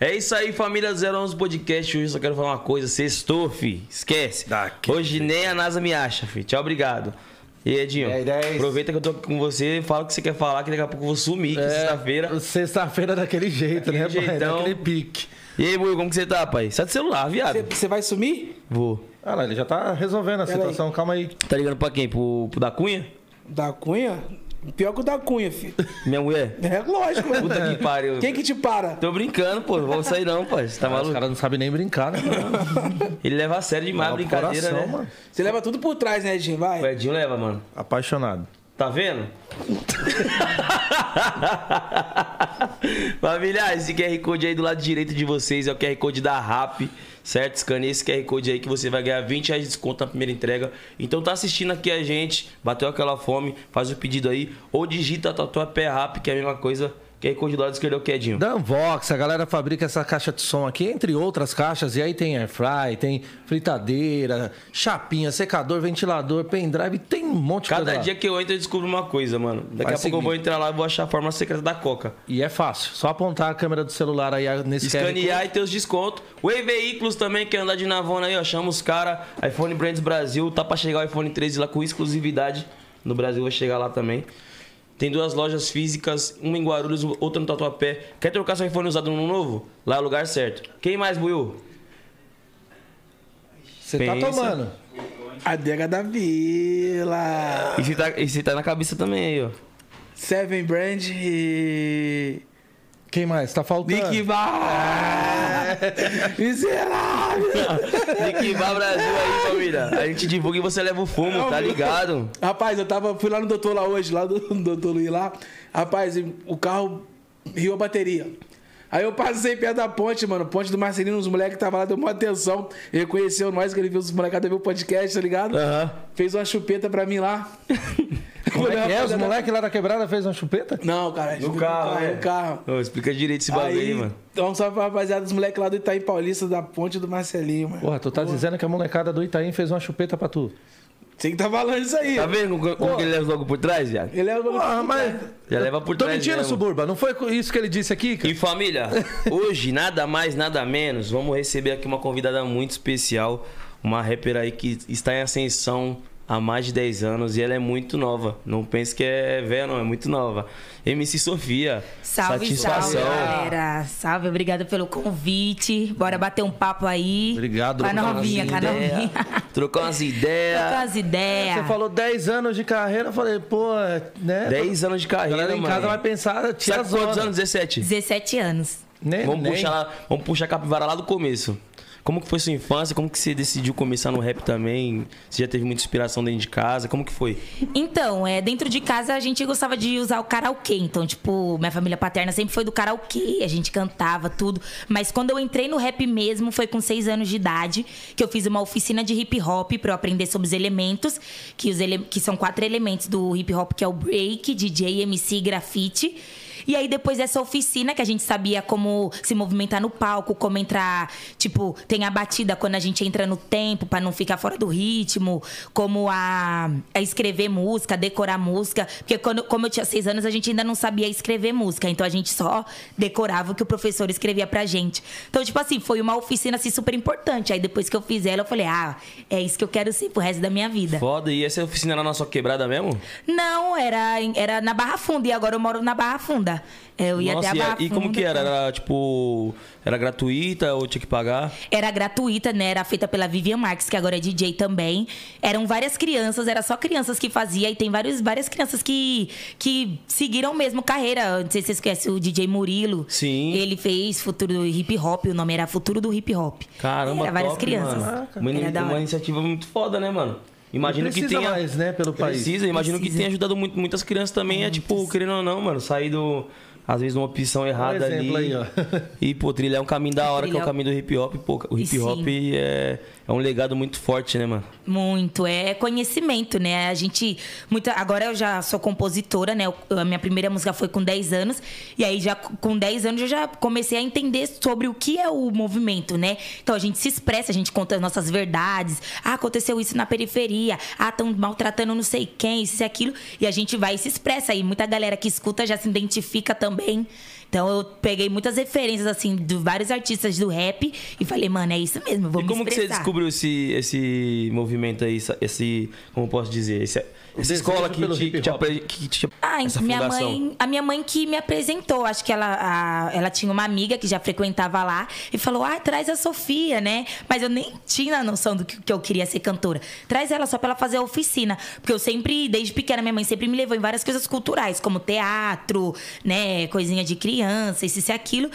É isso aí, família 011 Podcast. Hoje eu só quero falar uma coisa. Sextou, fi. Esquece. Daquele Hoje nem a NASA me acha, fi. Tchau, obrigado. E aí, Edinho, aí, dez. aproveita que eu tô aqui com você, fala o que você quer falar, que daqui a pouco eu vou sumir, que sexta-feira. Sexta-feira daquele jeito, né, Daquele pai? jeitão. Daquele pique. E aí, Buio, como que você tá, pai? Sai do celular, viado. Você- vai sumir? Vou. Ah lá, ele já tá resolvendo a Pera situação, calma aí. Tá ligando pra quem? Pro, pro da Cunha? Da Cunha? Pior que o da Cunha, filho. Minha mulher? É lógico, mano. Puta que pariu. Quem que te para? Tô brincando, pô. Não vou sair não, pai. Você tá Os maluco? caras não sabem nem brincar, né? Ele leva a sério demais a Leva brincadeira, coração, né? mano. Você leva tudo por trás, né, Edinho? O Vai. Edinho leva, mano. Apaixonado. Tá vendo? Família, esse QR Code aí do lado direito de vocês é o QR Code da RAP, certo? Escaneia esse QR Code aí que você vai ganhar 20 reais de desconto na primeira entrega. Então tá assistindo aqui a gente, bateu aquela fome, faz o pedido aí, ou digita Tatuapé RAP, que é a mesma coisa. Code do lado esquerdo é o Quedinho. Da Unvox, a galera fabrica essa caixa de som aqui, entre outras caixas, e aí tem airfry, tem fritadeira, chapinha, secador, ventilador, pendrive, tem um monte de Cada coisa lá. dia que eu entro eu descubro uma coisa, mano. Daqui Faz a pouco eu vou entrar lá e vou achar a fórmula secreta da Coca. E é fácil, só apontar a câmera do celular aí nesse Escanear e ter os descontos. Way Veículos também, quer andar de navona aí, ó. Chama os caras. iPhone Brands Brasil. Tá pra chegar o iPhone 13 lá com exclusividade. No Brasil vai chegar lá também. Tem duas lojas físicas, uma em Guarulhos, outra no Tatuapé. Quer trocar seu iPhone usado no novo? Lá é o lugar certo. Quem mais, Buiu? Você tá Pensa. tomando. Adega da Vila. E você tá, e você tá na cabeça também aí, ó. Seven Brand e... Quem mais? Tá faltando. Nick Bar. Miserável. Nick Bar Brasil aí, família. A gente divulga e você leva o fumo, tá ligado? Rapaz, eu tava, fui lá no doutor lá hoje, lá do doutor Luiz lá. Rapaz, o carro riu a bateria. Aí eu passei perto da ponte, mano. Ponte do Marcelino, os moleques que estavam lá, deu uma atenção. Reconheceu nós, que ele viu os molecados ver o podcast, tá ligado? Aham. Fez uma chupeta pra mim lá. Como é que é? Os moleques lá da quebrada fez uma chupeta? Não, cara. No chupeta carro, né? No carro. Ô, explica direito esse bagulho aí, Aí, mano. então, salve pra rapaziada dos moleques lá do Itaim Paulista, da ponte do Marcelinho, mano. Porra, tu tá dizendo que a molecada do Itaim fez uma chupeta pra tu. Você que tá falando isso aí. Tá vendo como, ele leva logo por trás, viado? Ele é o Porra, mas... Já leva por Tô trás mentindo, mesmo. Suburba. Não foi isso que ele disse aqui, cara? E família, hoje, nada mais, nada menos, vamos receber aqui uma convidada muito especial, uma rapper aí que está em ascensão há mais de 10 anos e ela é muito nova. Não pense que é velha, não, é muito nova. MC Sofia. Salve, satisfação. salve, galera. Salve, obrigada pelo convite. Bora bater um papo aí. Obrigado, Com a trocar novinha, com a novinha. Trocar umas Trocar ideias. as ideias. Você falou 10 anos de carreira, eu falei, pô, né? 10 anos de carreira, galera em mano. casa vai pensar, tia com quantos anos? 17? 17 anos. Nem, Vamos nem. puxar, lá- vamos puxar a capivara lá do começo. Como que foi sua infância? Como que você decidiu começar no rap também? Você já teve muita inspiração dentro de casa? Como que foi? Então, é, dentro de casa a gente gostava de usar o karaokê. Então, tipo, minha família paterna sempre foi do karaokê, a gente cantava tudo. Mas quando eu entrei no rap mesmo, foi com seis anos de idade, que eu fiz uma oficina de hip hop pra eu aprender sobre os elementos, que, os ele- que são quatro elementos do hip hop, que é o break, DJ, MC e grafite. E aí, depois dessa oficina, que a gente sabia como se movimentar no palco, como entrar, tipo, tem a batida quando a gente entra no tempo, pra não ficar fora do ritmo, como a, a escrever música, decorar música. Porque quando, como eu tinha seis anos, a gente ainda não sabia escrever música. Então a gente só decorava o que o professor escrevia pra gente. Então, tipo assim, foi uma oficina assim, super importante. Aí depois que eu fiz ela, eu falei, ah, é isso que eu quero ser pro resto da minha vida. Foda, e essa oficina era na sua quebrada mesmo? Não, era, era na Barra Funda e agora eu moro na Barra Funda. Eu ia Nossa, até a e, e como que era? Era tipo. Era gratuita ou tinha que pagar? Era gratuita, né? Era feita pela Vivian Marques, que agora é DJ também. Eram várias crianças, era só crianças que fazia e tem vários, várias crianças que, que seguiram mesmo carreira. Não sei se vocês conhecem o DJ Murilo. Sim. Ele fez Futuro do Hip Hop, o nome era Futuro do Hip Hop. Caramba, Era várias top, crianças. Mano. Uma, Era uma iniciativa muito foda, né, mano? Imagino que precisa tenha. mais, né, pelo país. Precisa, imagino que Precisa. tenha ajudado muito- muitas crianças também. É tipo, querendo ou não, mano, sair do. Às vezes uma opção errada exemplo ali. aí, ó. E, pô, trilhar um caminho da hora, que é o caminho do hip hop. Pô, o hip hop é, é um legado muito forte, né, mano? Muito, é conhecimento, né? A gente. Muita, agora eu já sou compositora, né? Eu- a minha primeira música foi com 10 anos. E aí, já com 10 anos, eu já comecei a entender sobre o que é o movimento, né? Então a gente se expressa, a gente conta as nossas verdades. Ah, aconteceu isso na periferia. Ah, estão maltratando não sei quem, isso e aquilo. E a gente vai e se expressa. E muita galera que escuta já se identifica também. Então eu peguei muitas referências, assim, de vários artistas do rap e falei, mano, é isso mesmo, vou E me como que você descobriu esse, esse movimento aí, esse, como eu posso dizer, esse- essa escola que te, hip te, que te Ah, essa minha fundação? mãe, a minha mãe que me apresentou, acho que ela, a- ela tinha uma amiga que já frequentava lá e falou: "Ah, traz a Sofia, né?" Mas eu nem tinha noção do que, que eu queria ser cantora. Traz ela só pra ela fazer a oficina, porque eu sempre, desde pequena, minha mãe sempre me levou em várias coisas culturais, como teatro, né, coisinha de criança, isso e aquilo.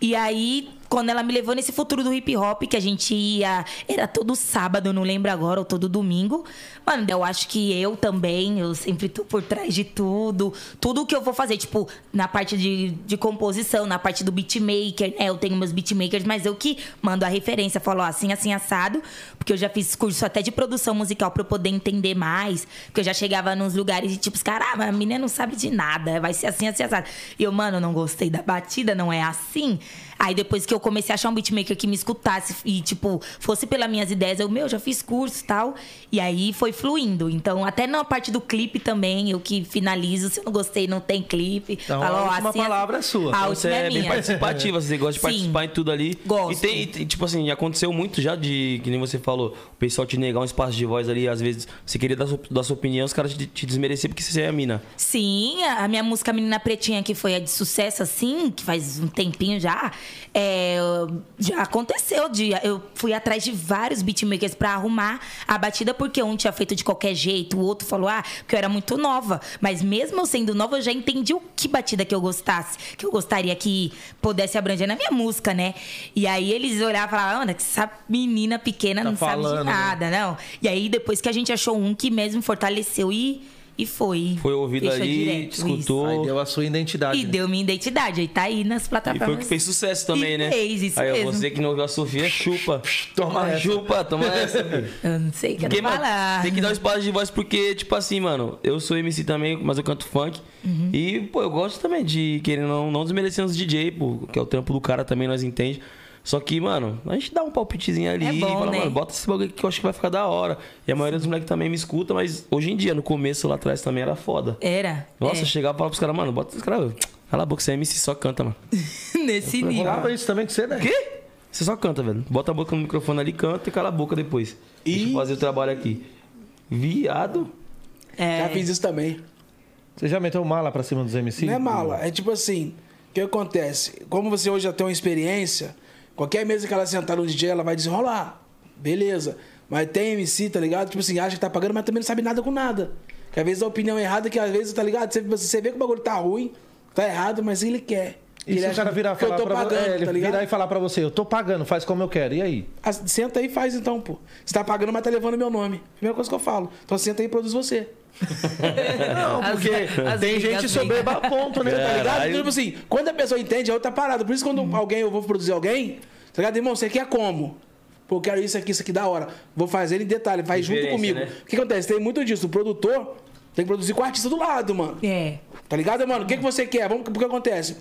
E aí quando ela me levou nesse futuro do hip hop, que a gente ia. Era todo sábado, não lembro agora, ou todo domingo. Mano, eu acho que eu também, eu sempre tô por trás de tudo. Tudo que eu vou fazer, tipo, na parte de, de composição, na parte do beatmaker, né? Eu tenho meus beatmakers, mas eu que mando a referência, falo ó, assim, assim, assado. Porque eu já fiz curso até de produção musical pra eu poder entender mais. Porque eu já chegava nos lugares e, tipo, os caras, ah, a menina não sabe de nada, vai ser assim, assim, assado. E eu, mano, não gostei da batida, não é assim. Aí depois que eu comecei a achar um beatmaker que me escutasse e, tipo, fosse pelas minhas ideias, eu, meu, já fiz curso e tal. E aí foi fluindo. Então, até na parte do clipe também, eu que finalizo. Se eu não gostei, não tem clipe. Então, Falo, a última assim, palavra é sua. A Então, Você é é bem participativa, você gosta de Sim. participar em tudo ali. Gosto. E tem, e, tipo assim, aconteceu muito já de, que nem você falou, o pessoal te negar um espaço de voz ali, às vezes você queria dar sua, dar sua opinião, os caras te, te desmereciam porque você é a mina. Sim, a a minha música Menina Pretinha, que foi a de sucesso, assim, que faz um tempinho já, é, já aconteceu. De, eu fui atrás de vários beatmakers pra arrumar a batida, porque um tinha feito de qualquer jeito, o outro falou, ah, porque eu era muito nova. Mas mesmo eu sendo nova, eu já entendi o que batida que eu gostasse, que eu gostaria que pudesse abranger na minha música, né? E aí eles olhavam e falavam, Ana, que essa menina pequena Tá não sabe falando, de né? nada, não. E aí depois que a gente achou um que mesmo fortaleceu e. E foi. Foi ouvido Fechou ali, direto, escutou. Aí deu a sua identidade. E né? deu minha identidade. Aí tá aí nas E plataformas. foi o que fez sucesso também, E né? fez, isso Aí, mesmo. você que não ouviu a Sofia, chupa. Toma essa. chupa, toma essa. Eu não sei o que Porque, mano, falar. tem que dar um espaço de voz porque, tipo assim, mano, eu sou MC também, mas eu canto funk. Uhum. E, pô, eu gosto também de, querendo não, não desmerecer os DJ, pô, que é o trampo do cara também, nós entende. Só que, mano, a gente dá um palpitezinho ali É e bom, fala, né? mano, bota esse bagulho aqui que eu acho que vai ficar da hora. E a maioria dos moleques também me escuta, mas hoje em dia, no começo lá atrás também era foda. Era. Nossa, é. eu chegava e falava pros caras, mano, bota os caras. Cala a boca, você é MC, só canta, mano. Nesse nível. Rolava isso também que você, né? Quê? Você só canta, velho. Bota a boca no microfone ali, canta e cala a boca depois. Deixa eu fazer o trabalho aqui. Viado. É. Já fiz isso também. Você já meteu mala pra cima dos MC? Não é mala, é tipo assim, o que acontece? Como você hoje já tem uma experiência, qualquer mesa que ela sentar no DJ, ela vai desenrolar. Beleza. Mas tem MC, tá ligado? Tipo assim, acha que tá pagando, mas também não sabe nada com nada. Que às vezes a opinião errada, que às vezes, tá ligado? Você, você vê que o bagulho tá ruim, tá errado, mas ele quer. E ele se o cara virar que eu falar tô pra pagando, é, ele tá virar e falar pra você, eu tô pagando, faz como eu quero. E aí? Ah, Senta aí e faz então, pô. Você tá pagando, mas tá levando meu nome. Primeira coisa que eu falo. Então senta aí e produz você. Não, As- porque as tem brigas, gente as soberba a ponto, né? Tá ligado? Caralho. Tipo assim, quando a pessoa entende, a outra parada. Por isso, quando Hum. alguém, eu vou produzir alguém, tá ligado? Irmão, você quer como? Pô, eu quero isso aqui, isso aqui da hora. Vou fazer em detalhe, faz junto comigo. né? O que acontece? Tem muito disso. O produtor tem que produzir com o artista do lado, mano. É. Tá ligado, mano? O que, que você quer? Vamos, porque acontece?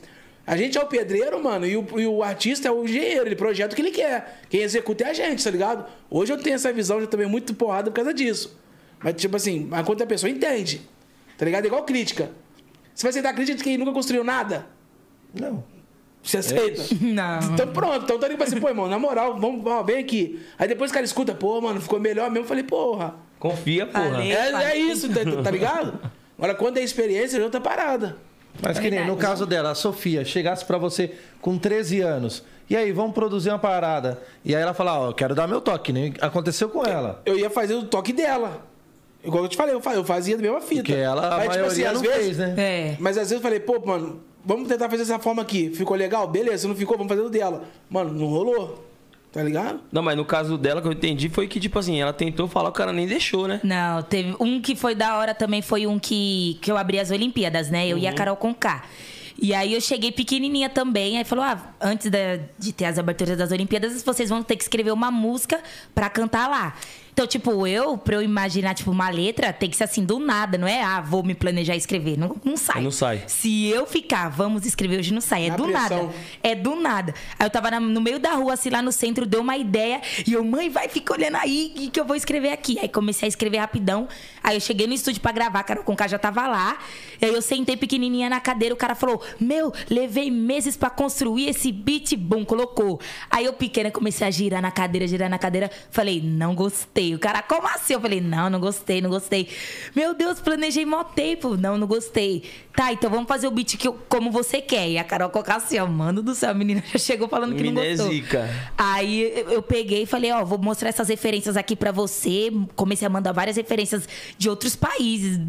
A gente é o pedreiro, mano, e o, e o artista é o engenheiro, ele projeta o que ele quer. Quem executa é a gente, tá ligado? Hoje eu tenho essa visão, já também muito porrada por causa disso. Mas, tipo assim, mas quando a pessoa entende, tá ligado? É igual crítica. Você vai aceitar crítica de quem nunca construiu nada? Não. Você aceita? Não. Então pronto, então tá ligado assim, pô, irmão, na moral, vamos, ó, vem aqui. Aí depois o cara escuta, pô, mano, ficou melhor mesmo. Eu falei, porra. Confia, porra. Falei. É, é isso, tá, tá ligado? Agora, quando é experiência, é outra parada. Mas que nem no caso dela, a Sofia, chegasse pra você com 13 anos. E aí, vamos produzir uma parada. E aí ela fala, ó, eu quero dar meu toque, né? Aconteceu com ela. eu ia fazer o toque dela. Igual eu te falei, eu fa- eu fazia da mesma fita. Porque ela, a Mas, tipo assim, às vezes, fez, né? É. Mas às vezes eu falei, pô, mano, vamos tentar fazer dessa forma aqui. Ficou legal? Beleza, não ficou, vamos fazer o dela. Mano, não rolou. Tá ligado? Não, mas no caso dela, que eu entendi, foi que, tipo assim, ela tentou falar, o cara nem deixou, né? Não, teve um que foi da hora também, foi um que, que eu abri as Olimpíadas, né? Eu e a Carol Conká. E aí eu cheguei pequenininha também, aí falou: ah, antes da- de ter as aberturas das Olimpíadas, vocês vão ter que escrever uma música pra cantar lá. Então, tipo, eu, pra eu imaginar, tipo, uma letra, tem que ser assim, do nada, não é? Ah, vou me planejar escrever. Não, não sai. Não sai. Se eu ficar, vamos escrever hoje, não sai. É Na do pressão. nada. É do nada. Aí eu tava na- no meio da rua, assim, lá no centro, deu uma ideia. E eu, mãe, vai, fica olhando aí que, que eu vou escrever aqui. Aí comecei a escrever rapidão. Aí eu cheguei no estúdio pra gravar, a Carol Conká já tava lá. E aí eu sentei pequenininha na cadeira, o cara falou: Meu, levei meses pra construir esse beat, bom, colocou. Aí eu pequena comecei a girar na cadeira, girar na cadeira. Falei, não gostei. O cara, como assim? Eu falei, não, não gostei, não gostei. Meu Deus, planejei mó tempo. Não, não gostei. Tá, então vamos fazer o beat que eu- como você quer. E a Carol colocar assim, ó, mano do céu, a menina já chegou falando que Menina não é gostou. zica. Aí eu- eu peguei e falei, ó, vou mostrar essas referências aqui pra você. Comecei a mandar várias referências de outros países.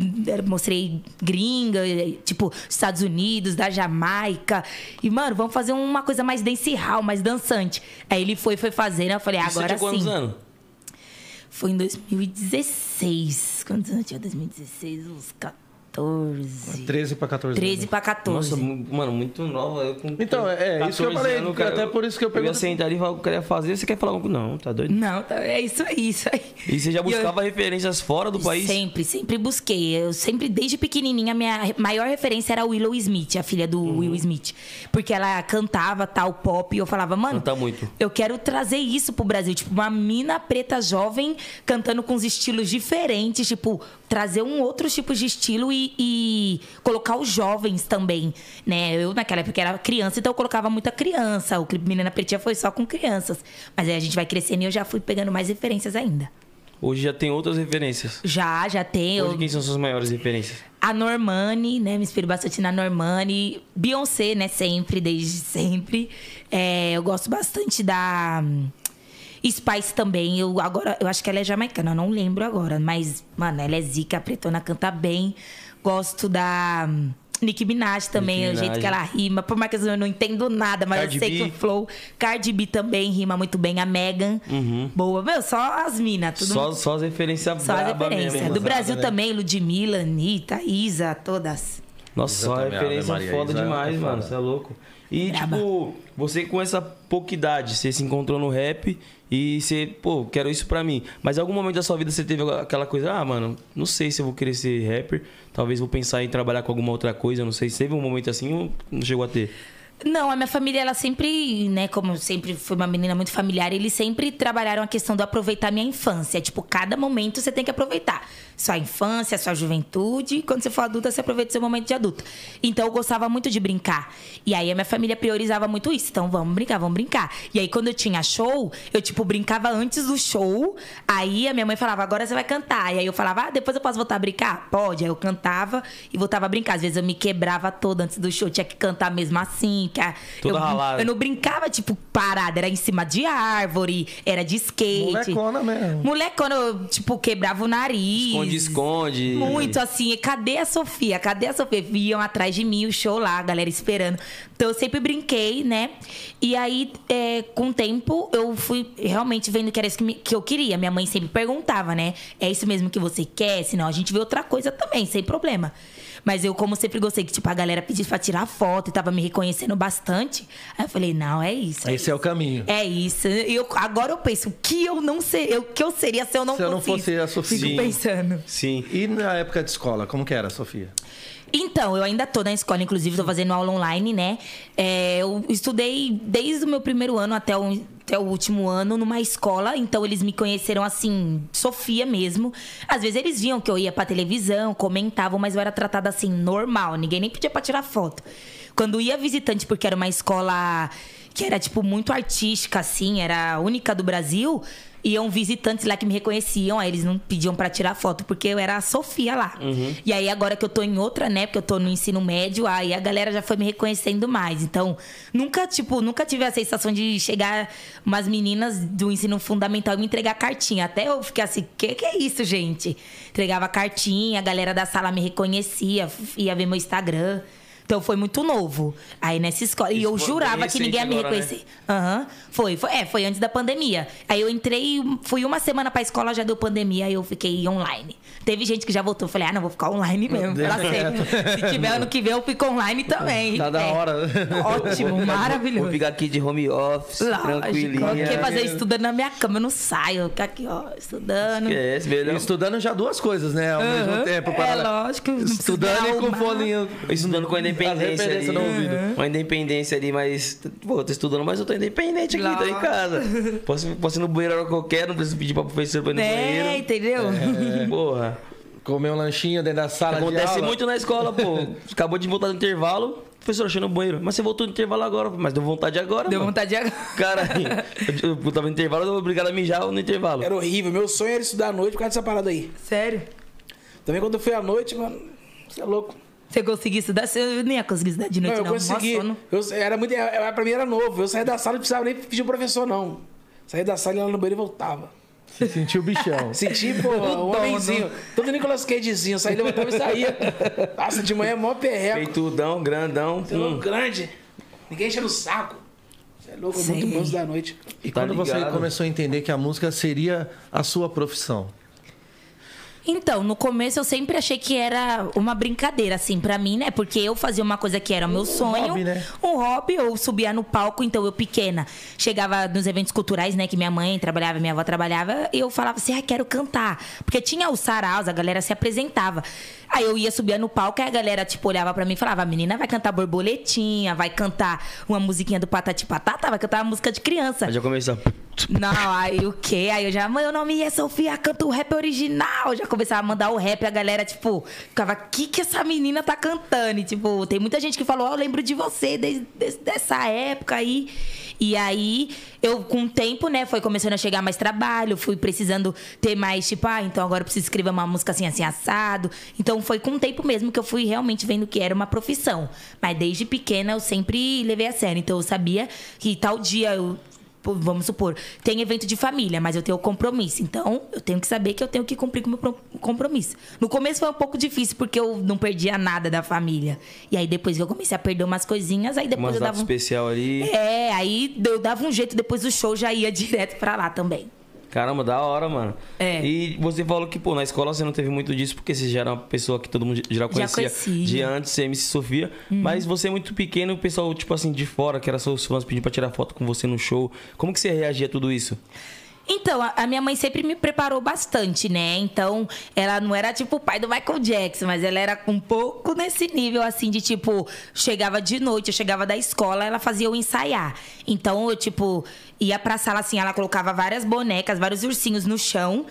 Mostrei gringa, tipo, Estados Unidos, da Jamaica. E, mano, vamos fazer uma coisa mais dancehall, mais dançante. Aí ele foi, foi fazendo. Eu falei, Isso você agora tinha quantos sim. anos? Foi em 2016. Quantos anos tinha? 2016, uns 14. 13 pra 14 13 anos. pra 14. Nossa, mano, muito nova. Eu com Então, é, é isso que eu 14 falei, anos, até por isso que eu Eu ia pergunto- sentar ali e falar o que eu queria fazer. Você quer falar alguma coisa? Não, tá doido? Não, tá- é isso aí, isso aí. E você já eu- buscava referências fora do país? Sempre, sempre busquei. Eu sempre, desde pequenininha, a minha maior referência era a Willow Smith, a filha do Uhum. Will Smith. Porque ela cantava tal pop e eu falava, mano. Canta muito. Eu quero trazer isso pro Brasil. Tipo, uma mina preta jovem cantando com os estilos diferentes. Tipo, trazer um outro tipo de estilo e, e colocar os jovens também, né? Eu, naquela época, era criança, então eu colocava muita criança. O clipe Menina Pretinha foi só com crianças. Mas aí a gente vai crescendo e eu já fui pegando mais referências ainda. Hoje já tem outras referências. Já, já tem. Hoje quem são suas maiores referências? a Normani, né? Me inspiro bastante na Normani. Beyoncé, né? Sempre, desde sempre. É, eu gosto bastante da hum, Spice também. Eu, agora, eu acho que ela é jamaicana, eu não lembro agora. Mas, mano, ela é zica, a pretona canta bem. Gosto da hum, Nicki Minaj também, Nicki o jeito Minaj. que ela rima. Por mais que eu não entendo nada, mas Cardi eu sei B. que o flow... Cardi B também rima muito bem. A Megan, boa. Meu, só as minas. Tudo Só, só as referências só a braba referência. mesmo. Do Brasil né? também, Ludmilla, Anitta, Isa, todas. Nossa, Isa só referência Maria, foda Isa é demais, foda. mano. Você é louco. E, Braba. tipo, você com essa pouca idade, você se encontrou no rap e você, pô, quero isso pra mim. Mas em algum momento da sua vida você teve aquela coisa, ah, mano, não sei se eu vou querer ser rapper. Talvez vou pensar em trabalhar com alguma outra coisa, não sei. Se teve um momento assim ou não chegou a ter? Não, a minha família, ela sempre, né, como eu sempre fui uma menina muito familiar, eles sempre trabalharam a questão do aproveitar a minha infância. Tipo, cada momento você tem que aproveitar. Sua infância, sua juventude, quando você for adulta, você aproveita o seu momento de adulta. Então, eu gostava muito de brincar. E aí, a minha família priorizava muito isso. Então, vamos brincar, vamos brincar. E aí, quando eu tinha show, eu, tipo, brincava antes do show. Aí, a minha mãe falava, agora você vai cantar. E aí, eu falava, ah, depois eu posso voltar a brincar? Pode. Aí, eu cantava e voltava a brincar. Às vezes, eu me quebrava toda antes do show. Tinha que cantar mesmo assim. Que eu, eu não brincava, tipo, parada. Era em cima de árvore, era de skate. Molecona mesmo. Molecona, eu, tipo, quebrava o nariz. Esconde, esconde. Muito assim, cadê a Sofia? Cadê a Sofia? Viam atrás de mim o show lá, a galera esperando. Então eu sempre brinquei, né? E aí, é, com o tempo, eu fui realmente vendo que era isso que, me- que eu queria. Minha mãe sempre perguntava, né? É isso mesmo que você quer? Senão a gente vê outra coisa também, sem problema. Mas eu, como sempre gostei que, tipo, a galera pedisse pra tirar foto e tava me reconhecendo bastante. Aí eu falei, não, é isso. Esse é o caminho. É isso. E Eu, agora eu penso, o que eu não sei, o que eu seria se eu não Se eu fosse não fosse isso? a Sofia. Fico Sim. pensando. Sim. E na época de escola, como que era, Sofia? Então, eu ainda tô na escola, inclusive, tô fazendo aula online, né? É, eu estudei desde o meu primeiro ano até o, até o último ano numa escola, então eles me conheceram assim, Sofia mesmo. Às vezes eles viam que eu ia pra televisão, comentavam, mas eu era tratada assim, normal, ninguém nem pedia pra tirar foto. Quando ia visitante, porque era uma escola que era, tipo, muito artística, assim, era a única do Brasil. Iam visitantes lá que me reconheciam, aí eles não pediam pra tirar foto, porque eu era a Sofia lá. E aí, agora que eu tô em outra, né, porque eu tô no ensino médio, aí a galera já foi me reconhecendo mais. Então, nunca, tipo, nunca tive a sensação de chegar umas meninas do ensino fundamental e me entregar cartinha. Até eu fiquei assim, que que é isso, gente? Entregava cartinha, a galera da sala me reconhecia, ia ver meu Instagram. Então foi muito novo. Aí nessa escola. E Isso eu foi jurava que ninguém ia me agora, né? reconhecer. Aham. Foi, foi. É, foi antes da pandemia. Aí eu entrei, fui uma semana pra escola, já deu pandemia, aí eu fiquei online. Teve gente que já voltou. Eu falei, ah, não, vou ficar online mesmo. Pra sempre. Se tiver ano que vem, eu fico online também. Tá da É. hora. Ótimo, maravilhoso. Vou ficar aqui de home office, Lógico, tranquilinha. porque fazer estudando na minha cama, eu não saio. Eu fico aqui, ó, estudando. Esquece, melhor. Estudando já duas coisas, né? Ao mesmo Aham. tempo. É, para- lógico, não precisa Estudando e com foninho. Estudando com a Independência ali. ouvido. Uma independência ali, mas. Pô, tô estudando, mas eu tô independente aqui, tô em casa. Posso, posso ir no banheiro a hora qualquer, não preciso pedir pra professor pra ir no É, banheiro. entendeu? Porra. Comer um lanchinho dentro da sala de Acontece muito na escola, pô. Acabou de voltar do intervalo, professor achando no banheiro. Mas você voltou no intervalo agora, mas deu vontade agora. Deu mano. vontade de agora. Cara, eu, eu tava no intervalo, eu obrigado a mijar no intervalo. Era horrível. Meu sonho era estudar à noite por causa dessa parada aí. Sério? Também quando eu fui à noite, mano, você é louco. Você conseguiu estudar? Você nem ia conseguir estudar de Não, noite, eu não. consegui. Eu, era muito, era, pra mim era novo. Eu saía da sala e não precisava nem pedir o professor, não. Saía da sala, ia lá no banheiro e voltava. Se sentiu o bichão. Senti, pô, um dono. homenzinho. Todo Nicolas Cagezinho. Saía, levantava e saía. Nossa, de manhã é mó perreco. Peitudão, grandão. Você é louco, grande. Ninguém enche no saco. Você é louco, é muito Sei. bom isso da noite. E Tá quando você ligado. começou a entender que a música seria a sua profissão? Então, no começo eu sempre achei que era uma brincadeira, assim, pra mim, né? Porque eu fazia uma coisa que era meu sonho. hobby, né? Um hobby, eu subia no palco, então eu pequena. Chegava nos eventos culturais, né? Que minha mãe trabalhava, minha avó trabalhava, e eu falava assim, ah, quero cantar. Porque tinha os saraus, a galera se apresentava. Aí eu ia subir no palco e a galera, tipo, olhava pra mim e falava, a menina vai cantar borboletinha, vai cantar uma musiquinha do Patati Patata, vai cantar uma música de criança. Aí já começou. Não, aí o quê? Aí eu já, meu nome é Sofia, canto o rap original. Já começava a mandar o rap, a galera, tipo, ficava, que que essa menina tá cantando? E, tipo, tem muita gente que falou, ó, eu lembro de você desde, desde dessa época aí. E aí, eu, com o tempo, né, foi começando a chegar mais trabalho, fui precisando ter mais, tipo, ah, então agora eu preciso escrever uma música assim, assim, assado. Então foi com o tempo mesmo que eu fui realmente vendo que era uma profissão. Mas desde pequena eu sempre levei a sério. Então eu sabia que tal dia eu vamos supor, tem evento de família, mas eu tenho compromisso. Então, eu tenho que saber que eu tenho que cumprir com o meu pro- compromisso. No começo foi um pouco difícil, porque eu não perdia nada da família. E aí, depois que eu comecei a perder umas coisinhas, aí depois Umas eu dava. Um... especial ali. É, aí eu dava um jeito, depois do show já ia direto pra lá também. Caramba, da hora, mano. É. E você falou que, pô, na escola você não teve muito disso, porque você já era uma pessoa que todo mundo já conhecia, conhecia. de antes, ser MC Sofia. Mas você é muito pequeno, o pessoal, tipo assim, de fora, que era seus fãs pedindo pra tirar foto com você no show. Como que você reagia a tudo isso? Então, a, minha mãe sempre me preparou bastante, né? Então, ela não era tipo o pai do Michael Jackson, mas ela era um pouco nesse nível, assim, de tipo, chegava de noite, eu chegava da escola, ela fazia eu ensaiar. Então, eu, tipo, ia pra sala assim, ela colocava várias bonecas, vários ursinhos no chão.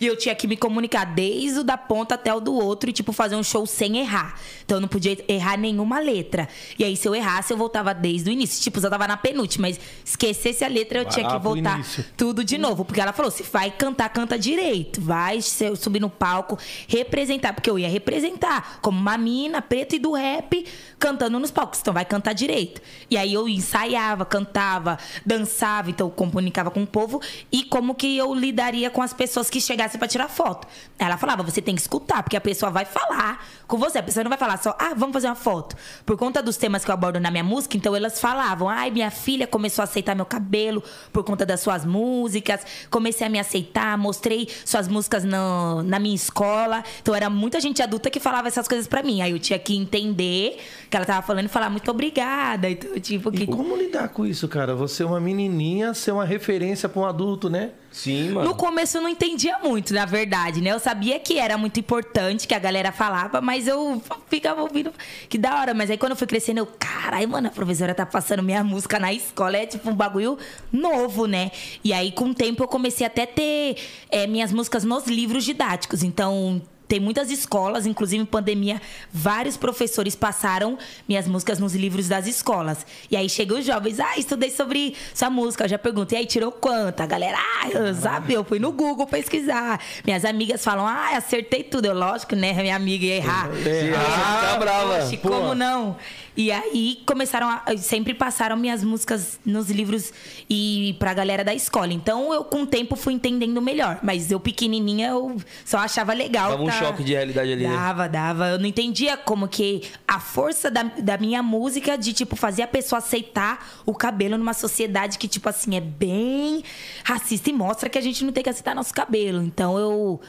E eu tinha que me comunicar desde o da ponta até o do outro e, tipo, fazer um show sem errar. Então eu não podia errar nenhuma letra. E aí, se eu errasse, eu voltava desde o início. Tipo, eu tava na penúltima, mas esquecesse a letra, eu Vai tinha que voltar tudo de novo. Porque ela falou: se vai cantar, canta direito. Vai subir no palco, representar. Porque eu ia representar como uma mina preta e do rap cantando nos palcos. Então vai cantar direito. E aí eu ensaiava, cantava, dançava, então eu comunicava com o povo. E como que eu lidaria com as pessoas que chegassem pra tirar foto. Ela falava: você tem que escutar, porque a pessoa vai falar com você. A pessoa não vai falar só, ah, vamos fazer uma foto. Por conta dos temas que eu abordo na minha música, então elas falavam: ai, minha filha começou a aceitar meu cabelo por conta das suas músicas, comecei a me aceitar, mostrei suas músicas no- na minha escola. Então era muita gente adulta que falava essas coisas pra mim. Aí eu tinha que entender que ela tava falando e falar muito obrigada. Então, tipo, E que. como lidar com isso, cara? Você é uma menininha, ser uma referência pra um adulto, né? Sim, mano. No começo eu não entendia muito, na verdade, né? Eu sabia que era muito importante, que a galera falava, mas eu ficava ouvindo que da hora. Mas aí quando eu fui crescendo, eu, caralho, mano, a professora tá passando minha música na escola. É tipo um bagulho novo, né? E aí, com o tempo, eu comecei até a ter é, minhas músicas nos livros didáticos. Então. Tem muitas escolas, inclusive em pandemia, vários professores passaram minhas músicas nos livros das escolas. E aí chegam os jovens, ah, estudei sobre sua música. Eu já perguntei, aí tirou quanto? A galera, ah, eu sabe, eu fui no Google pesquisar. Minhas amigas falam, ah, acertei tudo. Eu, lógico, né? Minha amiga ia errar. Errar, fica brava. Oxe, Pô. como não? E aí começaram a. Sempre passaram minhas músicas nos livros e pra galera da escola. Então eu, com o tempo, fui entendendo melhor. Mas eu, pequenininha, eu só achava legal. Dava um tá- choque de realidade ali, né? Dava, dava. Eu não entendia como que a força da, da minha música de, tipo, fazer a pessoa aceitar o cabelo numa sociedade que, tipo assim, é bem racista e mostra que a gente não tem que aceitar nosso cabelo. Então eu.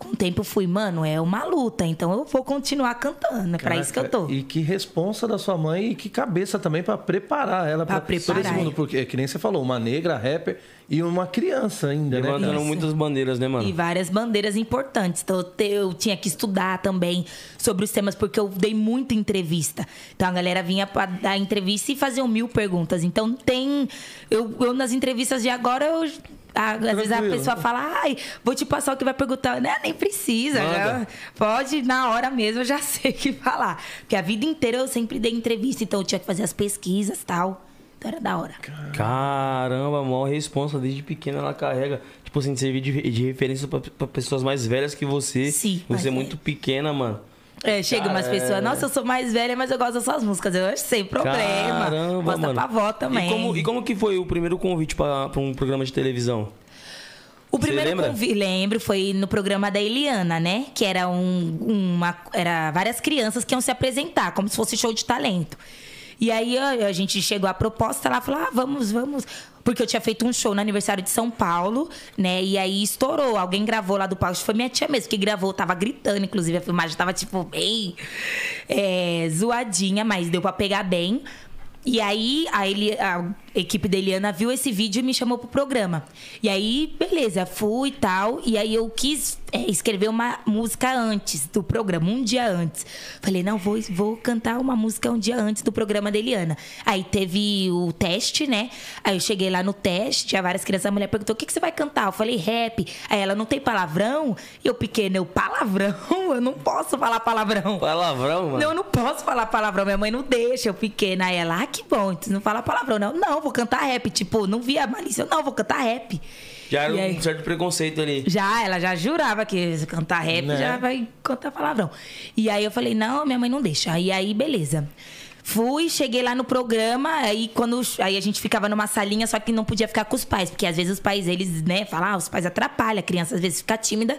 Com o tempo eu fui, mano, é uma luta, então eu vou continuar cantando. É pra isso que eu tô. E que responsa da sua mãe e que cabeça também pra preparar ela Pra pra preparar todo esse mundo. Porque, que nem você falou, uma negra, rapper e uma criança ainda, né? Levantando muitas bandeiras, né, mano? E várias bandeiras importantes. Então eu, tinha que estudar também sobre os temas, porque eu dei muita entrevista. Então a galera vinha pra dar entrevista e faziam mil perguntas. Então tem. Eu, eu nas entrevistas de agora, eu. A- às vezes a pessoa fala, ai, vou te passar o que vai perguntar. Né? Nem precisa. Já- pode, na hora mesmo, eu já sei o que falar. Porque a vida inteira eu sempre dei entrevista, então eu tinha que fazer as pesquisas e tal. Então era da hora. Caramba, a maior responsa desde pequena ela carrega. Tipo assim, servir de, de referência pra, pra pessoas mais velhas que você. Sim, Você é muito pequena, mano. É, chega umas Cara, pessoas, é. nossa, eu sou mais velha, mas eu gosto das suas músicas. Eu acho sem problema. Caramba, Mostra mano. pra avó também. E como, e como que foi o primeiro convite pra, pra um programa de televisão? O primeiro convite, lembro, foi no programa da Eliana, né? Que era um, uma. Era várias crianças que iam se apresentar, como se fosse show de talento. E aí a, a gente chegou à proposta lá, falou: ah, vamos, vamos. Porque eu tinha feito um show no aniversário de São Paulo, né? E aí estourou. Alguém gravou lá do palco. Foi minha tia mesmo que gravou. Tava gritando, inclusive. A filmagem tava, tipo, bem é, zoadinha, mas deu pra pegar bem. E aí, a, Eli- a equipe da Eliana viu esse vídeo e me chamou pro programa. E aí, beleza, fui e tal. E aí eu quis é, escrever uma música antes do programa, um dia antes. Falei, não, vou, vou cantar uma música um dia antes do programa da Eliana. Aí teve o teste, né? Aí eu cheguei lá no teste, tinha várias crianças, a mulher perguntou: o que, que você vai cantar? Eu falei, rap. Aí ela, não tem palavrão? E eu pequeno, eu, palavrão? Eu não posso falar palavrão. Palavrão, mano. Não, eu não posso falar palavrão. Minha mãe não deixa, eu pequena. Aí ela, ah, que bom, tu não fala palavrão. Não, não, vou cantar rap. Tipo, não via malícia. Não, vou cantar rap. Já era aí? um certo preconceito ali. Já, ela já jurava que se cantar rap Né? já vai cantar palavrão. E aí eu falei, não, minha mãe não deixa. E aí, beleza. Fui, cheguei lá no programa, aí quando aí a gente ficava numa salinha, só que não podia ficar com os pais, porque às vezes os pais, eles, né, falam, ah, os pais atrapalham, a criança às vezes fica tímida.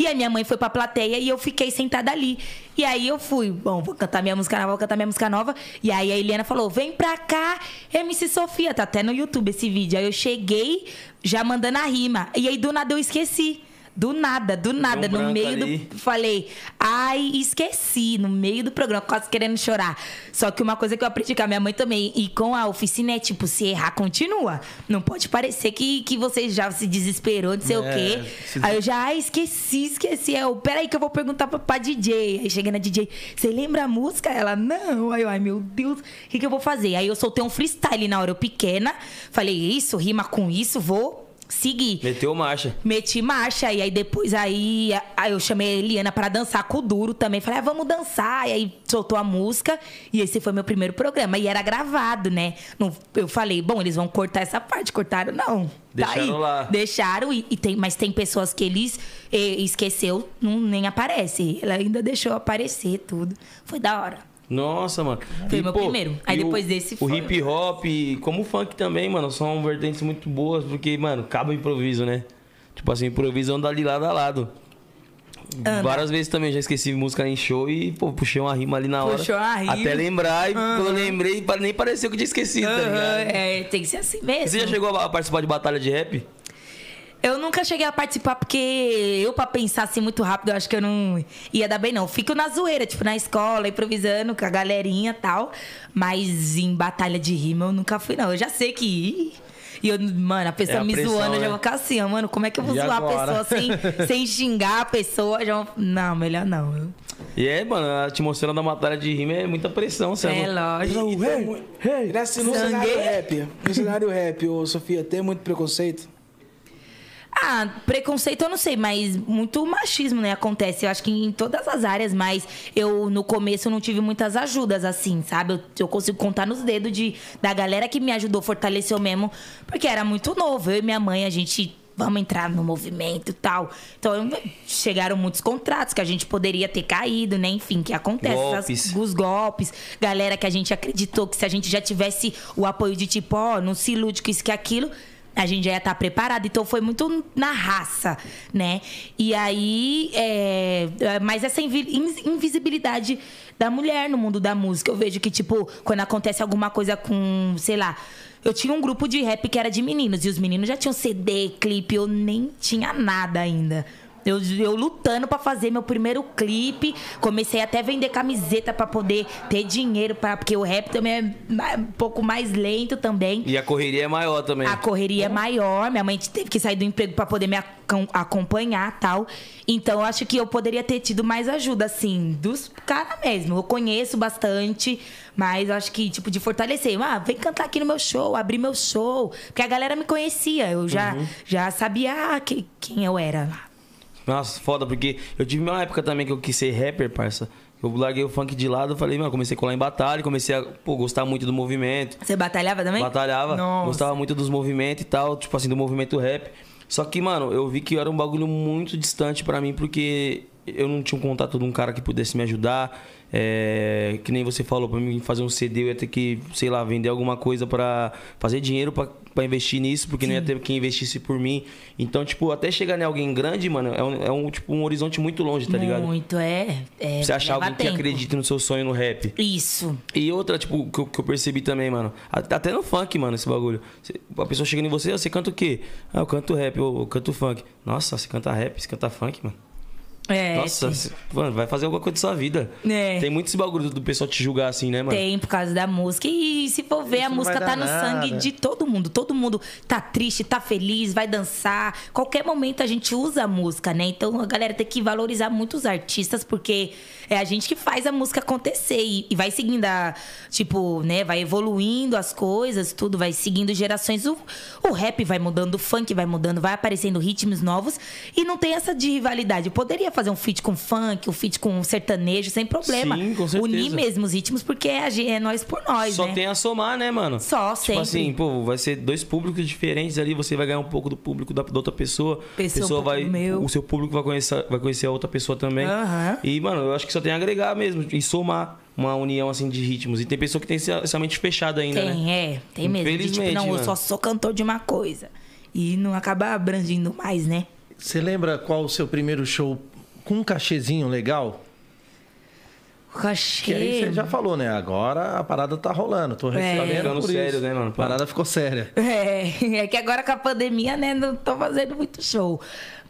E aí minha mãe foi pra plateia e eu fiquei sentada ali. E aí eu fui, bom, vou cantar minha música nova, vou cantar minha música nova. E aí a Eliana falou: vem pra cá, MC Sofia, tá até no YouTube esse vídeo. Aí eu cheguei já mandando a rima. E aí do nada eu esqueci. Do nada, do nada, no meio ali. do. Falei, ai, esqueci, no meio do programa, quase querendo chorar. Só que uma coisa que eu aprendi com a minha mãe também, e com a oficina, é tipo, se errar, continua. Não pode parecer que, que você já se desesperou, não sei o É, quê. se- Aí eu já, ai, esqueci, esqueci. Eu, peraí que eu vou perguntar pra, pra DJ. Aí cheguei na DJ, você lembra a música? Ela, não. Aí eu, ai, meu Deus, o que, que eu vou fazer? Aí eu soltei um freestyle na hora, eu pequena. Falei, isso, rima com isso, vou seguir. Meteu marcha. Meti marcha e aí depois aí, aí eu chamei a Eliana pra dançar com o Duro também. Falei, ah, vamos dançar. E aí soltou a música e esse foi meu primeiro programa. E era gravado, né? Não- eu falei, bom, eles vão cortar essa parte. Cortaram, não. Tá Deixaram lá. Deixaram, e, e tem, mas tem pessoas que eles eh, esqueceu, não, nem aparece. Ela ainda deixou aparecer tudo. Foi da hora. Nossa, mano. Foi meu primeiro. Aí e depois o, desse O foi- hip hop, como o funk também, mano, são vertentes muito boas, porque, mano, cabe o improviso, né? Tipo assim, improviso anda ali lado a lado. Anda. Várias vezes também já esqueci música em show e, pô, puxei uma rima ali na hora. Puxou uma rima. Até lembrar, e quando eu lembrei, nem pareceu que eu tinha esquecido, tá Aham, ligado? é, tem que ser assim mesmo. Você já chegou a participar de batalha de rap? Eu nunca cheguei a participar porque eu, pra pensar assim muito rápido, eu acho que eu não ia dar bem, não. Fico na zoeira, tipo, na escola, improvisando com a galerinha e tal. Mas em batalha de rima eu nunca fui, não. Eu já sei que. E eu, mano, a pessoa É a me pressão, zoando, eu já né? vou ficar assim, ó, mano, como é que eu vou E zoar agora? a pessoa sem, sem xingar a pessoa? Já vou- Não, melhor não. Eu- E é, mano, a atmosfera da batalha de rima é muita pressão, você É não- lógico. E assim, no Sangue. cenário rap, no cenário rap, ô Sofia, tem muito preconceito? Ah, preconceito eu não sei, mas muito machismo, né? Acontece, eu acho que em todas as áreas, mas eu no começo não tive muitas ajudas, assim, sabe? Eu, eu consigo contar nos dedos de, da galera que me ajudou, fortaleceu mesmo, porque era muito novo. Eu e minha mãe, a gente vamos entrar no movimento e tal. Então, chegaram muitos contratos que a gente poderia ter caído, né? Enfim, que acontece. Golpes. Essas- os golpes. Galera que a gente acreditou que se a gente já tivesse o apoio de tipo, ó, não se ilude com isso que aquilo. A gente já ia estar preparado, então foi muito na raça, né? E aí, é, é, mas essa invi- in- invisibilidade da mulher no mundo da música, eu vejo que, tipo, quando acontece alguma coisa com, sei lá, eu tinha um grupo de rap que era de meninos, e os meninos já tinham CD, clipe, eu nem tinha nada ainda. Eu, eu lutando pra fazer meu primeiro clipe, comecei até a vender camiseta pra poder ter dinheiro, pra, porque o rap também é um pouco mais lento também. E a correria é maior também. A correria é maior, minha mãe teve que sair do emprego pra poder me acom- acompanhar tal. Então eu acho que eu poderia ter tido mais ajuda, assim, dos caras mesmo. Eu conheço bastante, mas eu acho que, tipo, de fortalecer. Ah, vem cantar aqui no meu show, abrir meu show. Porque a galera me conhecia, eu já, já sabia ah, que- quem eu era lá. Nossa, foda, porque eu tive uma época também que eu quis ser rapper, parça. Eu larguei o funk de lado, falei, mano, comecei a colar em batalha, comecei a pô, gostar muito do movimento. Você batalhava também? Batalhava, Nossa. gostava muito dos movimentos e tal, tipo assim, do movimento rap. Só que, mano, eu vi que era um bagulho muito distante pra mim, porque eu não tinha um contato de um cara que pudesse me ajudar. É, que nem você falou, pra mim fazer um CD, eu ia ter que, sei lá, vender alguma coisa pra fazer dinheiro pra, pra investir nisso, porque não ia ter quem investisse por mim. Então, tipo, até chegar em alguém grande, mano, é um, é um, tipo, um horizonte muito longe, tá ligado? Muito, é. é Você achar alguém que tempo. acredita no seu sonho no rap. Isso. E outra, tipo, que eu, que eu percebi também, mano. Até no funk, mano, esse bagulho. A pessoa chega em você, "Ah, você canta o quê? Ah, eu canto rap, eu, eu canto funk. Nossa, você canta rap, você canta funk, mano. É, Nossa, sim. mano, vai fazer alguma coisa da sua vida. É. Tem muito esse bagulho do, pessoal te julgar assim, né, mano? Tem por causa da música. E se for ver, Isso a música tá no nada. sangue de todo mundo. Todo mundo tá triste, tá feliz, vai dançar. Qualquer momento a gente usa a música, né? Então a galera tem que valorizar muito os artistas, porque é a gente que faz a música acontecer. E, e vai seguindo a. Tipo, né? Vai evoluindo as coisas, tudo, vai seguindo gerações. O, o rap vai mudando, o funk vai mudando, vai aparecendo ritmos novos. E não tem essa de rivalidade. Eu poderia fazer um feat com funk, um feat com sertanejo, sem problema. Sim, com certeza. Unir mesmo os ritmos, porque é, é nós por nós, Só né? tem a somar, né, mano? Só, Tipo sempre. assim, pô, vai ser dois públicos diferentes ali, você vai ganhar um pouco do público da, da outra pessoa. Pessoa um pessoa pouco vai. meu. O seu público vai conhecer, vai conhecer a outra pessoa também. Aham. E, mano, eu acho que só tem a agregar mesmo e somar uma união assim de ritmos. E tem pessoa que tem essa, mente fechada ainda, Tem, né? é. Tem mesmo. De, tipo, Infelizmente, não, eu mano. só sou cantor de uma coisa. E não acaba abrangindo mais, né? Você lembra qual o seu primeiro show com um cachezinho legal? O cachê. Que aí você já falou, né? Agora a parada tá rolando. Tô Ficando por sério, isso. né, mano? A parada ficou séria. É, é que agora com a pandemia, né, não tô fazendo muito show.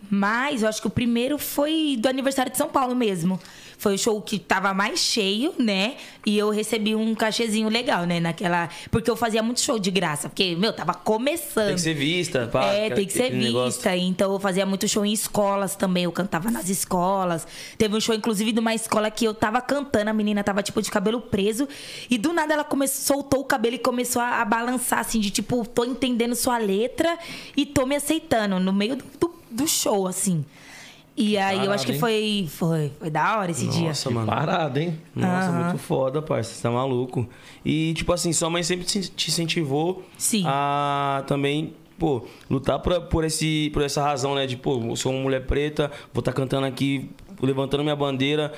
Mas eu acho que o primeiro foi do aniversário de São Paulo mesmo. Foi o show que tava mais cheio, né? E eu recebi um cachezinho legal, né? Naquela. Porque eu fazia muito show de graça. Porque, meu, tava começando. Tem que ser vista, pá. É, tem que ser aquele negócio. vista. Então eu fazia muito show em escolas também. Eu cantava nas escolas. Teve um show, inclusive, de uma escola que eu tava cantando. A menina tava, tipo, de cabelo preso. E do nada ela começou, soltou o cabelo e começou a, a balançar, assim, de tipo, tô entendendo sua letra e tô me aceitando no meio do, do, do show, assim. E aí eu acho que hein? foi, foi, foi da hora esse dia. Nossa, mano. Parada, hein? Nossa, muito foda, parça. Você tá maluco. E, tipo assim, sua mãe sempre te incentivou Sim. a também, pô, lutar por, por, esse, por essa razão, né? De, pô, eu sou uma mulher preta, vou estar cantando aqui, levantando minha bandeira.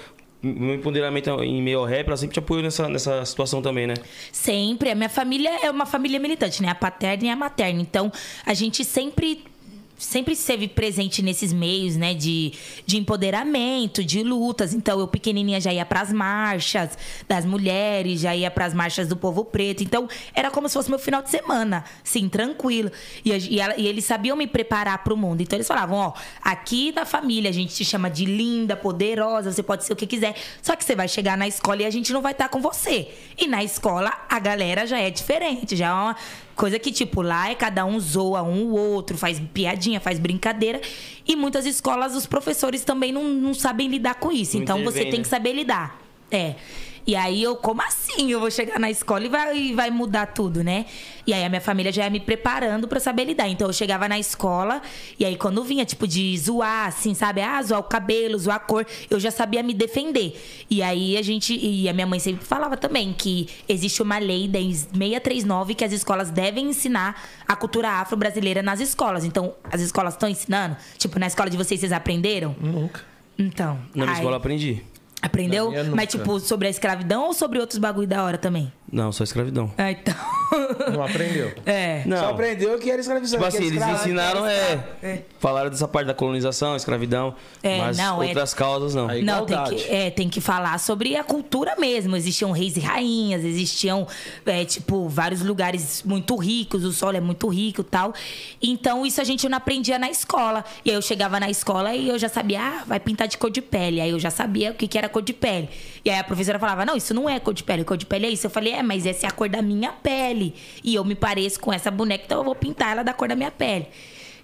Meu empoderamento em meio ao rap, ela sempre te apoiou nessa, nessa situação também, né? Sempre. A minha família é uma família militante, né? A paterna e a materna. Então, a gente sempre sempre esteve presente nesses meios, né, de, de empoderamento, de lutas. Então, eu pequenininha já ia pras marchas das mulheres, já ia pras marchas do povo preto. Então, era como se fosse meu final de semana, sim, tranquilo. E, e e eles sabiam me preparar pro mundo. Então, eles falavam, ó, aqui na família a gente te chama de linda, poderosa, você pode ser o que quiser. Só que você vai chegar na escola e a gente não vai estar com você. E na escola a galera já é diferente, já é uma coisa que tipo lá é cada um zoa um o outro, faz piadinha, faz brincadeira. E muitas escolas os professores também não, não sabem lidar com isso. Não então você intervém, tem né? que saber lidar. É. E aí eu, como assim? Eu vou chegar na escola e vai, e vai mudar tudo, né? E aí a minha família já ia me preparando pra saber lidar. Então eu chegava na escola e aí quando vinha, tipo, de zoar, assim, sabe? Ah, zoar o cabelo, zoar a cor, eu já sabia me defender. E aí a gente. E a minha mãe sempre falava também que existe uma lei 639 que as escolas devem ensinar a cultura afro-brasileira nas escolas. Então, as escolas estão ensinando? Tipo, na escola de vocês, vocês aprenderam? Nunca. Então. Na minha aí- escola eu aprendi. Aprendeu? Mas, tipo, sobre a escravidão ou sobre outros bagulho da hora também? Não, só escravidão. Ah, então. Não aprendeu. é. Não. Só aprendeu que era escravização. Tipo assim, eles ensinaram, é, Falaram dessa parte da colonização, escravidão. É, mas não, é- outras causas não. Aí- Não, tem que, é, tem que falar sobre a cultura mesmo. Existiam reis e rainhas, existiam, é, tipo, vários lugares muito ricos, o solo é muito rico e tal. Então, isso a gente não aprendia na escola. E aí eu chegava na escola e eu já sabia, ah, vai pintar de cor de pele. Aí eu já sabia o que, que era cor de pele. E aí a professora falava, não, isso não é cor de pele, cor de pele é isso. Eu falei, é, mas essa é a cor da minha pele. E eu me pareço com essa boneca, então eu vou pintar ela da cor da minha pele.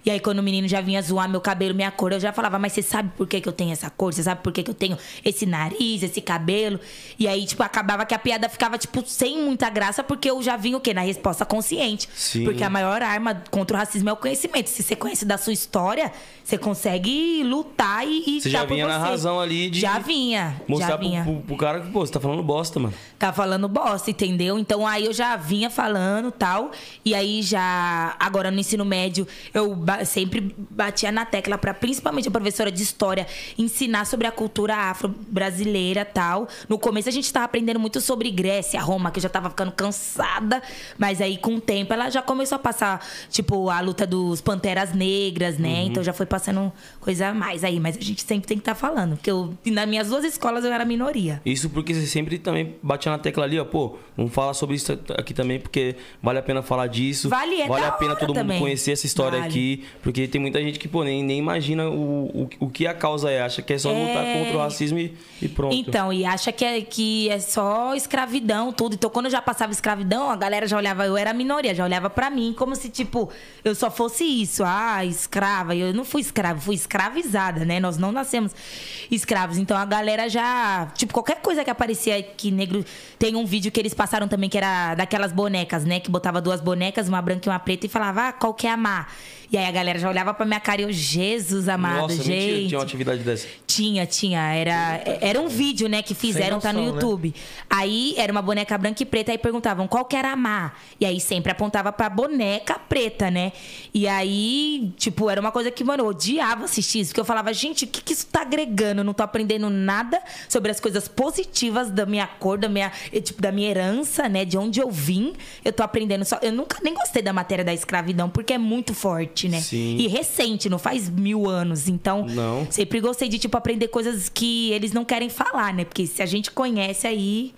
E aí, quando o menino já vinha zoar meu cabelo, minha cor, eu já falava, mas você sabe por que, que eu tenho essa cor? Você sabe por que, que eu tenho esse nariz, esse cabelo? E aí, tipo, acabava que a piada ficava, tipo, sem muita graça, porque eu já vinha o quê? Na resposta consciente. Sim. Porque a maior arma contra o racismo é o conhecimento. Se você conhece da sua história, você consegue lutar e, e Você já vinha na você. razão ali de Já vinha. já Mostrar pro, vinha pro- pro cara que, pô, você tá falando bosta, mano. tá falando bosta, entendeu? Então aí eu já vinha falando tal. E aí já, agora no ensino médio, eu ba- sempre batia na tecla para principalmente a professora de história ensinar sobre a cultura afro-brasileira tal. No começo a gente tava aprendendo muito sobre Grécia, Roma, que eu já tava ficando cansada. Mas aí com o tempo ela já começou a passar, tipo, a luta dos panteras negras, né? Então já foi passando coisa a mais aí. Mas a gente sempre tem que estar falando. Porque eu, nas minhas duas escolas eu era minoria. Isso porque você sempre também batia na tecla ali, ó, pô, vamos falar sobre isso aqui também, porque vale a pena falar disso. Vale, é vale a pena todo mundo também. conhecer essa história Vale. aqui, porque tem muita gente que, pô, nem, nem imagina o, o, o que a causa é, acha que é só lutar É. contra o racismo e, e pronto. Então, e acha que é, que é só escravidão, tudo. Então, quando eu já passava escravidão, a galera já olhava, eu era minoria, já olhava pra mim como se, tipo, eu só fosse isso. Ah, escrava. Eu não fui escrava, fui escravizada, né? Nós não nascemos escravos. Então, a galera já. Tipo, qualquer coisa que aparecia que negro. Tem um vídeo que eles passaram também, que era daquelas bonecas, né? Que botava duas bonecas, uma branca e uma preta, e falava, ah, qual que é a má? E aí a galera já olhava pra minha cara e eu, Jesus amado, Nossa, gente. mentira, tinha uma atividade dessa. Tinha, tinha. Era, era um vídeo, né, que fizeram, tá no noção, né? YouTube. Aí era uma boneca branca e preta, aí perguntavam qual que era a má. E aí sempre apontava pra boneca preta, né? E aí, tipo, era uma coisa que, mano, eu odiava assistir isso. Porque eu falava, gente, o que, que isso tá agregando? Eu não tô aprendendo nada sobre as coisas positivas da minha cor, da minha, eh, tipo, da minha herança, né? De onde eu vim. Eu tô aprendendo só. Eu nunca nem gostei da matéria da escravidão, porque é muito forte, né? Sim. E recente, não faz mil anos. Então, Não. Sempre gostei de, tipo, aprender coisas que eles não querem falar, né? Porque se a gente conhece aí.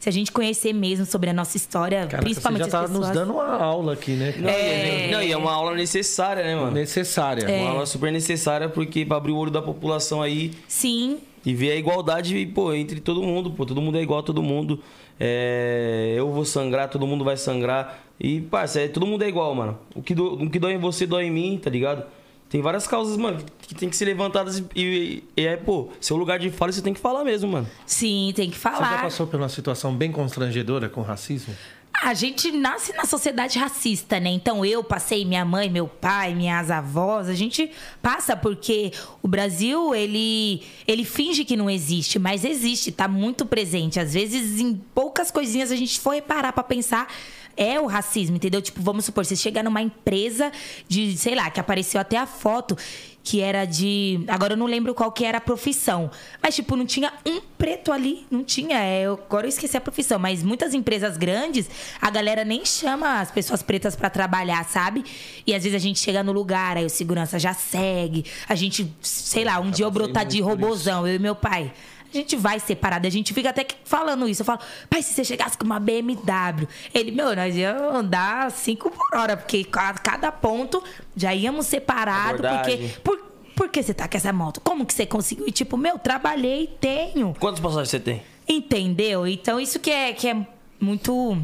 Se a gente conhecer mesmo sobre a nossa história, Caraca, principalmente você já tá as pessoas. nos dando uma aula aqui, né? Não, e é... não, e é uma aula necessária, né, mano? Necessária. É. Uma aula super necessária, porque pra abrir o olho da população aí Sim. e ver a igualdade, pô, entre todo mundo, pô. Todo mundo é igual a todo mundo. É, eu vou sangrar, todo mundo vai sangrar. E, parça, é, todo mundo é igual, mano. O que, do, o que dói em você, dói em mim, tá ligado? Tem várias causas, mano, que tem que ser levantadas e, e- e é, pô, seu lugar de fala você tem que falar mesmo, mano. Sim, tem que Você já falar. passou por uma situação bem constrangedora com racismo? A gente nasce na sociedade racista, né? Então eu passei, minha mãe, meu pai, minhas avós, a gente passa porque o Brasil, ele ele finge que não existe, mas existe, tá muito presente. Às vezes em poucas coisinhas a gente foi parar pra pensar é o racismo, entendeu? Tipo, vamos supor, você chega numa empresa de, sei lá, que apareceu até a foto que era de. Agora eu não lembro qual que era a profissão. Mas, tipo, não tinha um preto ali. Não tinha. É, eu- agora eu esqueci a profissão. Mas muitas empresas grandes, a galera nem chama as pessoas pretas pra trabalhar, sabe? E às vezes a gente chega no lugar, aí o segurança já segue. A gente, sei lá, um dia eu brotar de robozão, eu e meu pai. A gente vai separado, a gente fica até falando isso. Eu falo, pai, se você chegasse com uma BMW, ele, meu, nós íamos andar 5 por hora, porque ca- cada ponto já íamos separado, porque. Abordagem. Por, por que você tá com essa moto? Como que você conseguiu? E tipo, meu, trabalhei, tenho. Quantas passagens você tem? Entendeu? Então isso que é, que é muito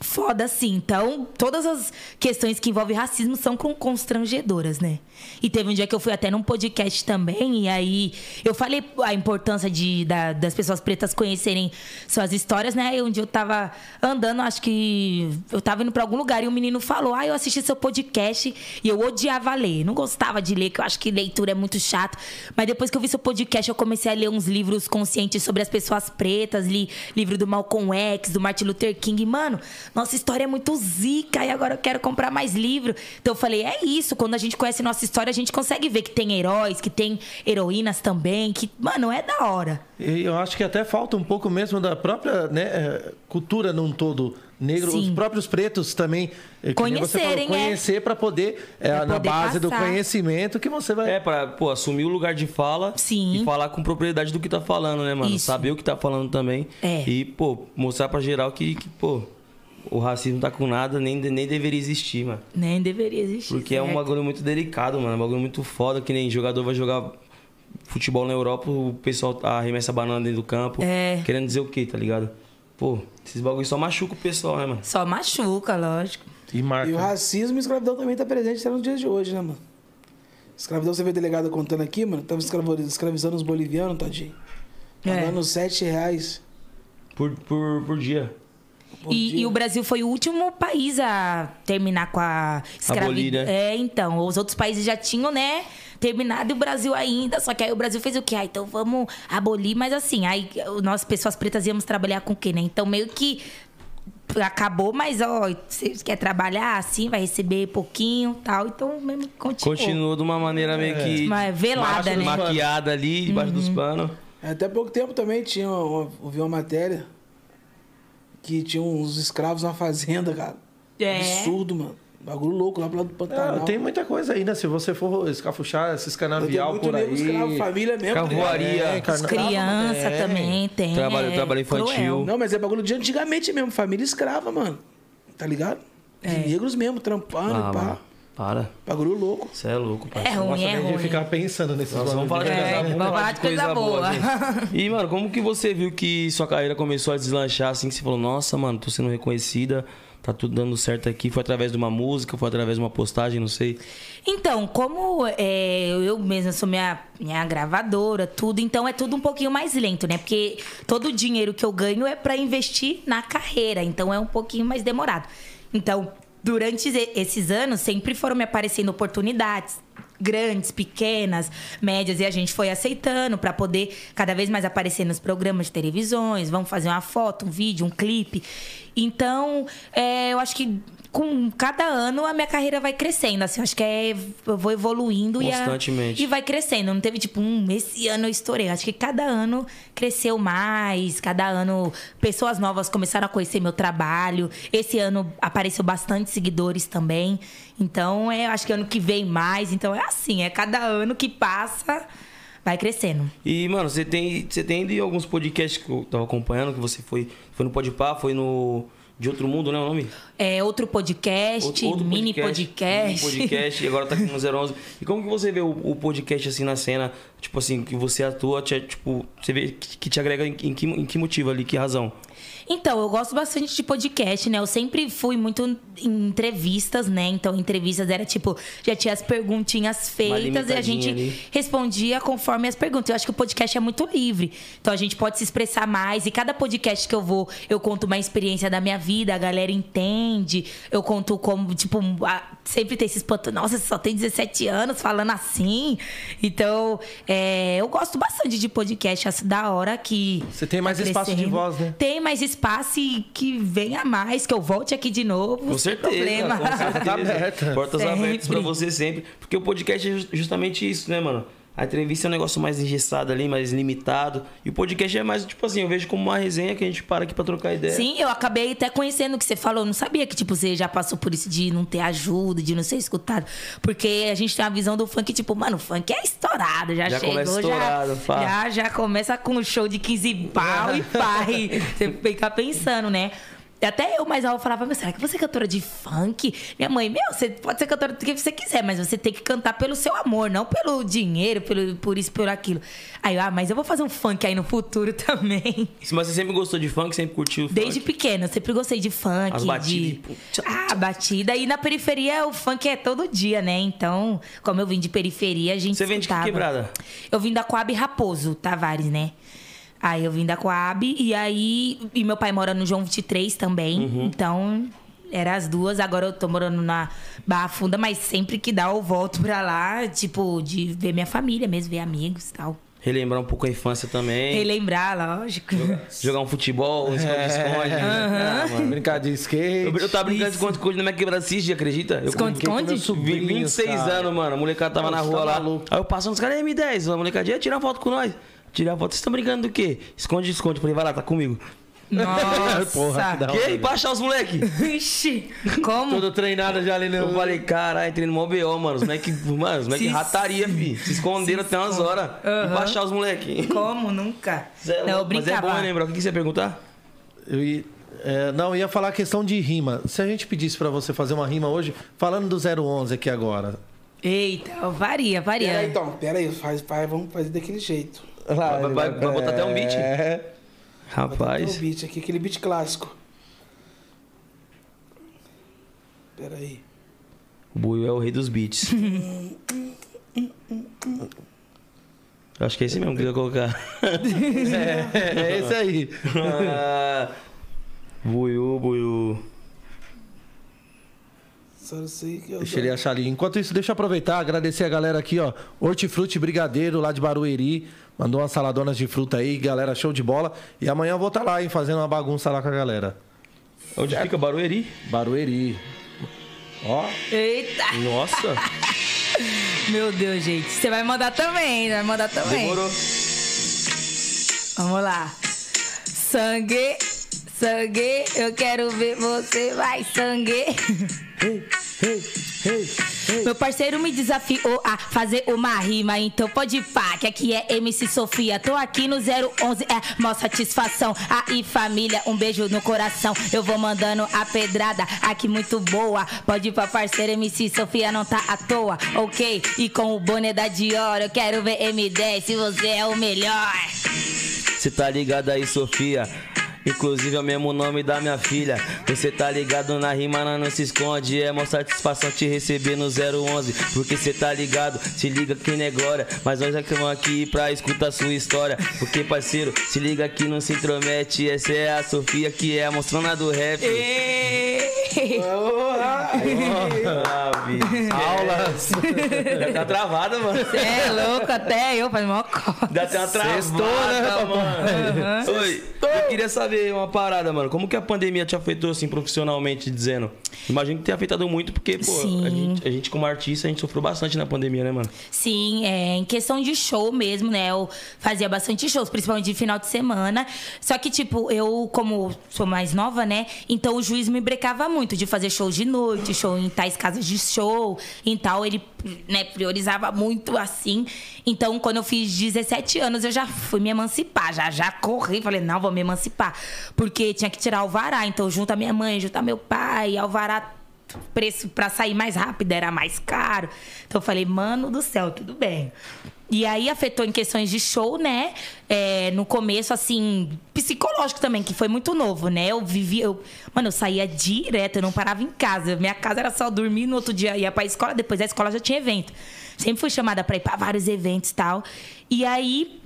foda, assim. Então, todas as questões que envolvem racismo são constrangedoras, né? E teve um dia que eu fui até num podcast também, e aí eu falei a importância de, da- das pessoas pretas conhecerem suas histórias, né? E um dia eu tava andando, acho que eu tava indo pra algum lugar, e um menino falou: Ah, eu assisti seu podcast e eu odiava ler. Não gostava de ler, que eu acho que leitura é muito chato. Mas depois que eu vi seu podcast, eu comecei a ler uns livros conscientes sobre as pessoas pretas, li livro do Malcolm X, do Martin Luther King. Mano, nossa história é muito zica e agora eu quero comprar mais livro. Então eu falei, é isso, quando a gente conhece nossa história, a gente consegue ver que tem heróis, que tem heroínas também, que, mano, é da hora. E eu acho que até falta um pouco mesmo da própria né, eh, cultura num todo negro, Sim. os próprios pretos também nem você falou, Conhecerem, é. conhecer para poder, Pra na poder base do passar. conhecimento que você vai É, pra, pô, assumir o lugar de fala Sim. e falar com propriedade do que tá falando, né, mano? Isso. Saber o que tá falando também. É. E, pô, mostrar pra geral que, que, pô, o racismo tá com nada, nem, nem deveria existir, mano. Nem deveria existir. Porque é um certo? bagulho muito delicado, mano. É um bagulho muito foda, que nem jogador vai jogar futebol na Europa, o pessoal arremessa banana dentro do campo. É. Querendo dizer o quê, tá ligado? Pô, esses bagulhos só machucam o pessoal, né, mano? Só machuca, lógico. e marca. E o racismo e a escravidão também tá presente até nos dias de hoje, né, mano? Escravidão, você vê a delegada contando aqui, mano, tava escravizando os bolivianos, tadinho. É. Pagando sete reais Por, por, por dia. E, e o Brasil foi o último país a terminar com a escravidão. né? É, então. Os outros países já tinham, né? Terminado e o Brasil ainda. Só que aí o Brasil fez o quê? Ah, então vamos abolir. Mas assim, aí nós, pessoas pretas, íamos trabalhar com o quê, né? Então meio que acabou, mas ó, você quer trabalhar assim, vai receber pouquinho tal. Então mesmo continuou. Continua de uma maneira meio que. Mas velada, né? Maquiada ali, debaixo dos panos. Até pouco tempo também tinha, uma- eu vi uma matéria que tinha uns escravos na fazenda, cara. É. Absurdo, mano. Bagulho louco lá pro lado do Pantanal. É, tem muita coisa aí, né? Se você for escafuchar esses canavial por aí... escravo, família mesmo. ligado? Cavoaria. É, As carna- crianças É. também tem. Trabalho- é trabalho infantil. cruel. Não, mas é bagulho de antigamente mesmo, família escrava, mano. Tá ligado? De É. negros mesmo, trampando, Ah, pá. mano. Para. Bagulho louco. Você é louco, pai. É ruim, Nossa, é a gente ruim. ficar pensando nesses Nossa, vamos falar de coisa É, boa. vamos falar de coisa boa. gente. E, mano, como que você viu que sua carreira começou a deslanchar assim? Que você falou, nossa, mano, tô sendo reconhecida, tá tudo dando certo aqui. Foi através de uma música, foi através de uma postagem, não sei. Então, como é, eu mesma sou minha, minha gravadora, tudo, então é tudo um pouquinho mais lento, né? Porque todo o dinheiro que eu ganho é pra investir na carreira, então é um pouquinho mais demorado. Então, durante esses anos, sempre foram me aparecendo oportunidades grandes, pequenas, médias, e a gente foi aceitando pra poder cada vez mais aparecer nos programas de televisões, vamos fazer uma foto, um vídeo, um clipe. Então, é, eu acho que com cada ano a minha carreira vai crescendo, assim, acho que é, eu vou evoluindo e, a- Constantemente. e vai crescendo. Não teve tipo, um, esse ano eu estourei. Acho que cada ano cresceu mais, cada ano pessoas novas começaram a conhecer meu trabalho. Esse ano apareceu bastante seguidores também. Então, é, acho que ano que vem mais. Então é assim, é cada ano que passa vai crescendo. E, mano, você tem, você tem de alguns podcasts que eu tava acompanhando, que você foi, foi no Podpah, foi no De Outro Mundo, né, o nome? É outro podcast, Outro- outro mini podcast. Mini podcast, e agora tá aqui no 011. E como que você vê o, o podcast assim na cena? Tipo assim, que você atua, te- tipo, você vê que, que te agrega em, em que, em que motivo ali, que razão? Então, eu gosto bastante de podcast, né? Eu sempre fui muito em entrevistas, né? Então, entrevistas era tipo, já tinha as perguntinhas feitas e a gente ali. respondia conforme as perguntas. Eu acho que o podcast é muito livre. Então, a gente pode se expressar mais. E cada podcast que eu vou, eu conto uma experiência da minha vida, a galera entende. Eu conto como, tipo, sempre tem esse espanto. Nossa, você só tem 17 anos falando assim. Então, é, eu gosto bastante de podcast. Acho da hora que. Você tem mais tá espaço de voz, né? Tem mais espaço e que venha mais, que eu volte aqui de novo. Com certeza, problema. com certeza. Portas Sempre. abertas pra você sempre. Porque o podcast é ju- justamente isso, né, mano? A entrevista é um negócio mais engessado ali, mais limitado. E o podcast é mais, tipo assim, eu vejo como uma resenha que a gente para aqui pra trocar ideia. Sim, eu acabei até conhecendo o que você falou. Eu não sabia que, tipo, você já passou por isso de não ter ajuda, de não ser escutado. Porque a gente tem a visão do funk, tipo, mano, o funk é estourado. Já, Já chegou, estourado, já, já, já começa com um show de 15 pau e pai. Você fica pensando, né? Até eu mais alto falava, mas será que você é cantora de funk? Minha mãe, meu, você pode ser cantora do que você quiser, mas você tem que cantar pelo seu amor, não pelo dinheiro, pelo, por isso, por aquilo. Aí eu, ah, mas eu vou fazer um funk aí no futuro também. Mas você sempre gostou de funk, sempre curtiu Desde funk? pequena, eu sempre gostei de funk. As batidas, de... tipo, Ah, batida. E na periferia o funk é todo dia, né? Então, como eu vim de periferia, a gente Você vem de que escutava. quebrada? Eu vim da Coab Raposo, Tavares, né? Aí eu vim da Coab e aí. E meu pai mora no João 23 também. Uhum. Então, era as duas. Agora eu tô morando na Barra Funda, mas sempre que dá eu volto pra lá, tipo, de ver minha família mesmo, ver amigos e tal. Relembrar um pouco a infância também. Relembrar, lógico. Jogar um futebol, um esconde-esconde. Ah, mano. Brincar de skate. Eu, eu tava brincando de esconde-esconde na minha quebrada esses acredita? Esconde- esconde? sobrinhos, 26 cara. anos, mano. A molecada tava na Nossa, rua tá lá. maluco. Aí eu passando os caras, aí, M10. A molecadinha, tira uma foto com nós. Tirar a foto. Vocês estão brincando do quê? Esconde, esconde. Falei, vai lá, tá comigo. Nossa. Porra, que da hora. E achar os moleque? Ixi, como? Tudo treinado já ali no. Eu falei, caralho, entrei no mó BO, mano. Os moleque, mano, os moleque Se- rataria, fi. Se esconderam até umas horas. E Aham. pra achar os moleque. Como? Nunca. Cê é Não, louco, Mas é brincava. bom lembrar. O que que você ia perguntar? Eu ia- é, não, eu ia falar a questão de rima. Se a gente pedisse pra você fazer uma rima hoje, falando do 011 aqui agora. Eita, varia, varia. Pera aí, então, pera aí, faz, faz, vamos fazer daquele jeito. Vai- vai- vai botar até um beat? É. Rapaz. beat aqui, aquele beat clássico. Pera aí. O Buiu é o rei dos beats. Eu acho que é esse mesmo que eu ia colocar. É, é esse aí. Ah, Buiu, Buiu. Deixa ele achar ali. Enquanto isso, deixa eu aproveitar, agradecer a galera aqui, ó. Hortifruti Brigadeiro, lá de Barueri. Mandou umas saladonas de fruta aí, galera, show de bola. E amanhã eu vou estar lá, hein, fazendo uma bagunça lá com a galera. Onde fica Barueri? Barueri. Ó, Eita, Nossa, meu Deus, gente. Você vai mandar também, vai mandar também. demorou. Vamos lá. Sangue, sangue, eu quero ver você, vai, sangue. Meu parceiro me desafiou a fazer uma rima, então pode pá, que aqui é MC Sofia. Tô aqui no 011, é mó satisfação. Aí, família, um beijo no coração. Eu vou mandando a pedrada aqui muito boa. Pode ir pra parceiro MC Sofia, não tá à toa, ok? E com o boné da Dior, eu quero ver M10 se você é o melhor. Você tá ligado aí, Sofia? Inclusive é o mesmo nome da minha filha. Você tá ligado na rima, nós não se esconde. É uma satisfação te receber no 011. Porque você tá ligado, se liga que não é glória. Mas nós estamos aqui pra escutar sua história. Porque, parceiro, se liga que não se intromete. Essa é a Sofia que é a monstrona do rap. Aulas. Já tá travada, mano. Você é louco, até eu faz mó cota. Dá até uma travada, Sextou, né, mano. Oi, eu queria saber uma parada, mano. Como que a pandemia te afetou, assim, profissionalmente dizendo? Imagino que tenha afetado muito, porque, pô, a gente, a gente como artista, a gente sofreu bastante na pandemia, né, mano? Sim, é, em questão de show mesmo, né? Eu fazia bastante shows, principalmente de final de semana. Só que, tipo, eu, como sou mais nova, né? Então o juiz me brecava muito de fazer shows de noite, show em tais casas de show, em tal. Ele, né, priorizava muito assim. Então, quando eu fiz 17 anos, eu já fui me emancipar, já, já corri. Falei, não, vou me emancipar. Porque tinha que tirar alvará. Então, junto a minha mãe, junto a meu pai, alvará preço pra sair mais rápido era mais caro. Então eu falei, mano do céu, tudo bem. E aí afetou em questões de show, né? É, no começo, assim, psicológico também, que foi muito novo, né? Eu vivia. Eu, mano, eu saía direto, eu não parava em casa. Minha casa era só dormir, no outro dia ia pra escola, depois da escola já tinha evento. Sempre fui chamada pra ir pra vários eventos e tal. E aí,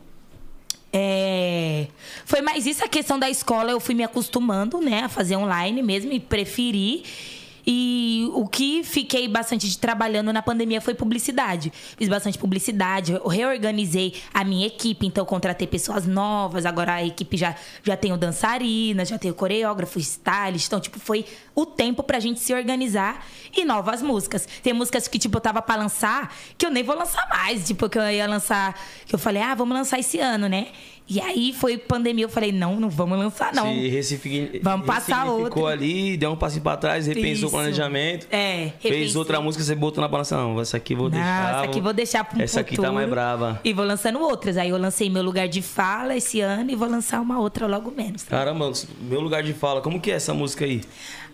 é, Foi mais isso a questão da escola, eu fui me acostumando, né, a fazer online mesmo e preferi. E o que fiquei bastante trabalhando na pandemia foi publicidade. Fiz bastante publicidade, reorganizei a minha equipe, então contratei pessoas novas, agora a equipe já, já tem o dançarina, já tem o coreógrafo, stylist, então tipo foi o tempo pra gente se organizar e novas músicas. Tem músicas que tipo eu tava pra lançar que eu nem vou lançar mais, tipo que eu ia lançar, que eu falei: "Ah, vamos lançar esse ano, né?" E aí foi pandemia, eu falei: "Não, não vamos lançar não". Se ressigni- Vamos passar outra. ali, deu um passinho pra trás, repensou planejamento. É, Fez repensei. outra música, você botou na balança. Não, essa aqui vou Não, deixar. essa aqui vou deixar pro Essa aqui futuro. tá mais brava. E vou lançando outras. Aí eu lancei meu lugar de fala esse ano e vou lançar uma outra logo menos. Caramba, meu lugar de fala, como que é essa música aí?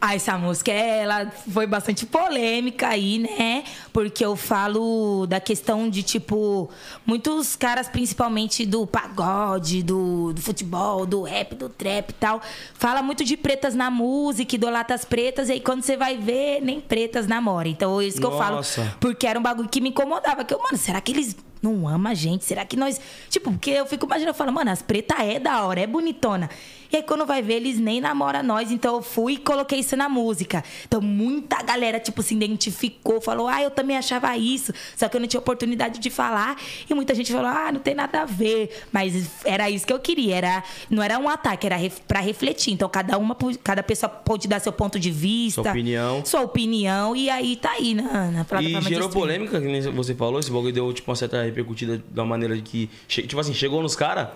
Ah, essa música, ela foi bastante polêmica aí, né? Porque eu falo da questão de, tipo, muitos caras, principalmente do pagode, do, do futebol, do rap, do trap e tal, fala muito de pretas na música, idolata as pretas, e aí quando você vai ver, nem pretas namoram. Então, é isso que eu falo. Nossa. Porque era um bagulho que me incomodava. Que eu, mano, será que eles não amam a gente? Será que nós. Tipo, porque eu fico imaginando, eu falo, mano, as pretas é da hora, é bonitona. E aí, quando vai ver, eles nem namoram nós. Então, eu fui e coloquei isso na música. Então, muita galera, tipo, se identificou, falou, ah, eu também achava isso. Só que eu não tinha oportunidade de falar. E muita gente falou, ah, não tem nada a ver. Mas era isso que eu queria. Era, não era um ataque, era ref, pra refletir. Então, cada uma, cada pessoa pode dar seu ponto de vista. Sua opinião. Sua opinião. E aí, tá aí na, na E plataforma de gerou polêmica, que você falou, esse bagulho deu tipo uma certa repercutida da maneira de que. Tipo assim, chegou nos caras.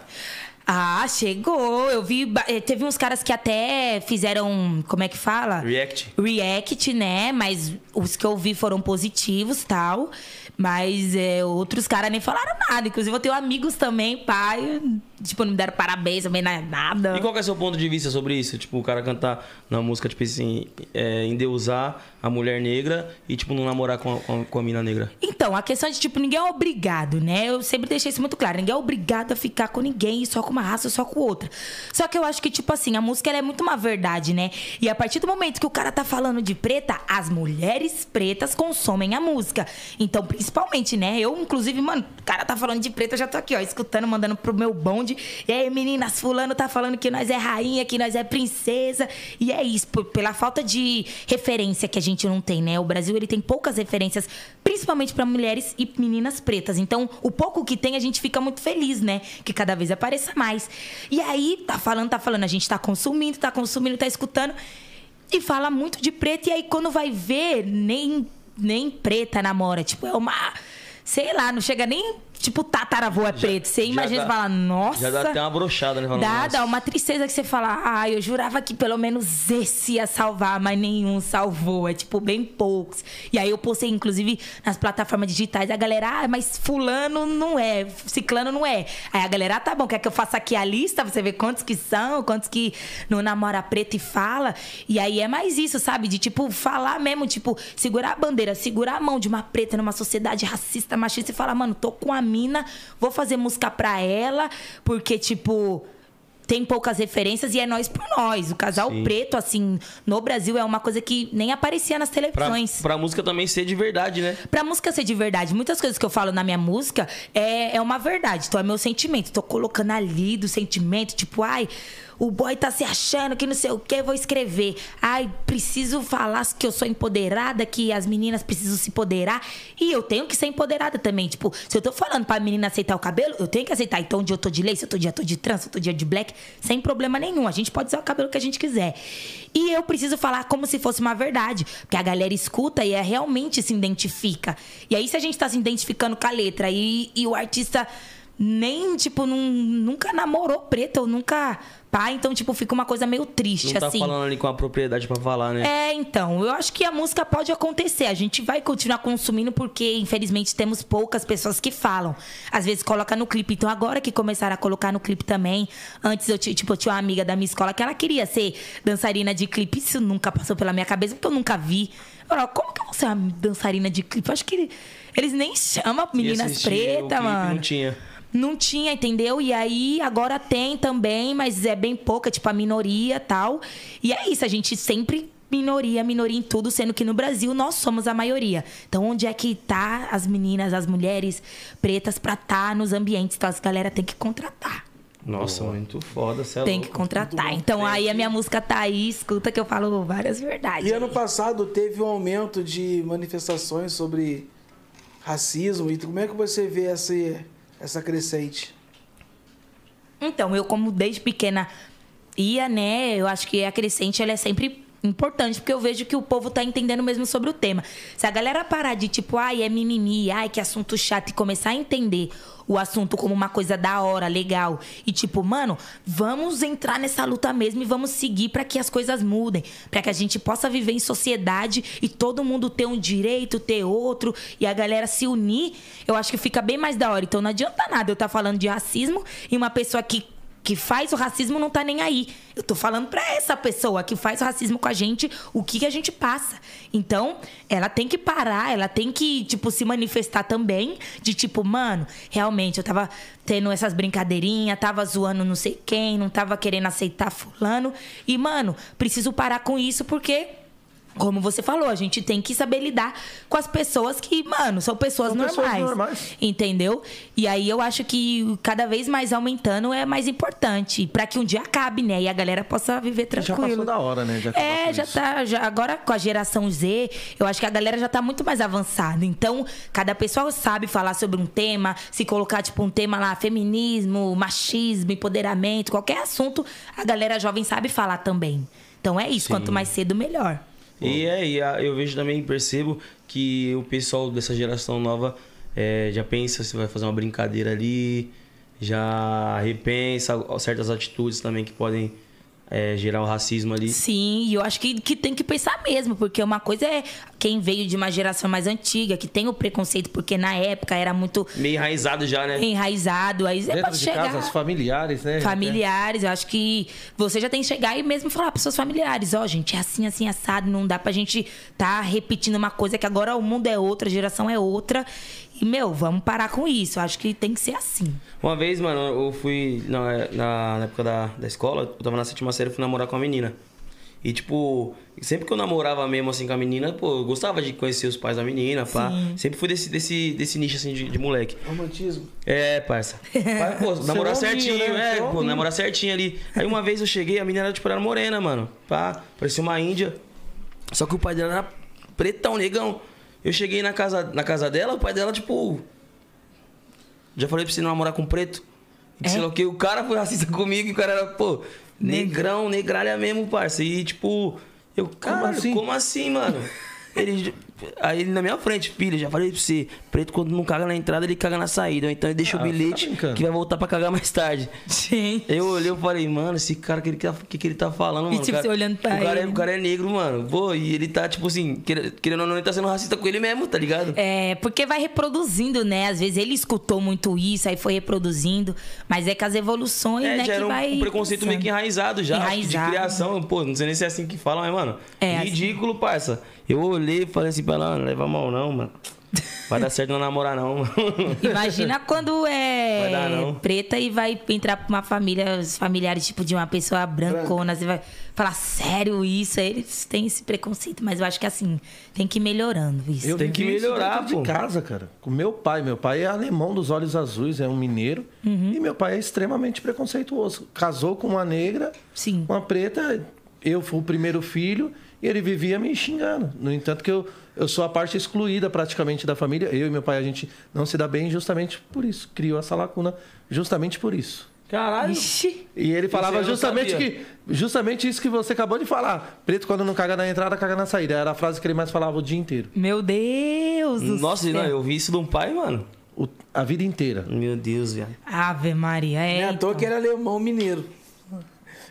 Ah, chegou. Eu vi. eh, Teve uns caras que até fizeram. Como é que fala? React. React, né? Mas os que eu vi foram positivos tal. Mas é, outros caras nem falaram nada. Inclusive, eu tenho amigos também, pai. Tipo, não me deram parabéns também, na- nada. E qual que é seu ponto de vista sobre isso? Tipo, o cara cantar na música, tipo assim, é, endeusar a mulher negra e, tipo, não namorar com a, com a- com a mina negra. Então, a questão de, tipo, ninguém é obrigado, né? Eu sempre deixei isso muito claro. Ninguém é obrigado a ficar com ninguém, só com uma raça, só com outra. Só que eu acho que, tipo assim, a música ela é muito uma verdade, né? E a partir do momento que o cara tá falando de preta, as mulheres pretas consomem a música. Então, principalmente, né? Eu, inclusive, mano, o cara tá falando de preta, eu já tô aqui, ó, escutando, mandando pro meu bonde. E aí, meninas, fulano tá falando que nós é rainha, que nós é princesa. E é isso, por- pela falta de referência que a gente não tem, né? O Brasil, ele tem poucas referências, principalmente pra mulheres e meninas pretas. Então, o pouco que tem, a gente fica muito feliz, né? Que cada vez apareça mais. E aí, tá falando, tá falando, a gente tá consumindo, tá consumindo, tá escutando. E fala muito de preto. E aí, quando vai ver, nem, nem preta namora. Tipo, é uma. Sei lá, não chega nem. Tipo, tataravô é preto. Você imagina e fala, nossa. Já dá até uma brochada, né? Falando, Dá, nossa. dá uma tristeza que você fala, ah, eu jurava que pelo menos esse ia salvar, mas nenhum salvou. É tipo, bem poucos. E aí eu postei, inclusive, nas plataformas digitais, a galera, ah, mas fulano não é, ciclano não é. Aí a galera, ah, tá bom, quer que eu faça aqui a lista? Você vê quantos que são, quantos que não namora preto e fala. E aí é mais isso, sabe? De tipo, falar mesmo, tipo, segurar a bandeira, segurar a mão de uma preta numa sociedade racista, machista e falar, mano, tô com a mina, vou fazer música pra ela, porque, tipo tem poucas referências e é nós por nós. O casal Sim. preto, assim, no Brasil é uma coisa que nem aparecia nas Pra, televisões. pra música também ser de verdade, né? Pra música ser de verdade, muitas coisas que eu falo na minha música é, é uma verdade. Então é meu sentimento. Tô colocando ali do sentimento, tipo, ai, o boy tá se achando que não sei o que, vou escrever. Ai, preciso falar que eu sou empoderada, que as meninas precisam se empoderar. E eu tenho que ser empoderada também. Tipo, se eu tô falando pra menina aceitar o cabelo, eu tenho que aceitar. Então, um dia eu tô de lace, outro dia eu tô de trans, outro dia de black, sem problema nenhum. A gente pode usar o cabelo que a gente quiser. E eu preciso falar como se fosse uma verdade. Porque a galera escuta e é, realmente se identifica. E aí, se a gente tá se identificando com a letra e, e o artista nem, tipo, nun- nunca namorou preto, ou nunca. Pá, então, tipo, fica uma coisa meio triste, Não tá assim. falando ali com a propriedade pra falar, né? É, então, eu acho que a música pode acontecer. A gente vai continuar consumindo porque, infelizmente, temos poucas pessoas que falam. Às vezes coloca no clipe. Então, agora que começaram a colocar no clipe também. Antes, eu, ti- tipo, eu tinha uma amiga da minha escola que ela queria ser dançarina de clipe. Isso nunca passou pela minha cabeça, porque eu nunca vi. Eu como que eu vou ser uma dançarina de clipe? Eu acho que ele- eles nem chamam meninas pretas, mano. Não tinha. Não tinha, entendeu? E aí agora tem também, mas é bem pouca, tipo a minoria tal. E é isso, a gente sempre minoria, minoria em tudo, sendo que no Brasil nós somos a maioria. Então onde é que tá as meninas, as mulheres pretas pra tá nos ambientes? Então as galera tem que contratar. Nossa, muito foda, cê é Tem louco. que contratar. Então aí a minha música tá aí, escuta que eu falo várias verdades. E ano passado teve um aumento de manifestações sobre racismo. E como é que você vê essa, essa crescente? Então, eu como desde pequena ia, né? Eu acho que a crescente ela é sempre importante, porque eu vejo que o povo tá entendendo mesmo sobre o tema. Se a galera parar de tipo, ai, é mimimi, ai, que assunto chato, e começar a entender o assunto como uma coisa da hora, legal, e tipo, mano, vamos entrar nessa luta mesmo e vamos seguir para que as coisas mudem, para que a gente possa viver em sociedade e todo mundo ter um direito, ter outro, e a galera se unir, eu acho que fica bem mais da hora. Então não adianta nada eu estar tá falando de racismo e uma pessoa que que faz o racismo não tá nem aí. Eu tô falando para essa pessoa que faz o racismo com a gente, o que, que a gente passa. Então, ela tem que parar, ela tem que, tipo, se manifestar também, de tipo, mano, realmente, eu tava tendo essas brincadeirinhas, tava zoando não sei quem, não tava querendo aceitar fulano. E, mano, preciso parar com isso porque como você falou, a gente tem que saber lidar com as pessoas que, mano, são pessoas, São normais, pessoas normais. Entendeu? E aí eu acho que cada vez mais aumentando é mais importante. Pra que um dia acabe, né? E a galera possa viver Já tranquilo. passou da hora, né? acabar É, já isso. tá. Já, agora com a geração Z, eu acho que a galera já tá muito mais avançada. Então, cada pessoa sabe falar sobre um tema, se colocar, tipo, um tema lá, feminismo, machismo, empoderamento, qualquer assunto, a galera jovem sabe falar também. Então é isso, quanto mais cedo, melhor. E é, e a- eu vejo também, percebo que o pessoal dessa geração nova é, já pensa se vai fazer uma brincadeira ali, já repensa certas atitudes também que podem é, gerar o racismo ali. Sim, e eu acho que, que tem que pensar mesmo, porque uma coisa é quem veio de uma geração mais antiga, que tem o preconceito, porque na época era muito Meio enraizado já, né? enraizado, aí é pra Dentro de chegar. casa, os familiares, né? Familiares, eu acho que você já tem que chegar e mesmo falar para seus familiares, ó, gente, é assim, assim, assado, não dá pra gente tá repetindo uma coisa que agora o mundo é outra, a geração é outra. E, meu, vamos parar com isso. Eu acho que tem que ser assim. Uma vez, mano, eu fui na, na, na época da, da escola, eu tava na sétima série, eu fui namorar com uma menina. E, tipo, sempre que eu namorava mesmo assim com a menina, pô, eu gostava de conhecer os pais da menina, pá. Sim. Sempre fui desse, desse, desse nicho assim de, de moleque. Romantismo. É, parça. Mas, pô, namorar certinho, né? é, Seu pô, namorar certinho ali. Aí uma vez eu cheguei, a menina era, tipo, era morena, mano. Pá, parecia uma índia. Só que o pai dela era pretão, negão. Eu cheguei na casa, na casa dela, o pai dela, tipo. Já falei pra você não namorar com preto. Que É? sei lá o que, o cara foi racista comigo e o cara era, pô, negrão, negralha mesmo, parça. E tipo, eu, cara, assim? como assim, mano? Ele, aí ele na minha frente, filho, já falei pra você, preto quando não caga na entrada, ele caga na saída. Ou então ele deixa Ah, o tá bilhete brincando. que vai voltar pra cagar mais tarde. Gente. Eu olhei e falei, mano, esse cara, o que, ele tá- que, que ele tá falando, mano? tipo, O cara- você olhando pra o cara, é- ele. o cara é negro, mano. Pô, e ele tá, tipo assim, querendo ou não, ele tá sendo racista com ele mesmo, tá ligado? É, porque vai reproduzindo, né? Às vezes ele escutou muito isso, aí foi reproduzindo. Mas é com as evoluções, É, né, já que era um, vai... um preconceito meio que enraizado já, que Enraizado. de criação. Pô, não sei nem se é assim que fala, mas, mano, É, assim. ridículo, parça. Eu olhei e falei assim pra ela, não leva mal não, mano. Vai dar certo não namorar não, mano. Imagina quando é Vai dar, preta e vai entrar pra uma família, os familiares, tipo, de uma pessoa brancona. Você vai falar, sério isso? Aí Eles têm esse preconceito, mas eu acho que assim, tem que ir melhorando isso. Eu Tem que vivi isso melhorar, pô. de casa, cara. Com meu pai. Meu pai é alemão dos olhos azuis, é um mineiro. Uhum. E meu pai é extremamente preconceituoso. Casou com uma negra, Sim. uma preta. Eu fui o primeiro filho e ele vivia me xingando. No entanto, que eu, eu sou a parte excluída praticamente da família. Eu e meu pai, a gente não se dá bem justamente por isso. Criou essa lacuna justamente por isso. Caralho. Ixi. E ele falava não justamente sabia. que justamente isso que você acabou de falar. Preto quando não caga na entrada, caga na saída. Era a frase que ele mais falava o dia inteiro. Meu Deus do Nossa, céu. não, eu vi isso de um pai, mano. O- a vida inteira. Meu Deus, velho. Ave Maria, é. Nem à toa então. que era alemão mineiro.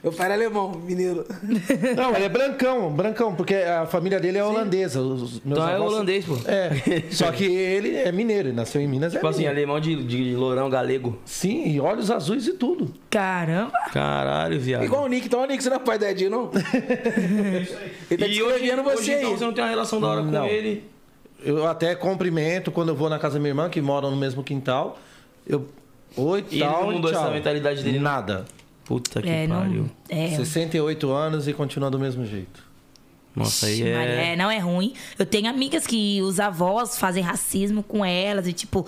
Meu pai era alemão, mineiro. Não, ele é brancão, brancão, porque a família dele é holandesa. Os meus Então é avós- holandês, pô. É, só que ele é mineiro, ele nasceu em Minas. Tipo é assim, alemão de, de lourão galego. Sim, e olhos azuis e tudo. Caramba. Caralho, viado. Igual o Nick, então o Nick, você não é pai da Edinho, não? Ele tá e hoje, descrevendo hoje você então aí. você não tem uma relação da hora com Não. ele. Eu até cumprimento quando eu vou na casa da minha irmã, que moram no mesmo quintal. Eu. Oi, E ele tal, não mudou tchau. essa mentalidade dele, não? Nada. Puta que É, pariu. não. É. 68 anos e continua do mesmo jeito. Nossa, aí é... é, não é ruim. Eu tenho amigas que os avós fazem racismo com elas e, tipo,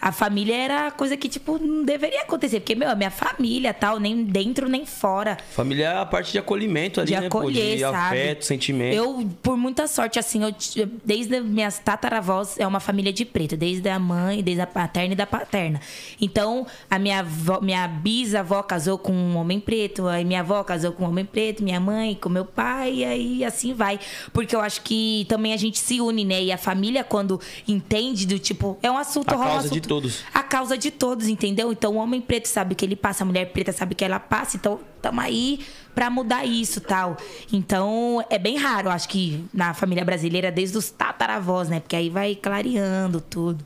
a família era coisa que, tipo, não deveria acontecer. Porque, meu, a minha família, tal, nem dentro nem fora. Família é a parte de acolhimento ali, De né? pô? acolher, de sabe? afeto, sentimento. Eu, por muita sorte, assim, eu, desde as minhas tataravós, é uma família de preto. Desde a mãe, desde a paterna e da paterna. Então, a minha, avó, minha bisavó casou com um homem preto. Aí minha avó casou com um homem preto. Minha mãe com meu pai. E aí, assim vai. Porque eu acho que também a gente se une, né? E a família, quando entende do tipo... É um assunto... A rola um assunto- todos. a causa de todos, entendeu? Então o homem preto sabe que ele passa, a mulher preta sabe que ela passa, então estamos aí pra mudar isso tal. Então é bem raro, acho que na família brasileira, desde os tataravós, né? Porque aí vai clareando tudo.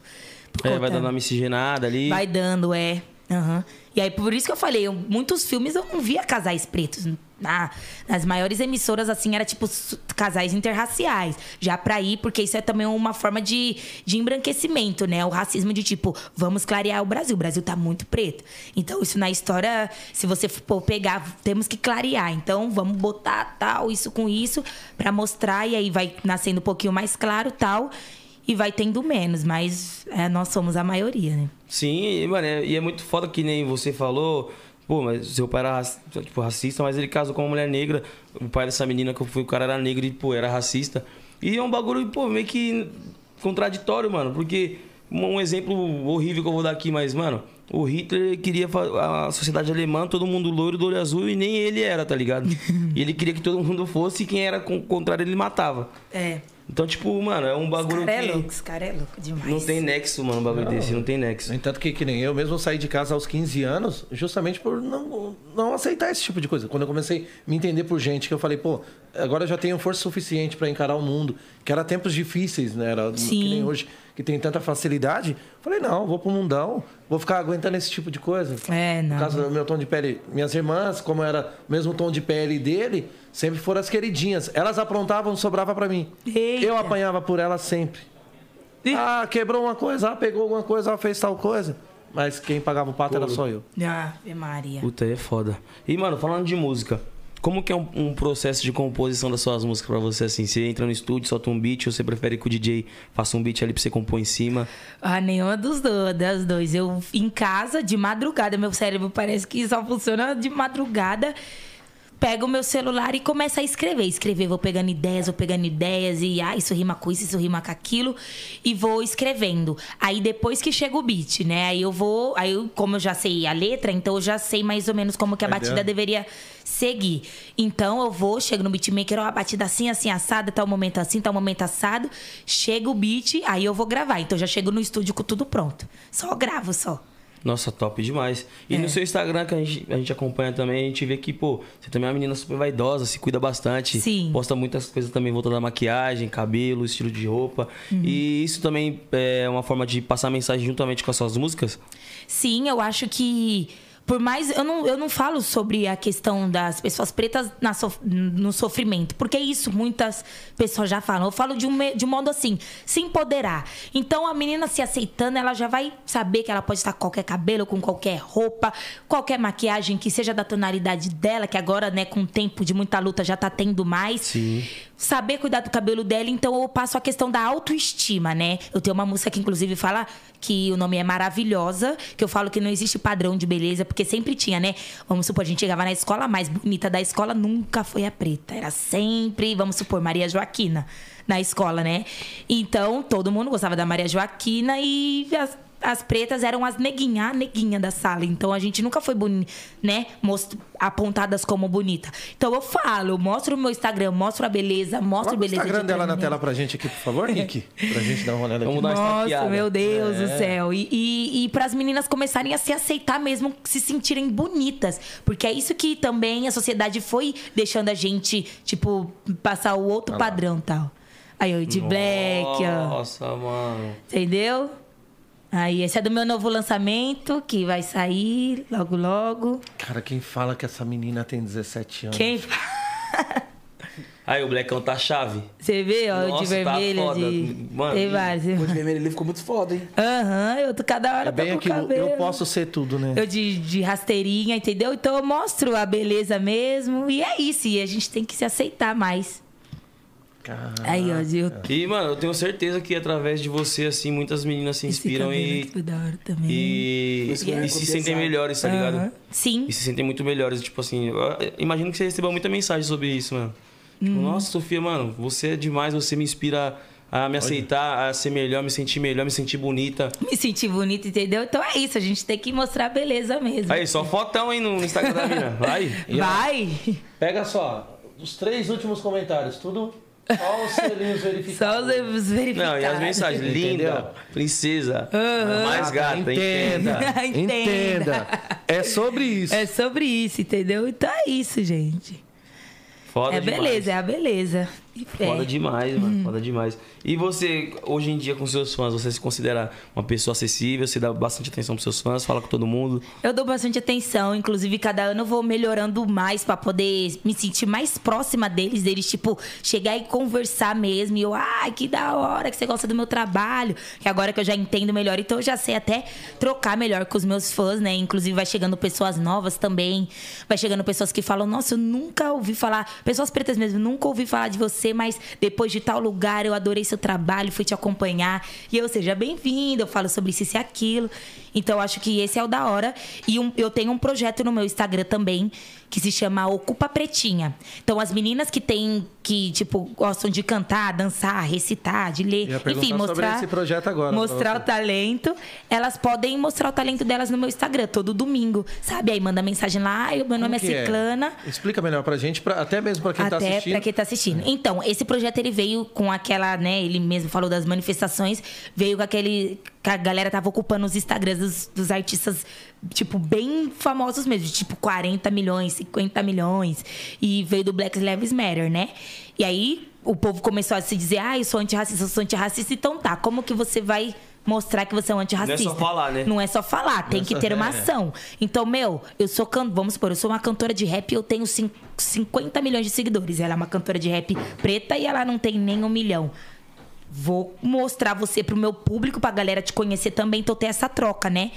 É, vai dando uma miscigenada ali. Vai dando, é. Aham. E aí, por isso que eu falei, eu- muitos filmes eu não via casais pretos. Na, nas maiores emissoras, assim, era tipo casais interraciais. Já pra ir, porque isso é também uma forma de, de embranquecimento, né? O racismo de tipo, vamos clarear o Brasil. O Brasil tá muito preto. Então, isso na história, se você for pegar, temos que clarear. Então, vamos botar tal, isso com isso, pra mostrar. E aí vai nascendo um pouquinho mais claro tal. E vai tendo menos, mas é, nós somos a maioria, né? Sim, e, é- e é muito foda que nem você falou. Pô, mas seu pai era tipo, racista, mas ele casou com uma mulher negra. O pai dessa menina que eu fui, o cara era negro e, pô, era racista. E é um bagulho, pô, meio que contraditório, mano. Porque um exemplo horrível que eu vou dar aqui, mas, mano, o Hitler queria a sociedade alemã, todo mundo loiro do olho azul, e nem ele era, tá ligado? e ele queria que todo mundo fosse, e quem era contrário ele matava. É. Então, tipo, mano, é um bagulho cara é que louco, esse cara é louco demais. não tem nexo, mano, um bagulho desse, não tem nexo. No entanto, que, que nem eu mesmo saí de casa aos 15 anos, justamente por não, não aceitar esse tipo de coisa. Quando eu comecei a me entender por gente, que eu falei, pô, agora eu já tenho força suficiente para encarar o mundo. Que era tempos difíceis, né? Era Sim. que nem hoje, que tem tanta facilidade. Falei, não, vou pro mundão, vou ficar aguentando esse tipo de coisa. É, não. No caso do meu tom de pele, minhas irmãs, como era o mesmo tom de pele dele, sempre foram as queridinhas. Elas aprontavam, sobrava para mim. Eita. Eu apanhava por elas sempre. Ah, quebrou uma coisa, ah, pegou alguma coisa, ah, fez tal coisa. Mas quem pagava o pato era só eu. Ave Maria. Puta, é foda. E, mano, falando de música, como que é um, um processo de composição das suas músicas pra você, assim? Você entra no estúdio, solta um beat, ou você prefere que o DJ faça um beat ali pra você compor em cima? Ah, nenhuma dos dois, das dois. Eu em casa, de madrugada, meu cérebro parece que só funciona de madrugada. Pego o meu celular e começo a escrever. Escrever, vou pegando ideias, vou pegando ideias, e ah, isso rima com isso, isso rima com aquilo, e vou escrevendo. Aí depois que chega o beat, né? Aí eu vou. Aí, eu, como eu já sei a letra, então eu já sei mais ou menos como que a batida deveria seguir. Então eu vou, chego no beatmaker, ó, a batida assim, assim, assada, tal momento assim, tal momento assado. Chega o beat, aí eu vou gravar. Então eu já chego no estúdio com tudo pronto. Só gravo só. Nossa, top demais. E É. no seu Instagram, que a gente, a gente acompanha também, a gente vê que, pô, você também é uma menina super vaidosa, se cuida bastante. Sim. Posta muitas coisas também voltando à maquiagem, cabelo, estilo de roupa. Uhum. E isso também é uma forma de passar mensagem juntamente com as suas músicas? Sim, eu acho que. Por mais. Eu não, eu não falo sobre a questão das pessoas pretas na sof- no sofrimento, porque isso muitas pessoas já falam. Eu falo de um, de um modo assim, se empoderar. Então a menina se aceitando, ela já vai saber que ela pode estar com qualquer cabelo, com qualquer roupa, qualquer maquiagem que seja da tonalidade dela, que agora, né, com o tempo de muita luta já tá tendo mais. Sim. Saber cuidar do cabelo dela, então eu passo a questão da autoestima, né? Eu tenho uma música que inclusive fala que o nome é Maravilhosa, que eu falo que não existe padrão de beleza, porque sempre tinha, né? Vamos supor, a gente chegava na escola, a mais bonita da escola nunca foi a preta. Era sempre, vamos supor, Maria Joaquina na escola, né? Então, todo mundo gostava da Maria Joaquina e as, as pretas eram as neguinha, a neguinha da sala. Então a gente nunca foi bonita, né? Most- apontadas como bonita. Então eu falo, mostro o meu Instagram, mostro a beleza, mostro Coloca o beleza. Instagram de dela na tela pra gente aqui, por favor, Nick. Pra gente dar uma olhada aqui. Vamos dar uma Nossa, meu Deus É. do céu. E, e, e para as meninas começarem a se aceitar mesmo, se sentirem bonitas. Porque é isso que também a sociedade foi deixando a gente, tipo, passar o outro padrão e tal. Aí eu de black, ó. Nossa, mano. Entendeu? Aí esse é do meu novo lançamento, que vai sair logo, logo. Cara, quem fala que essa menina tem 17 anos? Quem. Aí o Blackão tá chave. Você vê, ó, Nossa, de tá vermelho, foda. de. Mano, Tem vários. O de vermelho ali ficou muito foda, hein? Aham, eu tô cada hora É bem tô com aquilo, cabelo. eu posso ser tudo, né? Eu de, de rasteirinha, entendeu? Então eu mostro a beleza mesmo. E é isso, e a gente tem que se aceitar mais. Aí, ó, Gil. E, mano, eu tenho certeza que através de você, assim, muitas meninas se inspiram cabelo e, aqui da hora também. e, vai e se sentem melhores, tá ligado? Aham. Sim. E se sentem muito melhores. Tipo assim, eu imagino que você recebeu muita mensagem sobre isso, mano. Tipo, Uhum. nossa, Sofia, mano, você é demais, você me inspira a me aceitar, a ser melhor, me sentir melhor, me sentir bonita. Me senti bonita, entendeu? Então é isso, a gente tem que mostrar beleza mesmo. Aí, só fotão aí no Instagram da mina. Vai. Vai! Pega só, os três últimos comentários, tudo só os selinhos Só verificados. os verificados. Não, e as mensagens, Entendeu? linda, princesa, Aham. mais gata, entenda. Entenda, Entenda. entenda. É sobre isso. É sobre isso, entendeu? Então é isso, gente. Foda é demais. beleza, é a beleza. Foda demais, mano. Foda demais. E você, hoje em dia, com seus fãs, você se considera uma pessoa acessível? Você dá bastante atenção pros seus fãs? Fala com todo mundo? Eu dou bastante atenção, inclusive cada ano eu vou melhorando mais pra poder me sentir mais próxima deles, deles tipo chegar e conversar mesmo. E eu, ai, que da hora que você gosta do meu trabalho. Que agora que eu já entendo melhor, então eu já sei até trocar melhor com os meus fãs, né? Inclusive vai chegando pessoas novas também, vai chegando pessoas que falam: "Nossa, eu nunca ouvi falar, pessoas pretas mesmo, nunca ouvi falar de você, mas depois de tal lugar eu adorei seu trabalho, fui te acompanhar". E eu seja bem-vindo, eu falo sobre isso e aquilo. Então eu acho que esse é o da hora. E um- eu tenho um projeto no meu Instagram também que se chama Ocupa Pretinha. Então as meninas que têm que tipo gostam de cantar, dançar, recitar, de ler, enfim, sobre mostrar esse projeto agora mostrar o talento, elas podem mostrar o talento delas no meu Instagram todo domingo, sabe? Aí manda mensagem lá, "Ai, meu nome é que Ciclana. Explica melhor pra gente, pra- até mesmo pra quem tá Até assistindo. pra quem tá assistindo. Então, esse projeto ele veio com aquela, né? Ele mesmo falou das manifestações, veio com aquele. Que a galera tava ocupando os Instagrams dos, dos artistas, tipo, bem famosos mesmo, tipo 40 milhões, 50 milhões. E veio do Black Lives Matter, né? E aí o povo começou a se dizer, ah, eu sou antirracista, eu sou antirracista, então tá, como que você vai mostrar que você é um antirracista? Não é só falar, né? Não é só falar, tem que ter uma é. ação. Então, meu, eu sou can... vamos supor, eu sou uma cantora de rap e eu tenho cin- 50 milhões de seguidores. Ela é uma cantora de rap preta e ela não tem nem um milhão. Vou mostrar você pro meu público, pra galera te conhecer também, então ter essa troca, né?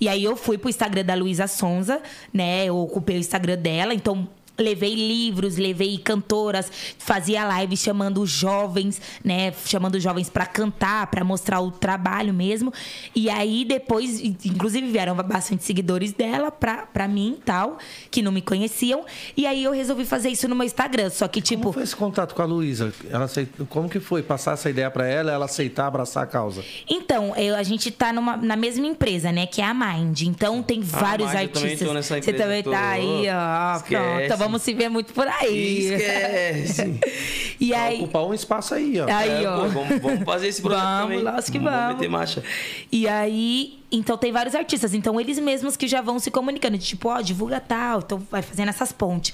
E aí eu fui pro Instagram da Luísa Sonza, né? Eu ocupei o Instagram dela, então levei livros, levei cantoras, fazia live chamando jovens, né? Chamando jovens pra cantar, pra mostrar o trabalho mesmo. E aí depois, inclusive vieram bastante seguidores dela pra, pra mim e tal, que não me conheciam. E aí eu resolvi fazer isso no meu Instagram. Só que, tipo. Como foi esse contato com a Luísa? Ela aceit- Como que foi passar essa ideia pra ela, ela aceitar, abraçar a causa? Então, eu- a gente tá numa, na mesma empresa, né? Que é a Mind. Então tem vários Mind, eu também artistas. tô nessa Você empresa, também tô. tá aí, ó. Esquece. Pronto, vamos se ver muito por aí. Esquece. E aí. ocupar um espaço aí, ó. Aí, É, ó. pô, vamos, vamos fazer esse projeto Vamos, também. lógico que vamos. meter marcha. E aí, então tem vários artistas. Então eles mesmos que já vão se comunicando. Tipo, ó, divulga tal. Então vai fazendo essas pontes.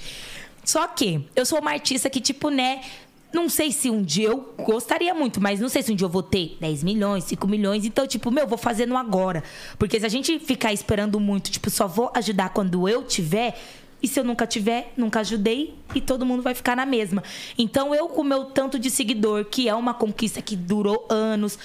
Só que eu sou uma artista que, tipo, né. Não sei se um dia eu gostaria muito, mas não sei se um dia eu vou ter 10 milhões, 5 milhões. Então, tipo, meu, vou fazendo agora. Porque se a gente ficar esperando muito, tipo, só vou ajudar quando eu tiver. E se eu nunca tiver, nunca ajudei e todo mundo vai ficar na mesma. Então eu, com o meu tanto de seguidor, que é uma conquista que durou anos,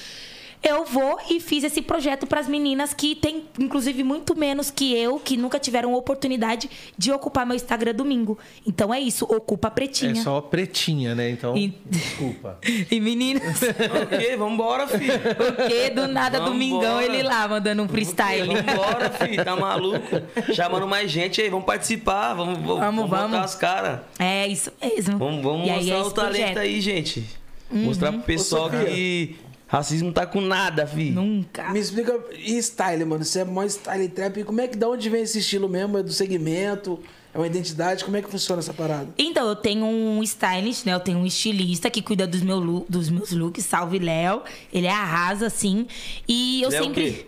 eu vou e fiz esse projeto para as meninas que têm, inclusive, muito menos que eu, que nunca tiveram oportunidade de ocupar meu Instagram domingo. Então é isso, ocupa a É pretinha. só pretinha, né? Então, E- desculpa. E meninas, ok, vambora, filho. porque do nada, Vambora. domingão, ele lá mandando um freestyle. Vambora, filho, tá maluco? Chamando mais gente aí, vamos participar, vamos, vamos, Vamos, botar vamos. as caras. É isso mesmo. Vamos, vamos mostrar é o talento projeto. Uhum. aí, gente. Mostrar pro pessoal Ô, que racismo tá com nada, filho. Nunca. Me explica, e style, mano? Você é mó style trap. Como é que, da onde vem esse estilo mesmo? É do segmento? É uma identidade? Como é que funciona essa parada? Então, eu tenho um stylist, né? Eu tenho um estilista que cuida dos, meu dos meus looks. Salve, Léo. Ele arrasa, assim. E eu Léo sempre... o quê?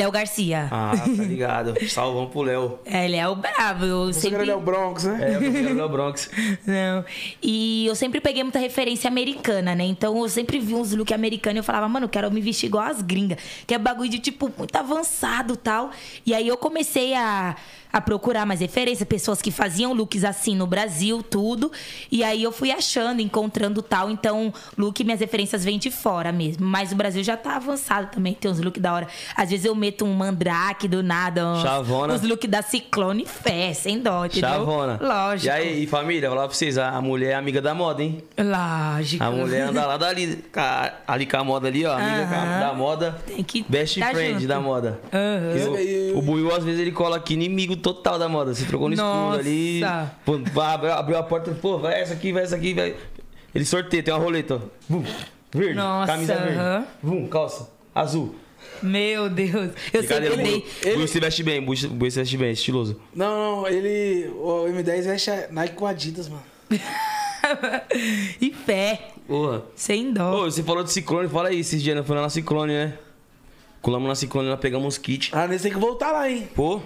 Léo Garcia. Ah, tá ligado. Salvão pro Léo. É, ele é o brabo. Eu Você sempre... sempre... é o Bronx, né? É, eu quero o Léo Bronx. Não. E eu sempre peguei muita referência americana, né? Então eu sempre vi uns looks americanos e eu falava, mano, eu quero me vestir igual as gringas. Que é bagulho de, tipo, muito avançado e tal. E aí eu comecei a, a procurar mais referência, pessoas que faziam looks assim no Brasil, tudo. E aí eu fui achando, encontrando tal. Então, look, minhas referências vêm de fora mesmo. Mas o Brasil já tá avançado também, tem uns looks da hora. Às vezes eu meto um mandrake do nada. uns- Chavona. Os looks da Ciclone fé, sem dó, entendeu? Chavona. Lógico. E aí, família, vou falar pra vocês, a mulher é amiga da moda, hein? Lógico. A mulher anda lá dali, ali com a moda ali, ó. Amiga Aham. da moda. Tem que Best tá friend junto. da moda. Aham. O, o Buiu, às vezes, ele cola aqui inimigo total da moda. Se trocou no escuro Nossa. ali. Pô, abriu, abriu a porta, pô, vai essa aqui, vai essa aqui, vai. Ele sorteia, tem uma roleta, ó. Vum, verde, Nossa, camisa verde. Vum, calça, azul. Meu Deus. Eu sempre Buiu. dei. Buiu se veste bem, Buiu Buiu se veste bem, estiloso. Não, não, ele. O M10 veste Nike com Adidas, mano. e fé. Porra. Sem dó. Ô, você falou de Ciclone, fala aí, esses dias, né? Foi lá na Ciclone, né? Colamos na Ciclone, lá pegamos kits. Ah, nesse tem que voltar lá, hein? Pô.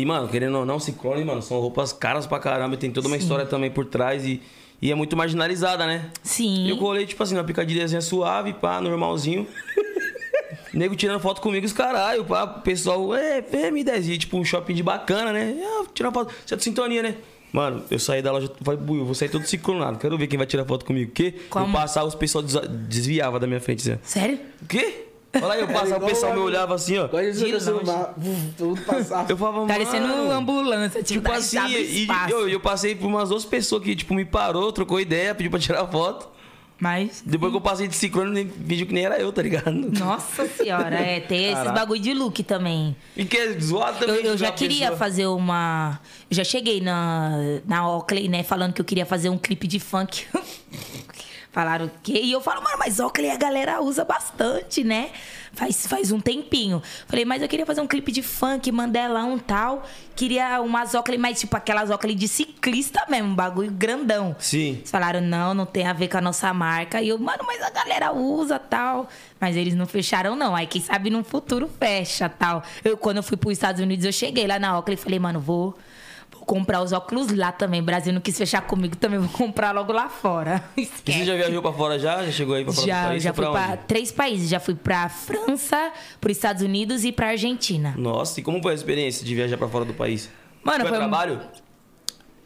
E, mano, querendo ou não, Ciclone, mano, são roupas caras pra caramba. e Tem toda uma história também por trás e, e é muito marginalizada, né? Sim. E eu colei, tipo assim, uma picadilhazinha suave, pá, normalzinho. Nego tirando foto comigo, os caralho, pá, o pessoal, é, M10, e, tipo, um shopping de bacana, né? Ah, tirar foto, você é de sintonia, né? Mano, eu saí da loja, falei, "Bui, eu vou sair todo ciclonado, quero ver quem vai tirar foto comigo. Eu Como? passava, os pessoal des- desviava da minha frente, assim. Sério? O quê? Olha aí, eu passava, o pessoal me olhava assim, ó. Agora De. Tudo passava. Eu falava, Parecendo mano... ambulância, tipo, Tipo assim, e, eu, eu passei por umas duas pessoas que, tipo, me parou, trocou ideia, pediu pra tirar foto. Mas. Depois que eu passei de ciclone, nem vídeo que nem era eu, tá ligado? Nossa senhora, é, tem esses Caraca. bagulho de look também. E que é zoado Eu, também. eu já uma queria pessoa- fazer uma. Eu já cheguei na, na Oakley, né? Falando que eu queria fazer um clipe de funk. Falaram o quê? E eu falo, mano, mas Oakley a galera usa bastante, né? Faz, faz um tempinho. Falei, mas eu queria fazer um clipe de funk, Mandelão tal. Queria umas Oakley, mas tipo aquelas Oakley de ciclista mesmo, um bagulho grandão. Sim. Eles falaram, não, não tem a ver com a nossa marca. E eu, mano, mas a galera usa tal. Mas eles não fecharam, não. Aí, quem sabe, no futuro fecha tal. Eu, quando eu fui pros Estados Unidos, eu cheguei lá na Oakley e falei, mano, vou comprar os óculos lá também. O Brasil não quis fechar comigo, também vou comprar logo lá fora. E você Esquece. já viajou pra fora já? Já chegou aí pra fora do Já, país? já fui pra pra três países. Já fui pra França, pros Estados Unidos e pra Argentina. Nossa, e como foi a experiência de viajar pra fora do país? Mano, foi, foi um- trabalho?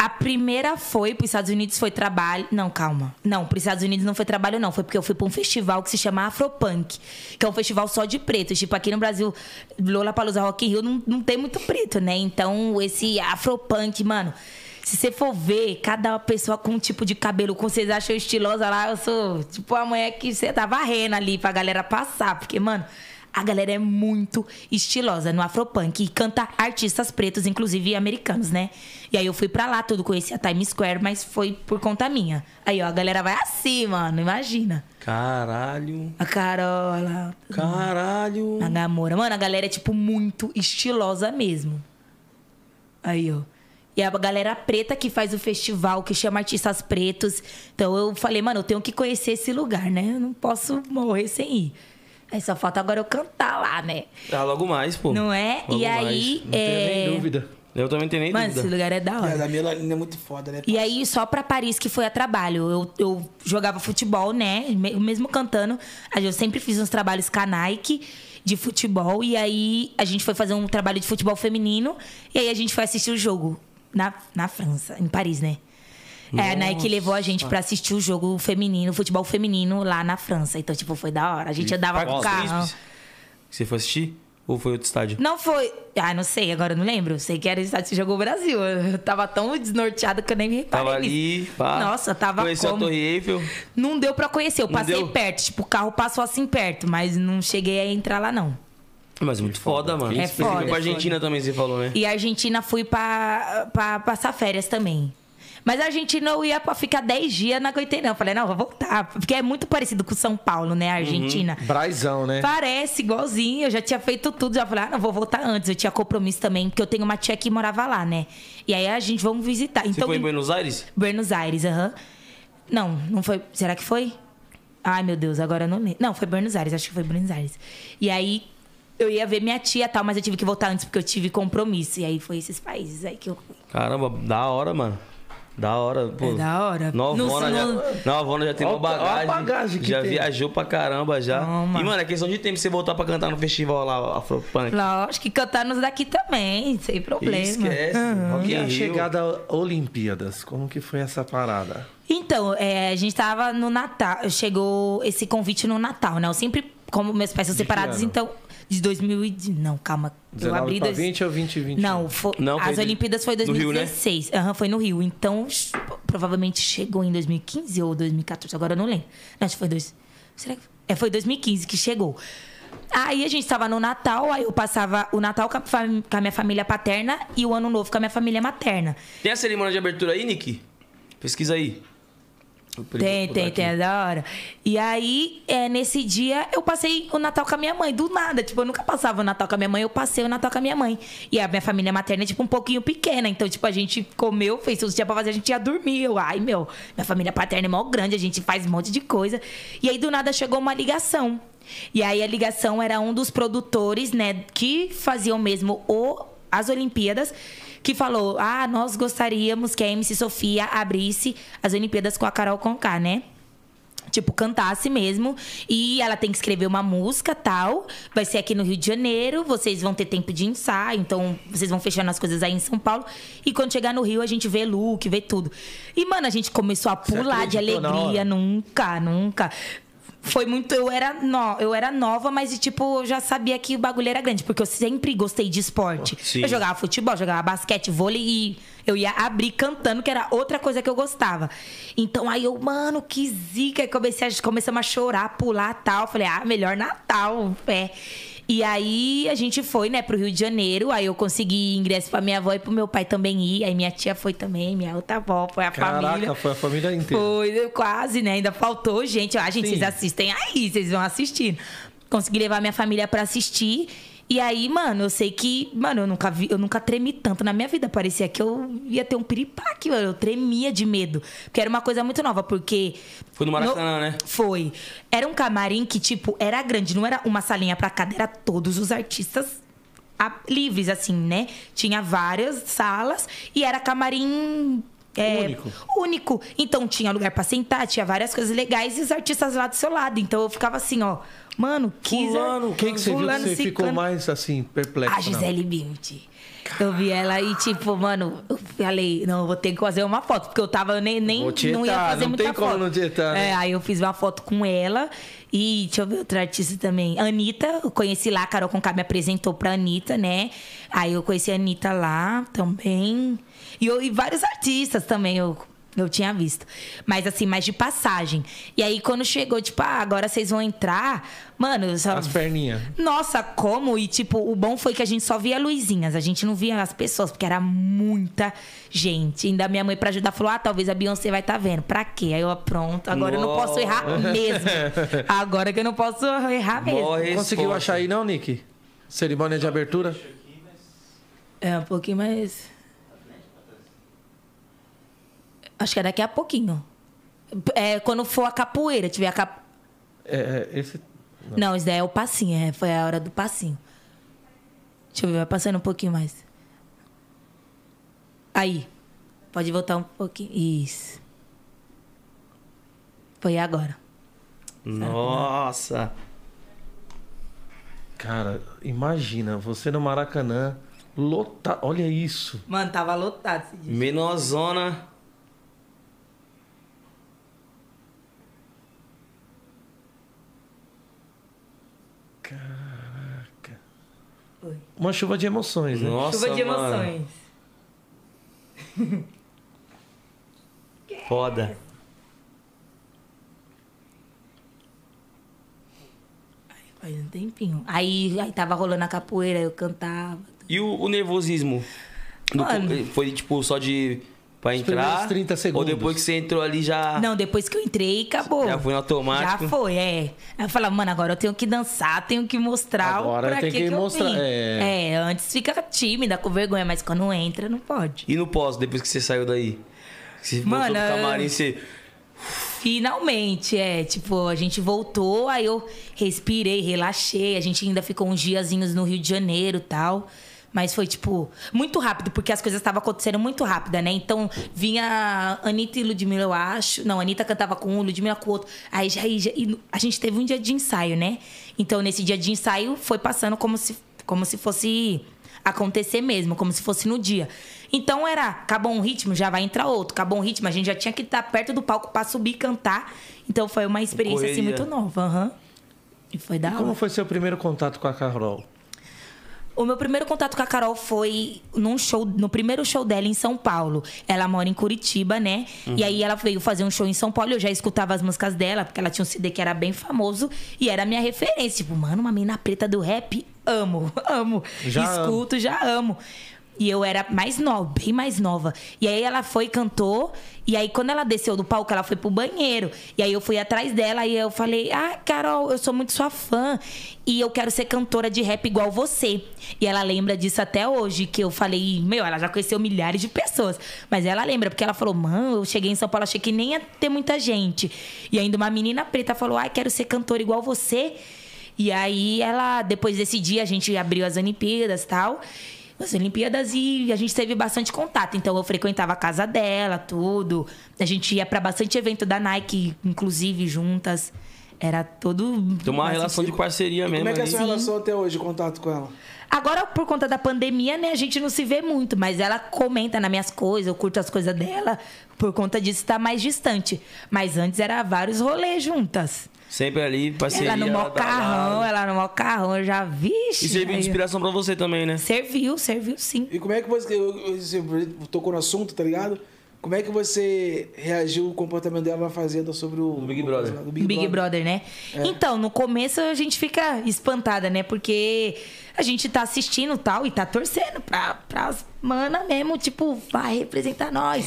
A primeira foi pros Estados Unidos, foi trabalho. Não, calma. Não, pros Estados Unidos não foi trabalho, não. Foi porque eu fui pra um festival que se chama Afropunk, que é um festival só de pretos. Tipo, aqui no Brasil, Lollapalooza Rock in Rio não, não tem muito preto, né? Então, esse Afropunk, mano. Se você for ver, cada pessoa com um tipo de cabelo, como vocês acham estilosa lá, eu sou tipo a mulher que você tá varrendo ali pra galera passar. Porque, mano, a galera é muito estilosa no Afropunk e canta artistas pretos, inclusive americanos, né? E aí eu fui pra lá, tudo conheci a Times Square, mas foi por conta minha. Aí, ó, a galera vai assim, mano, imagina. Caralho. A Carola, Caralho. a Gamora. Mano, a galera é, tipo, muito estilosa mesmo. Aí, ó. E a galera preta que faz o festival, que chama artistas pretos. Então eu falei, mano, eu tenho que conhecer esse lugar, né? Eu não posso morrer sem ir. Aí só falta agora eu cantar lá, né? Ah, logo mais, pô. Não é? Logo e aí. mais. Não tenho é... nem dúvida. Eu também tenho nem Mano, esse dúvida. lugar é da É, hora. da Melanina é muito foda, né? E aí, só pra Paris que foi a trabalho. Eu, eu jogava futebol, né? Me- Mesmo cantando. Eu sempre fiz uns trabalhos com a Nike de futebol. E aí, a gente foi fazer um trabalho de futebol feminino. E aí, a gente foi assistir o jogo na, na França, em Paris, né? É, a Nike levou a gente pra assistir o jogo feminino, futebol feminino lá na França. Então, tipo, foi da hora. A gente andava com o carro. Você foi assistir? Ou foi outro estádio? Não foi. Ah, não sei, agora eu não lembro. Sei que era o estádio que jogou o Brasil. Eu tava tão desnorteada que eu nem me reparei. Tava ali, pá. Nossa, tava Conheceu como? a Torre Eiffel. Não deu pra conhecer. Eu Não passei deu? perto. Tipo, o carro passou assim perto, mas não cheguei a entrar lá, não. Mas muito foda, mano. É Você foi foda, pra é Argentina também, você falou, né? E a Argentina fui pra, pra passar férias também. Mas a Argentina eu ia pra ficar 10 dias, não aguentei, não. Falei, não, vou voltar. Porque é muito parecido com São Paulo, né? A Argentina. Braizão, né? Parece igualzinho, eu já tinha feito tudo, já falei, ah, não, vou voltar antes. Eu tinha compromisso também, porque eu tenho uma tia que morava lá, né? E aí a gente vamos visitar. Você Então, foi em Buenos Aires? Buenos Aires, aham. Não, não foi. Será que foi? Ai, meu Deus, agora eu não lembro. Não, foi Buenos Aires, acho que foi Buenos Aires. E aí eu ia ver minha tia e tal, mas eu tive que voltar antes porque eu tive compromisso. E aí foi esses países aí que eu fui. Caramba, da hora, mano. Da hora, pô. É da hora. Novona No- já, no- Novona já tem uma Ó, ó a bagagem. bagagem que já tem. viajou pra caramba já. Toma. E, mano, é questão de tempo você voltar pra cantar no festival lá, Afropunk. Lógico que cantar nos daqui também, sem problema. Esquece. Rock E a chegada Olimpíadas, como que foi essa parada? Então, é, a gente tava no Natal. Chegou esse convite no Natal, né? Eu sempre, como meus pais são separados, então. De 2000 e... Não, calma. Eu 19 abri... pra dois- 20 ou 20 e 21? Não, foi... Não, foi as do- Olimpíadas foi do Rio, né? 2016. Aham, foi no Rio. Então, provavelmente chegou em 2015 ou 2014, agora eu não lembro. Não, acho que foi dois... Será que... É, foi 2015 que chegou. Aí a gente tava no Natal, aí eu passava o Natal com a, fam- com a minha família paterna e o Ano Novo com a minha família materna. Tem a cerimônia de abertura aí, Nick? Pesquisa aí. Tem, tem, aqui. tem, é da hora. E aí, é, nesse dia, eu passei o Natal com a minha mãe, do nada. Tipo, eu nunca passava o Natal com a minha mãe, eu passei o Natal com a minha mãe. E a minha família materna é, tipo, um pouquinho pequena. Então, tipo, a gente comeu, fez que tinha pra fazer, a gente ia dormir. Eu, ai, meu, minha família paterna é mó grande, a gente faz um monte de coisa. E aí, do nada, chegou uma ligação. E aí, a ligação era um dos produtores, né, que faziam mesmo o, as Olimpíadas que falou: Ah, nós gostaríamos que a MC Sofia abrisse as Olimpíadas com a Carol Conká, né? Tipo, cantasse mesmo. E ela tem que escrever uma música tal. Vai ser aqui no Rio de Janeiro. Vocês vão ter tempo de ensaio. Então, vocês vão fechando as coisas aí em São Paulo. E quando chegar no Rio, a gente vê look, vê tudo. E, mano, a gente começou a pular de alegria. Nunca, nunca. Foi muito. Eu era, no, eu era nova, mas, tipo, eu já sabia que o bagulho era grande, porque eu sempre gostei de esporte. Sim. Eu jogava futebol, jogava basquete, vôlei e eu ia abrir cantando, que era outra coisa que eu gostava. Então aí eu, mano, que zica. Aí comecei a, começamos a chorar, pular tal. Falei, ah, melhor Natal, é. E aí a gente foi, né, pro Rio de Janeiro. Aí eu consegui ingresso pra minha avó e pro meu pai também ir. Aí minha tia foi também, minha outra avó, foi a Caraca, família. foi a família inteira. Foi, quase, né? Ainda faltou gente. Ah, gente, Sim. vocês assistem aí, vocês vão assistindo. Consegui levar minha família pra assistir. E aí, mano, eu sei que, mano, eu nunca vi, eu nunca tremi tanto na minha vida. Parecia que eu ia ter um piripaque, mano. Eu tremia de medo. Porque era uma coisa muito nova, porque. Foi no Maracanã, né? Foi. Era um camarim que, tipo, era grande, não era uma salinha pra cada, era todos os artistas a- livres, assim, né? Tinha várias salas e era camarim. É, Único. único. Então tinha lugar pra sentar, tinha várias coisas legais e os artistas lá do seu lado. Então eu ficava assim, ó, mano, que Fulano, Quem que você viu que você ficou mais, assim, perplexo? A Gisele Bündchen. Eu vi ela e, tipo, mano, eu falei, não, eu vou ter que fazer uma foto, porque eu tava nem, nem tietar, não ia fazer não muita tem como foto. não tietar, né? É, aí eu fiz uma foto com ela e deixa eu ver outra artista também. Anitta, eu conheci lá, a Carol Conká me apresentou pra Anitta, né? Aí eu conheci a Anitta lá também. E, eu- e vários artistas também eu, eu tinha visto. Mas assim, mais de passagem. E aí quando chegou, tipo, ah, agora vocês vão entrar. Mano, eu só As perninhas. nossa, como? E, tipo, o bom foi que a gente só via luzinhas. A gente não via as pessoas, porque era muita gente. Ainda minha mãe, pra ajudar, falou: ah, talvez a Beyoncé vai estar vendo. Pra quê? Aí eu, pronto, agora eu não posso errar mesmo. Agora que eu não posso errar mesmo. Morre. Conseguiu Resposta. achar aí não, Nick? Cerimônia de abertura? É, um pouquinho mais. Acho que é daqui a pouquinho. É, quando for a capoeira, tiver a cap... É, é, esse... Não, isso daí é o passinho, é, foi a hora do passinho. Deixa eu ver, vai passando um pouquinho mais. Aí. Pode voltar um pouquinho. Isso. Foi agora. Nossa. Cara, imagina, você no Maracanã, lota... Olha isso. Mano, tava lotado esse dia. Menorzona. Caraca. Foi. Uma chuva de emoções, né? Nossa, Chuva de mano. emoções. Foda. Faz um tempinho. Aí, aí tava rolando a capoeira, eu cantava. E o, o nervosismo? No- Mano. foi tipo só de. Pra Os entrar? 30 Ou segundos. depois que você entrou ali já. Não, depois que eu entrei, acabou. Já foi no automático? Já foi, é. Aí eu falava, mano, agora eu tenho que dançar, tenho que mostrar Agora pra tem que que eu mostrar, vim. é. É, antes fica tímida, com vergonha, mas quando entra, não pode. E no pós, depois que você saiu daí? Você Mano, voltou pro camarim, você. Finalmente, é. Tipo, a gente voltou, aí eu respirei, relaxei. A gente ainda ficou uns diazinhos no Rio de Janeiro e tal. Mas foi, tipo, muito rápido, porque as coisas estavam acontecendo muito rápida, né? Então, vinha Anitta e Ludmilla, eu acho. Não, Anitta cantava com um, Ludmilla com o outro. Aí já, e a gente teve um dia de ensaio, né? Então, nesse dia de ensaio, foi passando como se, como se fosse acontecer mesmo, como se fosse no dia. Então era, acabou um ritmo, já vai entrar outro. Acabou um ritmo, a gente já tinha que estar perto do palco pra subir e cantar. Então foi uma experiência assim Correria. muito nova, aham. E foi da E como hora. foi seu primeiro contato com a Carol? O meu primeiro contato com a Carol foi num show, no primeiro show dela em São Paulo. Ela mora em Curitiba, né? E aí ela veio fazer um show em São Paulo. Eu já escutava as músicas dela, porque ela tinha um CD que era bem famoso e era minha referência. Tipo, mano, uma mina preta do rap, amo, amo. Já amo. Escuto, já amo. E eu era mais nova, bem mais nova. E aí ela foi, cantou. E aí, quando ela desceu do palco, ela foi pro banheiro. E aí eu fui atrás dela e eu falei: Ah, Carol, eu sou muito sua fã. E eu quero ser cantora de rap igual você. E ela lembra disso até hoje, que eu falei, meu, ela já conheceu milhares de pessoas. Mas ela lembra, porque ela falou, mano, eu cheguei em São Paulo, achei que nem ia ter muita gente. E ainda uma menina preta falou, ah, quero ser cantora igual você. E aí ela, depois desse dia, a gente abriu as Olimpíadas e tal. As Olimpíadas e a gente teve bastante contato. Então eu frequentava a casa dela, tudo. A gente ia pra bastante evento da Nike, inclusive, juntas. Era todo. Tem uma relação de parceria E mesmo. como é que é a ali. sua relação até hoje, contato com ela? Agora, por conta da pandemia, né, a gente não se vê muito, mas ela comenta nas minhas coisas, eu curto as coisas dela, por conta disso tá mais distante. Mas antes era vários rolês juntas. Sempre ali, parceria. ela no mó lado a carrão, lado. ela no mó carrão, eu já vi. E serviu de inspiração pra você também, né? Serviu, serviu sim. E como é que você, você tocou no assunto, tá ligado? Como é que você reagiu o comportamento dela na fazenda sobre o Do Big Brother. do Big, Brother, né? Então, no começo a gente fica espantada, né? Porque a gente tá assistindo tal e tá torcendo pra, pras mana mesmo, tipo, vai representar nós.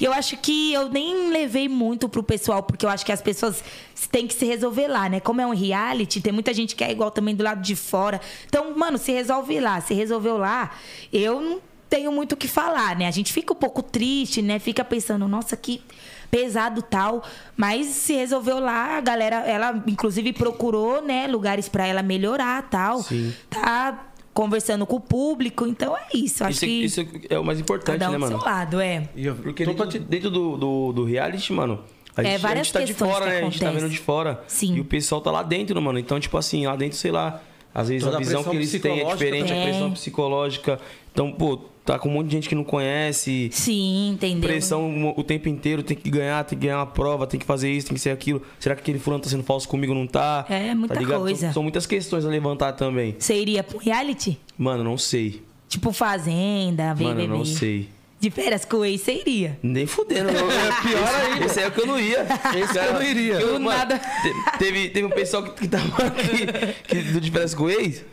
E eu acho que eu nem levei muito pro pessoal, porque eu acho que as pessoas têm que se resolver lá, né? Como é um reality, tem muita gente que é igual também do lado de fora. Então, mano, se resolve lá. Se resolveu lá, eu não tenho muito o que falar, né? A gente fica um pouco triste, né? Fica pensando, nossa, que pesado tal, mas se resolveu lá, a galera, ela inclusive procurou, né, lugares pra ela melhorar, tal. Sim. Tá conversando com o público, então é isso. Acho Isso, que isso é o mais importante, cada um né, do mano? seu lado, é. E eu Porque dentro, dentro do, do, do reality, mano, a É, gente, a várias gente tá de fora, né? A gente tá vendo de fora. Sim. E o pessoal tá lá dentro, mano. Então, tipo assim, lá dentro, sei lá, às vezes Toda a a visão pressão que eles têm é diferente, a pressão É. psicológica. Então, pô, tá com um monte de gente que não conhece. Sim, entendeu? Pressão o tempo inteiro, tem que ganhar, tem que ganhar uma prova, tem que fazer isso, tem que ser aquilo. Será que aquele fulano tá sendo falso comigo não tá? É, muita tá coisa. São, são muitas questões a levantar também. Você iria pro reality? Mano, não sei. Tipo Fazenda, Mano, BBB. não sei. De férias com o ex, você iria? Nem fudendo. É pior ainda. Esse aí é o que eu não ia. Esse eu não iria. Eu, mano, nada. te- teve, teve um pessoal que, que tava aqui, que, do Diferença com o Ex.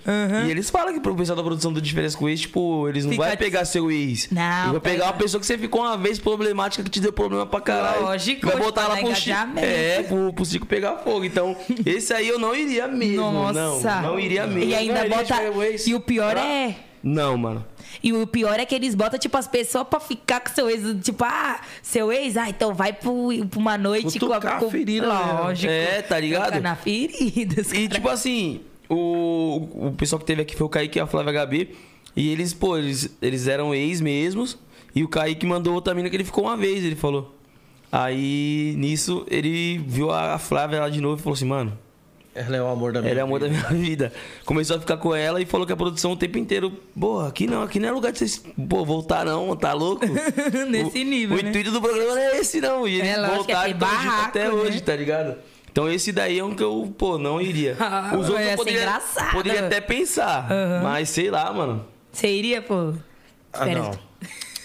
E eles falam que pro pessoal da produção do Diferença com o Ex, tipo, eles não Fica vai de- pegar seu ex. Não, Ele vai pegar pega. uma pessoa que você ficou uma vez problemática, que te deu problema pra caralho. Lógico, Vai botar pra ela pro Chico. É, pro, pro Chico pegar fogo. Então, esse aí eu não iria mesmo. Nossa. Não, não iria mesmo. E ainda Não, bota. é o ex. E o pior é. Não, mano. E o pior é que eles botam, tipo, as pessoas pra ficar com seu ex. Tipo, ah, seu ex, ah, então vai pro, pra uma noite com a. Com, ferida mesmo. Lógico. É, tá ligado? Tocar na ferida. os E cara- tipo assim, o, o pessoal que teve aqui foi o Kaique e a Flávia Gabi. E eles, pô, eles, eles eram ex mesmos. E o Kaique mandou outra mina que ele ficou uma vez, ele falou. Aí, nisso, ele viu a Flávia lá de novo e falou assim, mano, Ela é o amor da minha ela é o amor da vida. minha vida. Começou a ficar com ela e falou que a produção o tempo inteiro, pô, aqui não, aqui não é lugar de vocês, pô, voltar não, tá louco? Nesse O- nível, O né? intuito do programa não é esse não. E eles É, é voltaram junto barraco, até né? hoje, tá ligado? Então esse daí é um que eu, pô, não iria. Ah, Os outros eu poderia, engraçado. poderia até pensar, mas sei lá, mano. Você iria, pô? Ah, não.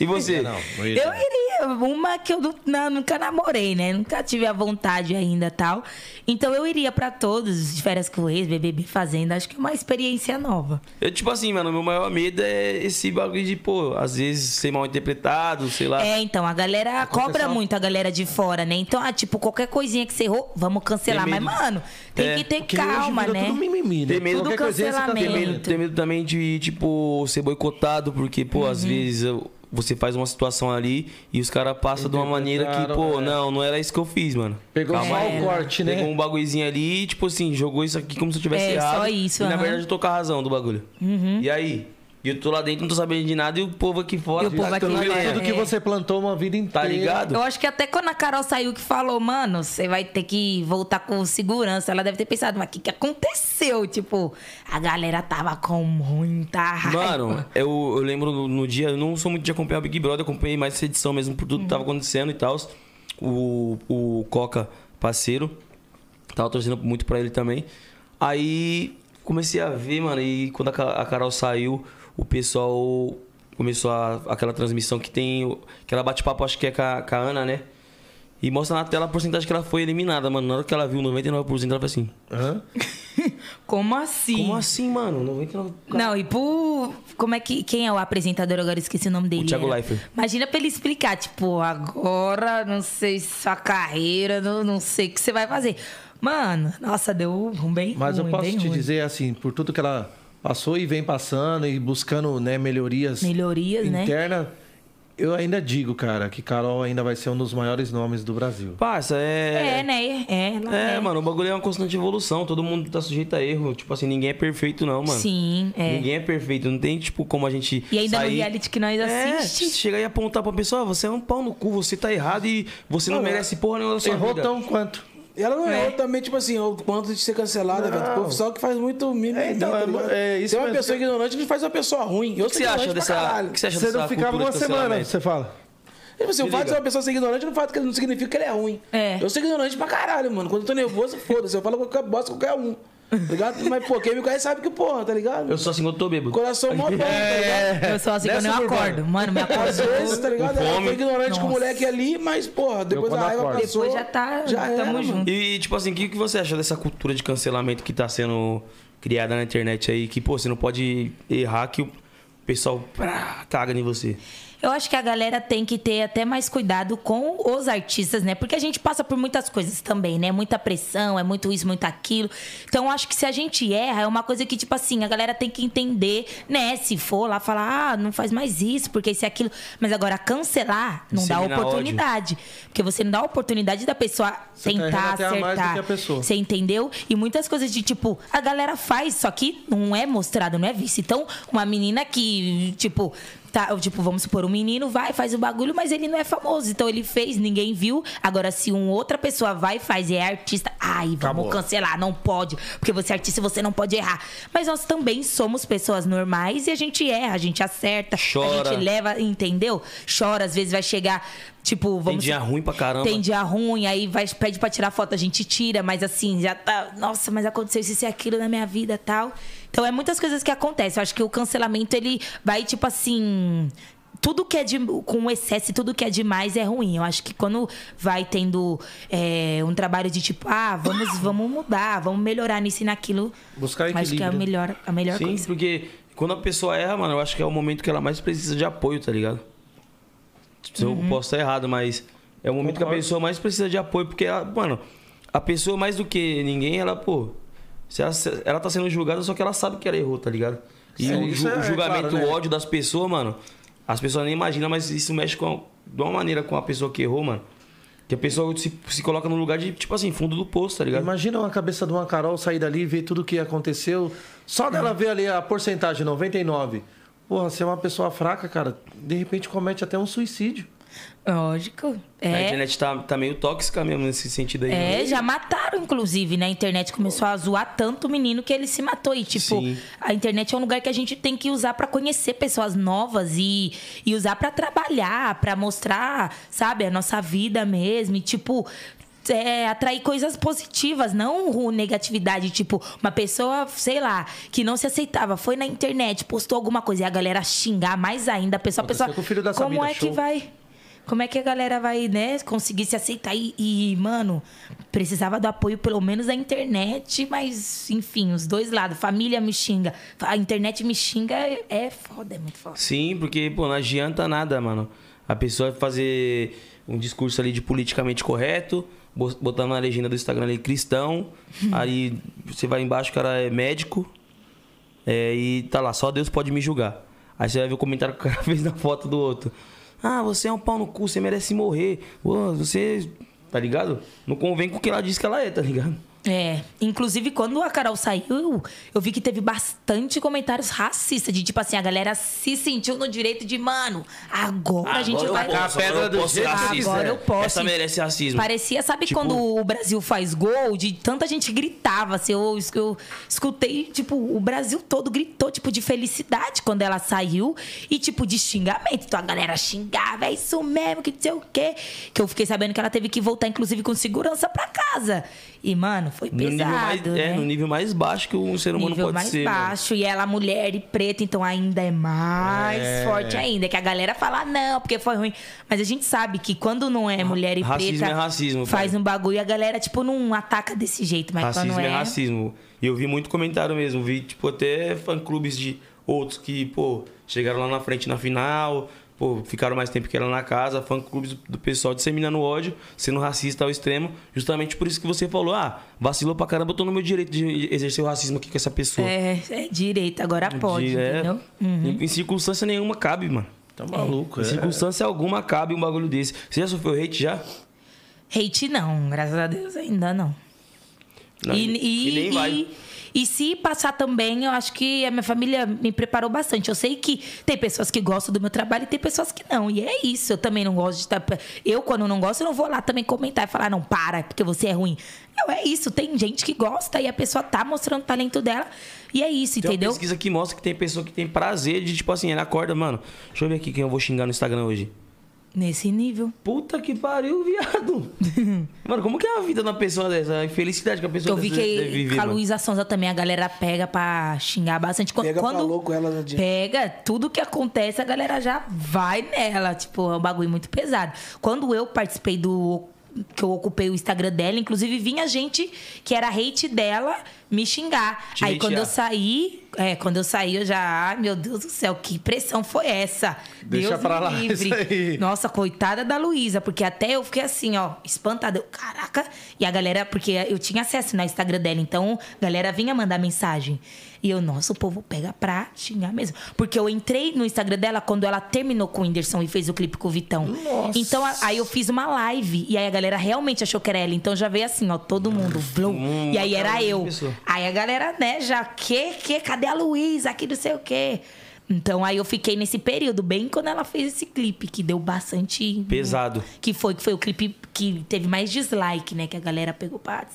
E você? Não, não. Eu iria, uma que eu não- nunca namorei, né? Nunca tive a vontade ainda tal. Então eu iria pra todos, de férias com ex, BBB Fazenda. Acho que é uma experiência nova. Eu, tipo assim, mano, meu maior medo é esse bagulho de, pô, às vezes ser mal interpretado, sei lá. É, então, a galera Aconteceu- cobra muito a galera de fora, né? Então, ah, tipo, qualquer coisinha que você errou, vamos cancelar. Mas, mano, tem É, que ter Porque calma, né? tudo mimimi, né? Tem medo- Tudo coisinha você tá cancelamento. Tem medo, tem medo também de, tipo, ser boicotado, porque, pô, Uhum. às vezes eu- você faz uma situação ali e os caras passam de uma maneira que, pô, é. não, não era isso que eu fiz, mano. Pegou Calma só o corte, né? Pegou um bagulhozinho ali e, tipo assim, jogou isso aqui como se eu tivesse É, errado. só isso, E na. Uhum. verdade eu tô com a razão do bagulho. E aí? E eu tô lá dentro, não tô sabendo de nada e o povo aqui fora E o povo tá aqui tudo fora. Tudo que É. você plantou uma vida inteira. Tá ligado? Eu acho que até quando a Carol saiu que falou, mano, você vai ter que voltar com segurança, ela deve ter pensado, mas o que, que aconteceu? Tipo, a galera tava com muita raiva. Mano, eu, eu lembro no, no dia, eu não sou muito de acompanhar o Big Brother, eu acompanhei mais essa edição mesmo por tudo que tava acontecendo e tal. O, o Coca, parceiro, tava torcendo muito pra ele também. Aí comecei a ver, mano, e quando a a Carol saiu, o pessoal começou a, aquela transmissão que tem. o- Que ela bate papo, acho que é com a, com a Ana, né? E mostra na tela a porcentagem que ela foi eliminada, mano. Na hora que ela viu 99%, ela falou assim: Hã? Como assim? Como assim, mano? 99%. Não, e por. Como é que. Quem é o apresentador agora? Eu esqueci o nome dele. Thiago era. Leifert. Imagina pra ele explicar, tipo, agora não sei sua carreira, não, não sei o que você vai fazer. Mano, nossa, deu um bem Mas eu ruim, posso bem te ruim. dizer, assim, por tudo que ela passou e vem passando e buscando né, melhorias, Melhorias, né? internas, eu ainda digo, cara, que Carol ainda vai ser um dos maiores nomes do Brasil. Parça, é. É, né? É, ela É, mano, o bagulho é uma constante evolução. Todo mundo tá sujeito a erro. Tipo assim, ninguém é perfeito, não, mano. Sim, é. Ninguém é perfeito. Não tem, tipo, como a gente. E ainda no sair... reality que nós É, assiste. chegar e apontar pra pessoa, "Ah, você é um pau no cu, você tá errado e você não Mano, merece porra nenhuma da sua Errou vida. tão quanto? E ela não É. errou também, tipo assim, o quanto de ser cancelada, velho. O pessoal que faz muito mimimi, É, então, tá é, ligado? é isso Tem uma mesmo. pessoa ignorante que faz uma pessoa ruim. Eu O que você acha dessa. O que você acha Você dessa não ficava uma semana, você fala. Tipo assim, o fato de uma pessoa ser ignorante não, fato que não significa que ele é ruim. É. Eu sou ignorante pra caralho, mano. Quando eu tô nervoso, foda-se. Eu falo qualquer bosta, qualquer um. Ligado? Mas, pô, quem me conhece sabe que, porra, tá ligado? Eu sou assim quando eu tô bêbado. Coração mó bom, tá ligado? Eu sou assim quando eu acordo. Mano, me acordo. Às vezes, tá ligado? Ela fome. foi ignorante com o Nossa. moleque ali, mas, porra, depois quando a raiva acordo. passou. Depois já tá- tamo era, junto. E, tipo assim, o que, que você acha dessa cultura de cancelamento que tá sendo criada na internet aí? Que, pô, você não pode errar que o pessoal prá, caga em você. Eu acho que a galera tem que ter até mais cuidado com os artistas, né? Porque a gente passa por muitas coisas também, né? Muita pressão, é muito isso, muito aquilo. Então, eu acho que se a gente erra, é uma coisa que, tipo assim, a galera tem que entender, né? Se for lá falar, ah, não faz mais isso, porque isso e aquilo. Mas agora, cancelar não dá oportunidade. Porque você não dá oportunidade da pessoa Você tentar a mais do acertar. Você entendeu? E muitas coisas de tipo, a galera faz, só que não é mostrado, não é visto. Então, uma menina que, tipo, tá, tipo, vamos supor, um menino vai, faz o bagulho, mas ele não é famoso. Então ele fez, ninguém viu. Agora, se uma outra pessoa vai e faz e é artista, ai, vamos Acabou. cancelar, não pode. Porque você é artista e você não pode errar. Mas nós também somos pessoas normais e a gente erra, a gente acerta, Chora. a gente leva, entendeu? Chora, às vezes vai chegar, tipo, vamos dia ruim pra caramba. Tem dia ruim, aí vai, pede pra tirar foto, a gente tira, mas assim, já tá. Nossa, mas aconteceu isso e aquilo na minha vida tal. Então é muitas coisas que acontecem. Eu acho que o cancelamento, ele vai, tipo assim. Tudo que é de, com excesso e tudo que é demais é ruim. Eu acho que quando vai tendo é, um trabalho de tipo, ah, vamos, vamos mudar, vamos melhorar nisso e naquilo. Buscar Acho que é a equilíbrio. melhor, a melhor Sim, coisa. porque quando a pessoa erra, mano, eu acho que é o momento que ela mais precisa de apoio, tá ligado? Se Uhum. eu posso estar errado, mas é o momento que a Concordo. pessoa mais precisa de apoio, porque, ela, mano, a pessoa mais do que ninguém, ela, pô, se ela, se ela tá sendo julgada, só que ela sabe que ela errou, tá ligado? E Sim, o, ju- é o julgamento, claro, né? o ódio das pessoas, mano, as pessoas nem imaginam, mas isso mexe com, de uma maneira com a pessoa que errou, mano. Que a pessoa se, se coloca no lugar de, tipo assim, fundo do poço, tá ligado? Imagina uma cabeça de uma Carol sair dali e ver tudo o que aconteceu. Só dela ver ali a porcentagem, 99. Porra, você é uma pessoa fraca, cara. De repente comete até um suicídio. Lógico. A É. internet tá, tá meio tóxica mesmo nesse sentido aí. né? É, já mataram, inclusive, né? A internet começou a zoar tanto o menino que ele se matou. E, tipo, Sim. a internet é um lugar que a gente tem que usar pra conhecer pessoas novas e, e usar pra trabalhar, pra mostrar, sabe, a nossa vida mesmo. E, tipo. é, atrair coisas positivas, não negatividade. Tipo, uma pessoa, sei lá, que não se aceitava, foi na internet, postou alguma coisa e a galera xingar mais ainda. A pessoa, a pessoa com o filho da como Sabina, é que show. vai? Como é que a galera vai, né, conseguir se aceitar? E, e, mano, precisava do apoio pelo menos da internet, mas, enfim, os dois lados. Família me xinga, a internet me xinga, é, é foda, é muito foda. Sim, porque, pô, não adianta nada, mano. A pessoa fazer um discurso ali de politicamente correto, bo- botando na legenda do Instagram ali cristão, aí você vai embaixo, o cara é médico, é, e tá lá, só Deus pode me julgar. Aí você vai ver o comentário que o cara fez na foto do outro. Ah, você é um pau no cu, você merece morrer. Você. Tá ligado? Não convém com o que ela disse que ela é, tá ligado? É, inclusive quando a Carol saiu, eu vi que teve bastante comentários racistas, de tipo assim, a galera se sentiu no direito de, mano, agora, a gente Agora vai. eu posso, pedra agora eu do posso jeito racista. Agora eu posso. Essa merece racismo. Parecia, sabe Tipo- quando o Brasil faz gol, de tanta gente gritava, assim, eu, eu escutei, tipo, o Brasil todo gritou, tipo, de felicidade quando ela saiu e, tipo, de xingamento. Então a galera xingava, é isso mesmo, que não sei o quê. Que eu fiquei sabendo que ela teve que voltar, inclusive, com segurança pra casa. E, mano, foi No nível, mais, pesado, é, né? no nível mais baixo que um ser humano nível pode mais ser. mano. baixo. E ela mulher e preta, então ainda é mais forte ainda. Que a galera fala, "Ah, não, porque foi ruim. Mas a gente sabe que quando não é mulher e racismo preta, é racismo, faz pai. um bagulho e a galera, tipo, não ataca desse jeito. Mas Racismo quando é é. racismo. E eu vi muito comentário mesmo. Vi, tipo, até fã-clubes de outros que, pô, chegaram lá na frente na final, pô, ficaram mais tempo que ela na casa. Fã-clubes do pessoal disseminando ódio, sendo racista ao extremo. Justamente por isso que você falou, ah, vacilou pra caramba, eu tô no meu direito de exercer o racismo aqui com essa pessoa. É, é direito, agora pode, De- é, entendeu? Uhum. em, em circunstância nenhuma cabe, mano. Tá maluco, Em é. circunstância alguma cabe um bagulho desse. Você já sofreu hate já? Hate não, graças a Deus ainda não. Não, e, e, e nem vai. e- e se passar também, eu acho que a minha família me preparou bastante. Eu sei que tem pessoas que gostam do meu trabalho e tem pessoas que não. E é isso. Eu também não gosto de estar. Eu, quando não gosto, eu não vou lá também comentar e falar, não, para, porque você é ruim. Não, é isso. Tem gente que gosta e a pessoa tá mostrando o talento dela. E é isso, Tem entendeu? uma pesquisa que mostra que tem pessoa que tem prazer de, tipo assim, ela acorda, mano, deixa eu ver aqui quem eu vou xingar no Instagram hoje. Nesse nível. Puta que pariu, viado. mano, como que é a vida de uma pessoa dessa? A infelicidade que a pessoa Eu vi dessa deve que viver, a. Luísa Sonza também a galera pega pra xingar bastante. Quando, Pega quando falou com ela no dia. pega, tudo que acontece, a galera já vai nela. Tipo, é um bagulho muito pesado. Quando eu participei do. Que eu ocupei o Instagram dela, inclusive vinha gente que era hate dela me xingar. Te Aí quando eu saí, é, quando eu saí, eu já, ai meu Deus do céu, que pressão foi essa? Deixa Deus pra lá livre. isso aí. Nossa, coitada da Luísa, porque até eu fiquei assim, ó, espantada. Eu, caraca. E a galera, porque eu tinha acesso no Instagram dela, então a galera vinha mandar mensagem. E eu, nossa, o povo pega pra xingar mesmo. Porque eu entrei no Instagram dela quando ela terminou com o Whindersson e fez o clipe com o Vitão. Nossa. Então aí eu fiz uma live e aí a galera realmente achou que era ela. Então já veio assim, ó, todo mundo. Blum. Hum, e aí era eu. Aí a galera, né, já, que, que, cadê a Luísa? Aqui não sei o quê. Então aí eu fiquei nesse período, bem quando ela fez esse clipe, que deu bastante. Pesado. Que foi, que foi o clipe que teve mais dislike, né? Que a galera pegou pra.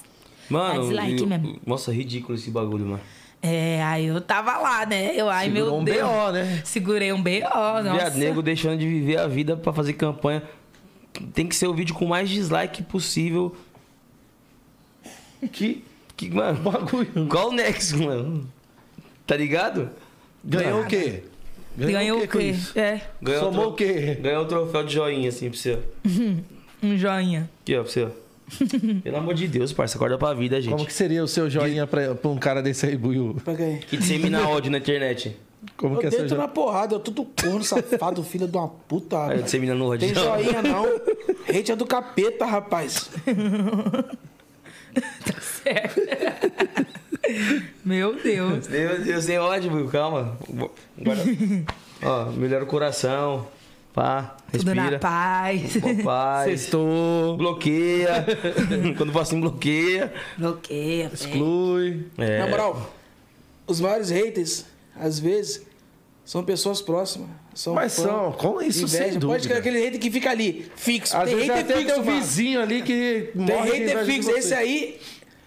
Mano, dislike eu- mesmo. nossa, ridículo esse bagulho, mano. É, aí eu tava lá, né? Eu, ai, Segurou meu um Deus. BO, né? Segurei um BO, nossa. Viado, nego deixando de viver a vida pra fazer campanha. Tem que ser o vídeo com mais dislike possível. Que. Que, mano. Bagulho. Qual o nexo, mano? Tá ligado? Ganhou o quê? Ganhou o com quê? isso? É, Ganhou Somou tro- o quê? Ganhou um troféu de joinha, assim, pra você. um joinha. Aqui, ó, pra você. Pelo amor de Deus, parça. Acorda pra vida, gente. Como que seria o seu joinha pra, pra um cara desse aí, Buiu? Pra quem? Que dissemina ódio na internet. Como Eu que é seu deito na joinha? porrada, eu tudo corno, safado, filho de uma puta. Aí, disseminando ódio. Tem joinha não. Hate é do capeta, rapaz. Meu Deus. Meu Deus, tem ódio, Will. Calma. Agora, ó, melhora o coração. Pá, Tudo na respira. paz. Pô, Paz. Sextou, Bloqueia. Quando for assim, bloqueia. Bloqueia. é. exclui. É. Na moral, os maiores haters, às vezes, são pessoas próximas. São Mas fã, são, com isso, inveja. sem Pode dúvida. crer aquele hater que fica ali, fixo. Às tem vezes hater até fixo, um vizinho ali que Tem morre hater fixo. Esse aí,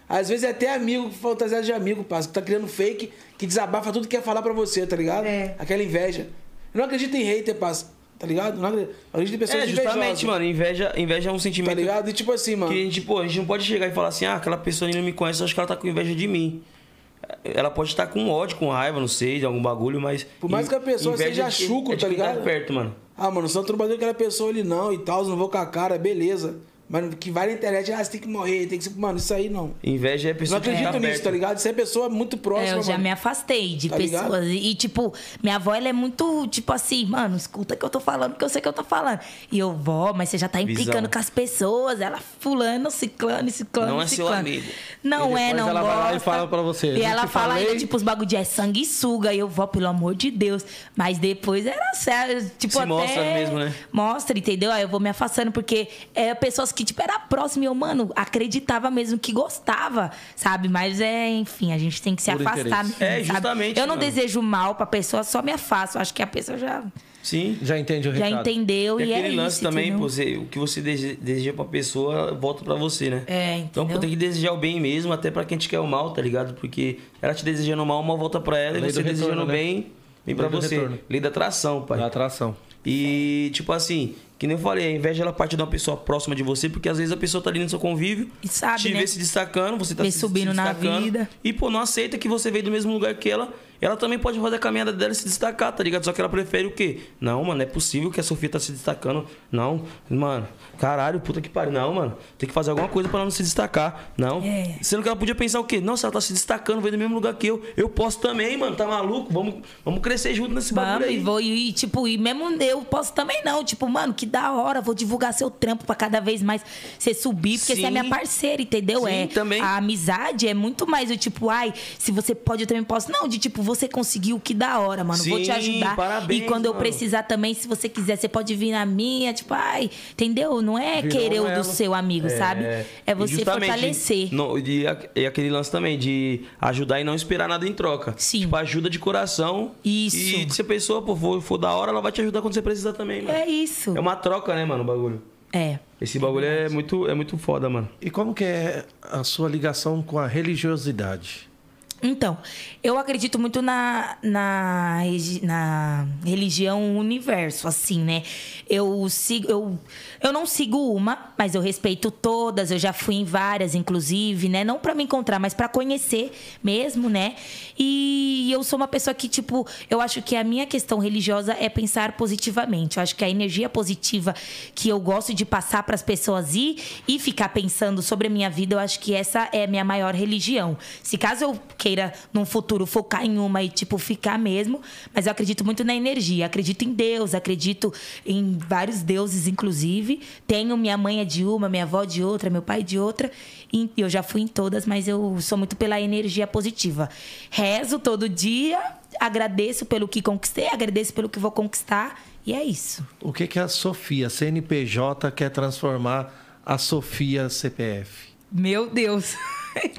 às vezes é até amigo, fantasiado de amigo, parça, que tá criando fake, que desabafa tudo que quer falar pra você, tá ligado? É. Aquela inveja. Eu não acredito em hater, parça, tá ligado? Não acredito, eu acredito em pessoas É, justamente, invejosas, mano. Inveja, inveja é um Tá sentimento ligado? E tipo assim, mano. que a gente, pô, a gente não pode chegar e falar assim, ah, aquela pessoa ali não me conhece, acho que ela tá com inveja de mim. Ela pode estar com ódio, com raiva, não sei, de algum bagulho, mas. Por mais que a pessoa inveja seja é de- chucro, é de tá quem ligado? perto, mano. Ah, mano, só trabalhando aquela pessoa ali não e tal, não vou com a cara, beleza. Mas que vai na internet, ah, você tem que morrer, tem que ser. Mano, isso aí não. Inveja é a Não pessoa que acredito tá nisso, perto. tá ligado? Isso é pessoa muito próxima, É, eu já mano. me afastei de Tá ligado? pessoas. E, tipo, minha avó, ela é muito, tipo assim, mano, escuta que eu tô falando, que eu sei que eu tô falando. E eu, vó, mas você já tá implicando Visão. com as pessoas. Ela, fulano, ciclano, ciclano, Não é seu ciclano. amigo. Não E é, não ela vai lá e gosta. fala pra você, E "Não ela fala ainda, falei?" tipo, os bagulho de é sanguessuga. E eu, vó, pelo amor de Deus. Mas depois era sério, tipo, Se até... mostra mesmo, né? Mostra, entendeu? Aí eu vou me afastando, porque é pessoas que, tipo, era próximo e eu, mano, acreditava mesmo que gostava, sabe? Mas é, enfim, a gente tem que se Por afastar. mesmo, É, sabe? justamente, Eu não mano. desejo mal pra pessoa, só me afasto. Acho que a pessoa já, Sim. Já entende o já recado. entendeu E e, aquele é lance isso, também, entendeu? pô, você- o que você dese- deseja pra pessoa volta pra você, né? É, Então, pô, entendeu? tem que desejar o bem mesmo, até pra quem te quer o mal, tá ligado? Porque ela te desejando o mal, o mal volta pra ela, e Lei você do desejando o né? bem, vem pra Lei do você. retorno. Lei da atração, pai. Da atração. E, tipo assim, que nem eu falei, a inveja ela parte de uma pessoa próxima de você, porque às vezes a pessoa tá ali no seu convívio, E sabe, te né? vê se destacando, você tá se, subindo se na destacando, vida. E, pô, não aceita que você veio do mesmo lugar que ela. Ela também pode fazer a caminhada dela e se destacar, tá ligado? Só que ela prefere o quê? Não, mano, é possível que a Sofia tá se destacando. Não, mano, caralho, puta que pariu. Não, mano, tem que fazer alguma coisa pra ela não se destacar. Não. É. Sendo que ela podia pensar o quê? Não, se ela tá se destacando, veio do mesmo lugar que eu, eu posso também, mano, tá maluco? Vamos, vamos crescer junto nesse bagulho Vamos, aí. e vou, e tipo, e mesmo eu posso também não. Tipo, mano, que da hora, vou divulgar seu trampo pra cada vez mais você subir, porque você é Sim. minha parceira, entendeu? Sim, é também. A amizade é muito mais o tipo, ai, se você pode, eu também posso. Não, de tipo, você conseguiu, que da hora, mano. vou te Sim, ajudar. parabéns, e quando eu mano. precisar também, se você quiser, você pode vir na minha, tipo, ai, entendeu? Não é Virou querer o do seu amigo, sabe? É E você fortalecer. no- e, a- e aquele lance também de ajudar e não esperar nada em troca. Sim. Tipo, ajuda de coração. Isso. E se a pessoa pô, for, for da hora, ela vai te ajudar quando você precisar também, mano. É isso. É uma troca, né, mano, o bagulho. É. Esse bagulho é muito, é muito foda, mano. E como que é a sua ligação com a religiosidade? Então, eu acredito muito na, na, na religião universo, assim, né? Eu sigo, eu, eu não sigo uma, mas eu respeito todas. Eu já fui em várias, inclusive, né? Não pra me encontrar, mas pra conhecer mesmo, né? E eu sou uma pessoa que, tipo, eu acho que a minha questão religiosa é pensar positivamente. Eu acho que a energia positiva que eu gosto de passar pras pessoas ir e ficar pensando sobre a minha vida, eu acho que essa é a minha maior religião. Se caso eu queira, num futuro, focar em uma e, tipo, ficar mesmo, mas eu acredito muito na energia. Acredito em Deus, acredito em vários deuses, inclusive. Tenho minha mãe é de uma, minha avó de outra, meu pai de outra. E eu já fui em todas, mas eu sou muito pela energia positiva. Rezo todo dia, agradeço pelo que conquistei, agradeço pelo que vou conquistar. E é isso. O que que a Sofia, CNPJ, quer transformar a Sofia CPF? Meu Deus.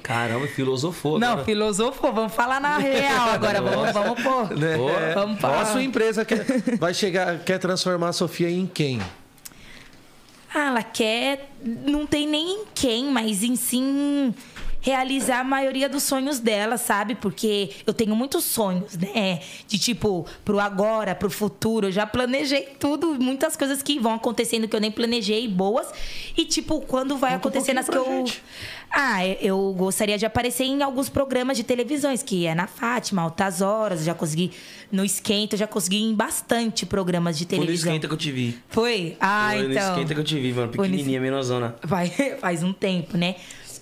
Caramba, filosofou. Não, agora. filosofou. Vamos falar na real agora. Vamos, vamos pôr. Né? Vamos Qual a falar. sua empresa quer, vai chegar, quer transformar a Sofia em quem? Ah, ela quer. Não tem nem em quem, mas em sim realizar a maioria dos sonhos dela, sabe? Porque eu tenho muitos sonhos, né? De tipo, pro agora, pro futuro. Eu já planejei tudo, muitas coisas que vão acontecendo que eu nem planejei, boas. E, tipo, quando vai Conta um acontecendo as que eu. gente. Ah, eu gostaria de aparecer em alguns programas de televisões, que é na Fátima, Altas Horas, eu já consegui. No Esquenta, eu já consegui em bastante programas de Foi no televisão. esquenta que eu te vi. Foi? Ah, Foi no então. esquenta que eu te vi, mano. Foi Pequenininha, menosona. Vai, faz um tempo, né?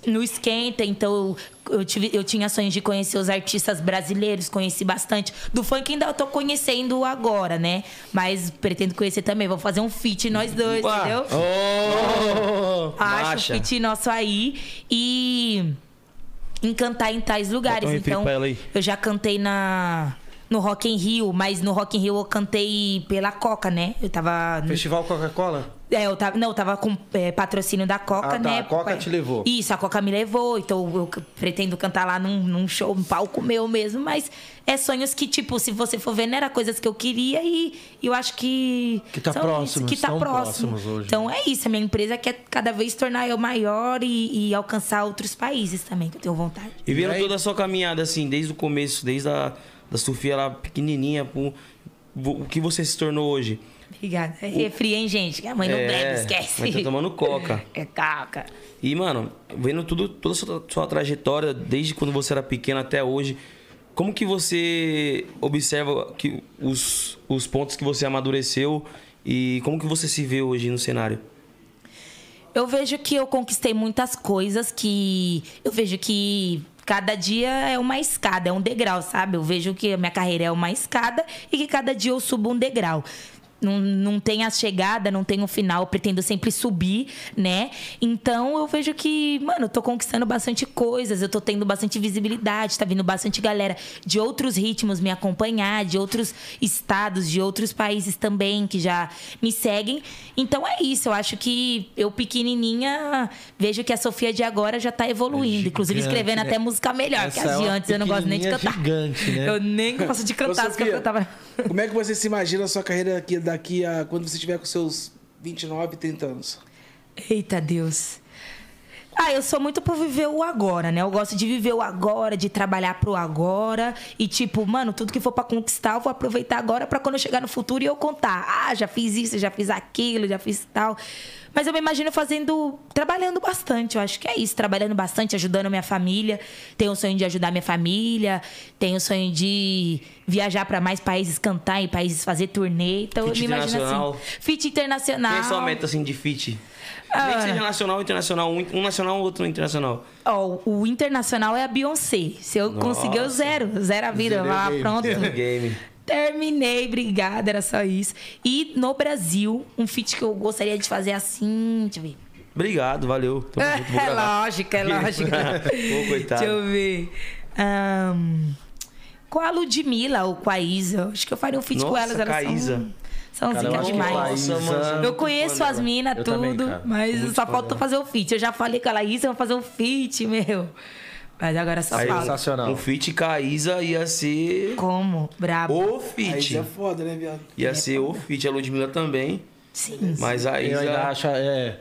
No Esquenta, então, eu, tive, eu tinha sonhos de conhecer os artistas brasileiros, conheci bastante. Do funk ainda eu tô conhecendo agora, né? Mas pretendo conhecer também. Vamos fazer um feat nós dois, Uá. entendeu? Oh! Acho um feat nosso aí. E encantar em tais lugares. Um então, eu já cantei na. No Rock in Rio, mas no Rock in Rio eu cantei pela Coca, né? Eu tava. Festival Coca-Cola? é, eu tava, não, eu tava com é, patrocínio da Coca, Ah, tá, né? a Coca te levou. Isso, a Coca me levou. Então eu pretendo cantar lá num, num show, um palco meu mesmo. Mas é sonhos que, tipo, se você for ver, não era coisas que eu queria e eu acho que. Que tá são próximo, isso, que tá próximo. próximos hoje. Então é isso, a minha empresa quer cada vez tornar eu maior e, e alcançar outros países também, que eu tenho vontade. E vendo toda a sua caminhada, assim, desde o começo, desde a da Sofia lá pequenininha, pro, o que você se tornou hoje. Obrigada. É refri, hein, gente? Que a mãe não bebe, esquece. Mas tá tomando coca. É caca. E, mano, vendo tudo, toda a sua, sua trajetória, desde quando você era pequeno até hoje, como que você observa que os, os pontos que você amadureceu e como que você se vê hoje no cenário? Eu vejo que eu conquistei muitas coisas que eu vejo que cada dia é uma escada, é um degrau, sabe? Eu vejo que a minha carreira é uma escada e que cada dia eu subo um degrau. Não, não tem a chegada, não tem o final, eu pretendo sempre subir, né? Então eu vejo que, mano, eu tô conquistando bastante coisas, eu tô tendo bastante visibilidade, tá vindo bastante galera de outros ritmos me acompanhar, de outros estados, de outros países também que já me seguem. Então é isso, eu acho que eu pequenininha vejo que a Sofia de agora já tá evoluindo, inclusive gigante, escrevendo né? até música melhor, que Essa as é de uma antes eu não gosto nem de cantar. gigante, né? Eu nem gosto de Ô, cantar as que eu Sofia, cantava. Como é que você se imagina a sua carreira daqui, daqui a quando você estiver com seus 29, 30 anos? Eita Deus. Ah, eu sou muito por viver o agora, né? Eu gosto de viver o agora, de trabalhar pro agora. E, tipo, mano, tudo que for pra conquistar, eu vou aproveitar agora pra quando eu chegar no futuro e eu contar. Ah, já fiz isso, já fiz aquilo, já fiz tal. Mas eu me imagino fazendo. trabalhando bastante. Eu acho que é isso, trabalhando bastante, ajudando minha família. Tenho o sonho de ajudar minha família. Tenho o sonho de viajar pra mais países, cantar em países, fazer turnê. Então Fit eu me imagino assim. Fit internacional. Quem é sua meta, assim, de fit? Ah. Nem que seja nacional ou internacional. Um, um nacional, outro internacional. Ó, o internacional é a Beyoncé. Se eu conseguir, eu zero. Zero a vida. Lá, game. pronto. Game. Terminei, obrigada, era só isso. E no Brasil, um feat que eu gostaria de fazer assim. Deixa eu ver. Obrigado, valeu. Junto, vou É lógico, é lógico. Pô, coitado. Deixa eu ver. Ahn, com a Ludmilla ou com a Isa. Acho que eu faria um feat com Nossa, elas. Elas com a Isa. são, são Cara, zica a demais. Isa- mano, Eu conheço as minas, tudo, também, mas Muito só falta fazer o feat. Eu já falei com a Laísa, eu vou fazer um feat, meu. Mas agora só Aí, falta. Sensacional. Um feat com a Isa ia ser Como? Brabo. o Aí feat. isso é foda, né, viado? Ia ser o feat. A Ludmilla também. Sim. Mas a Eu ainda Isa... acho. É,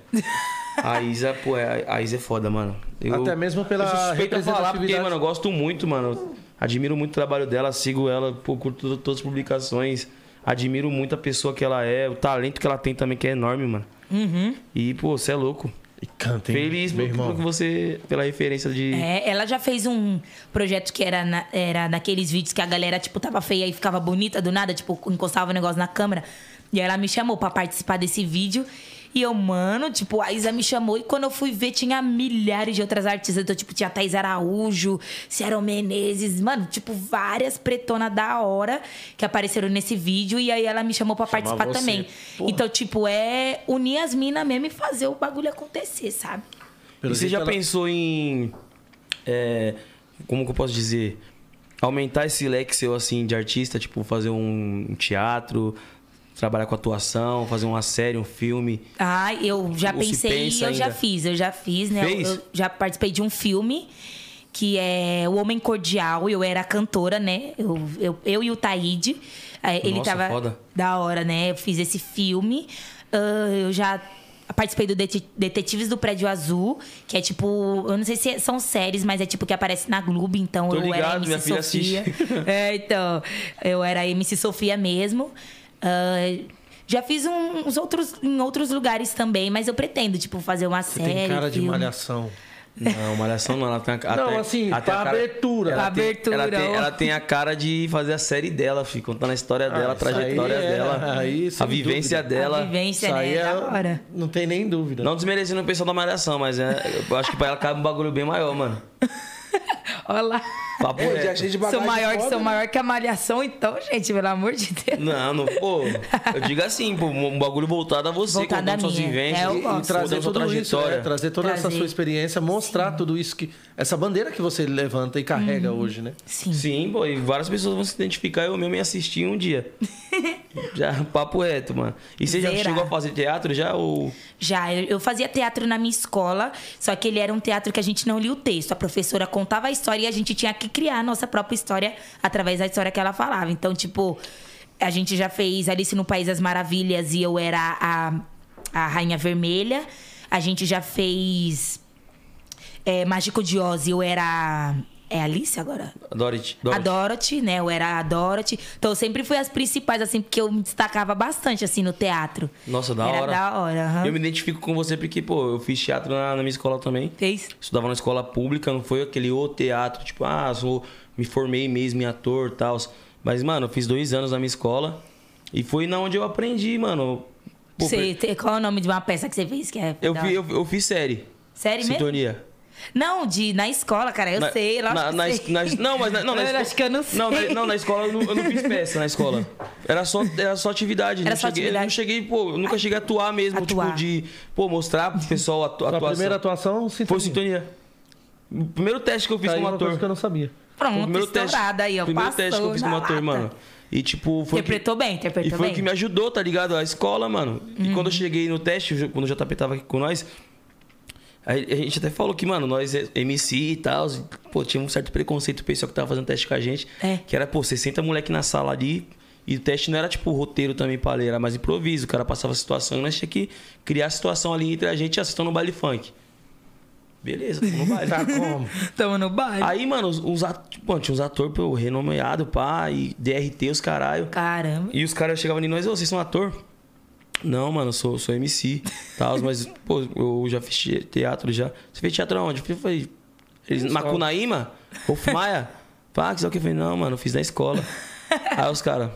A Isa, pô, é- a Isa é foda, mano. Eu, Até mesmo pela eu suspeito a falar, porque, mano, eu gosto muito, mano. Admiro muito o trabalho dela, sigo ela, pô, curto todas as publicações. Admiro muito a pessoa que ela é, o talento que ela tem também, que é enorme, mano. Uhum. E, pô, você é louco. e canta, hein, Feliz meu irmão. por você, pela referência de. É, ela já fez um projeto que era, na, era naqueles vídeos que a galera, tipo, tava feia e ficava bonita do nada, tipo, encostava o negócio na câmera. E aí ela me chamou pra participar desse vídeo. E eu, mano, tipo, a Isa me chamou e quando eu fui ver, tinha milhares de outras artistas. Então, tipo, tinha Thaís Araújo, Ciara Menezes, mano, tipo, várias pretonas da hora que apareceram nesse vídeo. E aí ela me chamou pra Chamar participar você. também. Porra. Então, tipo, é unir as minas mesmo e fazer o bagulho acontecer, sabe? Pelo e você já ela- pensou em. é, como que eu posso dizer? Aumentar esse leque seu, assim, de artista, tipo, fazer um teatro, trabalhar com atuação, fazer uma série, um filme. Ah, eu já Ou se pensei e pensa eu já ainda? fiz, eu já fiz, né? Fez? Eu, eu já participei de um filme que é O Homem Cordial, eu era cantora, né? Eu, eu, eu e o Taíde. eh, Ele Nossa, tava foda. da hora, né? Eu fiz esse filme. Ah, eu já participei do Det- Detetives do Prédio Azul, que é tipo, eu não sei se são séries, mas é tipo que aparece na Globo, então Tô eu era ligado, MC minha filha Sofia. assiste. É, então, eu era MC Sofia mesmo. Ah, já fiz um- uns outros em outros lugares também, mas eu pretendo, tipo, fazer uma Você série. tem cara de filme. malhação. Não, malhação não, ela tem a, Não, até- assim, até pra a cara- abertura. Ela Pra tem, abertura, Ela tem, ela tem a cara de fazer a série dela, filho, contando a história dela, a isso trajetória aí é- dela, aí, a vivência dúvida. dela. A vivência, Isso né? aí é. hora. Não tem nem dúvida. Não desmerecendo o pessoal da malhação, mas é, eu acho que pra ela cabe um bagulho bem maior, mano. Olha lá. Papo É, reto. já de bagagem Sou maior, foda, sou né? maior que a malhação, então, gente, pelo amor de Deus. Não, não, pô. Eu digo assim, pô, um bagulho voltado a você, Voltado contando a suas mim, é. vivências, É, E gosto. trazer contando sua tudo isso, trajetória. é, trazer toda essa Trazer. sua experiência, mostrar tudo isso que. Essa bandeira que você levanta e carrega Uhum. hoje, né? Sim. Sim, pô, e várias pessoas vão se identificar, eu mesmo ia assistir um dia. já, papo reto, mano. E você já Zera. chegou a fazer teatro já ou... Já, eu, eu fazia teatro na minha escola, só que ele era um teatro que a gente não lia o texto. A professora contava a história e a gente tinha que criar a nossa própria história através da história que ela falava. Então, tipo, a gente já fez Alice no País das Maravilhas e eu era a, a Rainha Vermelha. A gente já fez é, Mágico de Oz eu era. É Alice agora? Dorothy. A Dorothy, né? Eu era a Dorothy. Então eu sempre fui as principais, assim, porque eu me destacava bastante, assim, no teatro. Nossa, da era hora. da hora, aham. Eu me identifico com você porque, pô, eu fiz teatro na, na minha escola também. Fez? Estudava na escola pública, não foi aquele o teatro, tipo, ah, sou, me formei mesmo em ator e tal. Mas, mano, eu fiz dois anos na minha escola e foi na onde eu aprendi, mano. Pô, Você, te- qual é o nome de uma peça que você fez? Que é eu, vi, eu, eu fiz série. Série mesmo? Sintonia. Não, de, na escola, cara. Eu Na- sei, lógico na, na, sei. na não, mas na, não, na Eu escola- acho que eu não sei. Não, na, não, na escola eu não, eu não fiz peça na escola. Era só, era só atividade. Era não só cheguei, Eu não atividade. cheguei, pô, eu nunca cheguei a atuar mesmo, Atuar. tipo, de, pô, mostrar pro pessoal a atu- A atuação. primeira atuação, sintonia. Foi sintonia. O primeiro teste que eu fiz Tá como ator. coisa que eu não sabia. Pronto, primeiro teste, aí, ó. primeiro Passou teste que eu fiz como ator, lata. mano. E tipo, foi. o que- Interpretou bem, E interpretou foi o bem. que me ajudou, tá ligado? A escola, mano. E Uhum. quando eu cheguei no teste, quando o JP tava aqui com nós, a gente até falou que, mano, nós é MC e tal, e, pô, tinha um certo preconceito o pessoal que tava fazendo teste com a gente. É. Que era, pô, 60 moleque na sala ali. E o teste não era tipo roteiro também pra ler, era mais improviso. O cara passava a situação e nós tinha que criar a situação ali entre a gente e assistando no baile funk. Beleza, tamo no baile. Tá como? Tamo no baile. Aí, mano, os, os at... Pô, tinha uns atores, pô, renomeado, pá, e DRT, os caralho. Caramba. E os caras chegavam em nós, ô, vocês são ator? Não, mano, eu sou, sou MC. Tal, mas, pô, eu já fiz te- teatro já. Você fez teatro aonde? Eu falei, eles, Macunaíma? Rolf Maia? Pá, que sei o que? Eu falei, não, mano, eu fiz na escola. Aí os caras,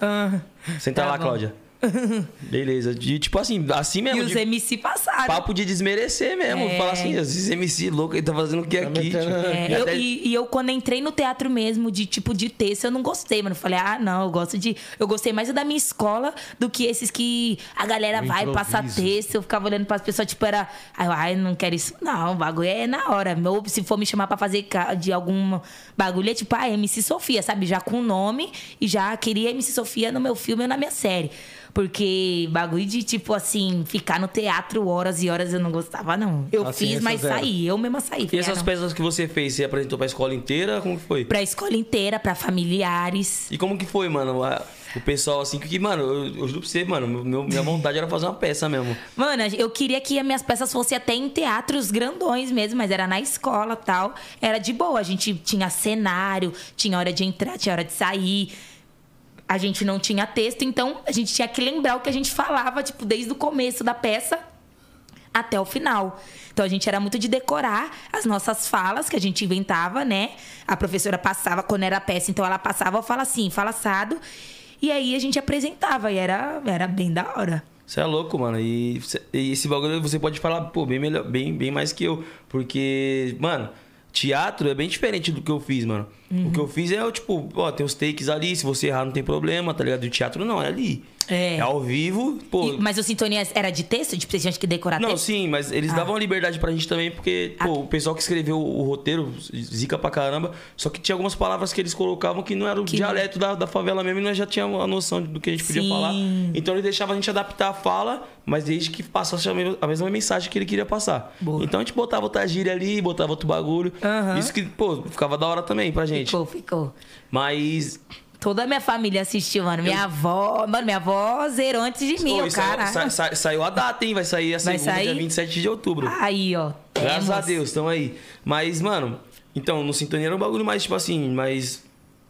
Ah, senta Tá lá, bom. Cláudia. Beleza. De, tipo assim, assim mesmo. e os de MC passaram. papo de desmerecer mesmo. É. Falar assim, esses MC louco aí tá fazendo o que aqui? metendo- Tipo, É, e eu- até- e, e eu, quando entrei no teatro mesmo, de tipo de texto, eu não gostei, mano. Eu Falei, ah, não, eu gosto de. Eu gostei mais da minha escola do que esses que a galera O vai passar texto. Eu ficava olhando pras pessoas, tipo, era. Ai, ai, não quero isso. Não, o bagulho é na hora. Ou se for me chamar pra fazer de algum bagulho, é tipo, ah, MC Sofia, sabe? Já com nome e já queria MC Sofia no meu filme ou na minha série. Porque bagulho de, tipo assim, ficar no teatro horas e horas eu não gostava, não. Eu Assim, fiz, mas saí. Eu mesma saí. E Falei, essas peças que você fez, você apresentou pra escola inteira? Como que foi? Pra escola inteira, pra familiares. E como que foi, mano? O pessoal, assim, que, mano, eu, eu juro pra você, mano, meu- minha vontade era fazer uma peça mesmo. Mano, eu queria que as minhas peças fossem até em teatros grandões mesmo, mas era na escola tal. Era de boa. A gente tinha cenário, tinha hora de entrar, tinha hora de sair. A gente não tinha texto, então a gente tinha que lembrar o que a gente falava, tipo, desde o começo da peça até o final. Então a gente era muito de decorar as nossas falas que a gente inventava, né? A professora passava quando era peça, então ela passava, fala assim, fala assado. E aí a gente apresentava e era, era bem da hora. Você é louco, mano. E, e esse bagulho você pode falar, pô, bem, melhor, bem, bem mais que eu. Porque, mano, teatro é bem diferente do que eu fiz, mano. O que eu fiz é, tipo, ó, tem os takes ali, se você errar não tem problema, tá ligado? O teatro não, é ali. É. ao vivo, pô. E- mas o Sintonia era de texto? De você tinha que decorar Não, texto? sim, mas eles davam liberdade pra gente também, porque, pô, o pessoal que escreveu o roteiro, zica pra caramba, só que tinha algumas palavras que eles colocavam que não era o Que dialeto da, da favela mesmo, e nós já tínhamos a noção do que a gente podia Sim. falar. Então ele deixava a gente adaptar a fala, mas desde que passasse a mesma, a mesma mensagem que ele queria passar. Boa. Então a gente botava outra gíria ali, botava outro bagulho. Aham. Isso que, pô, ficava da hora também pra gente. Ficou, ficou. Mas. Toda a minha família assistiu, mano. Minha avó. Mano, minha avó zerou antes de mim, e saiu, cara. sa- sa- saiu a data, hein? Vai sair a Vai segunda, dia sair? 27 de outubro. Aí, ó. Graças a. Deus, estão aí. Mas, mano, então, no Sintonia era um bagulho mais, tipo assim, mais.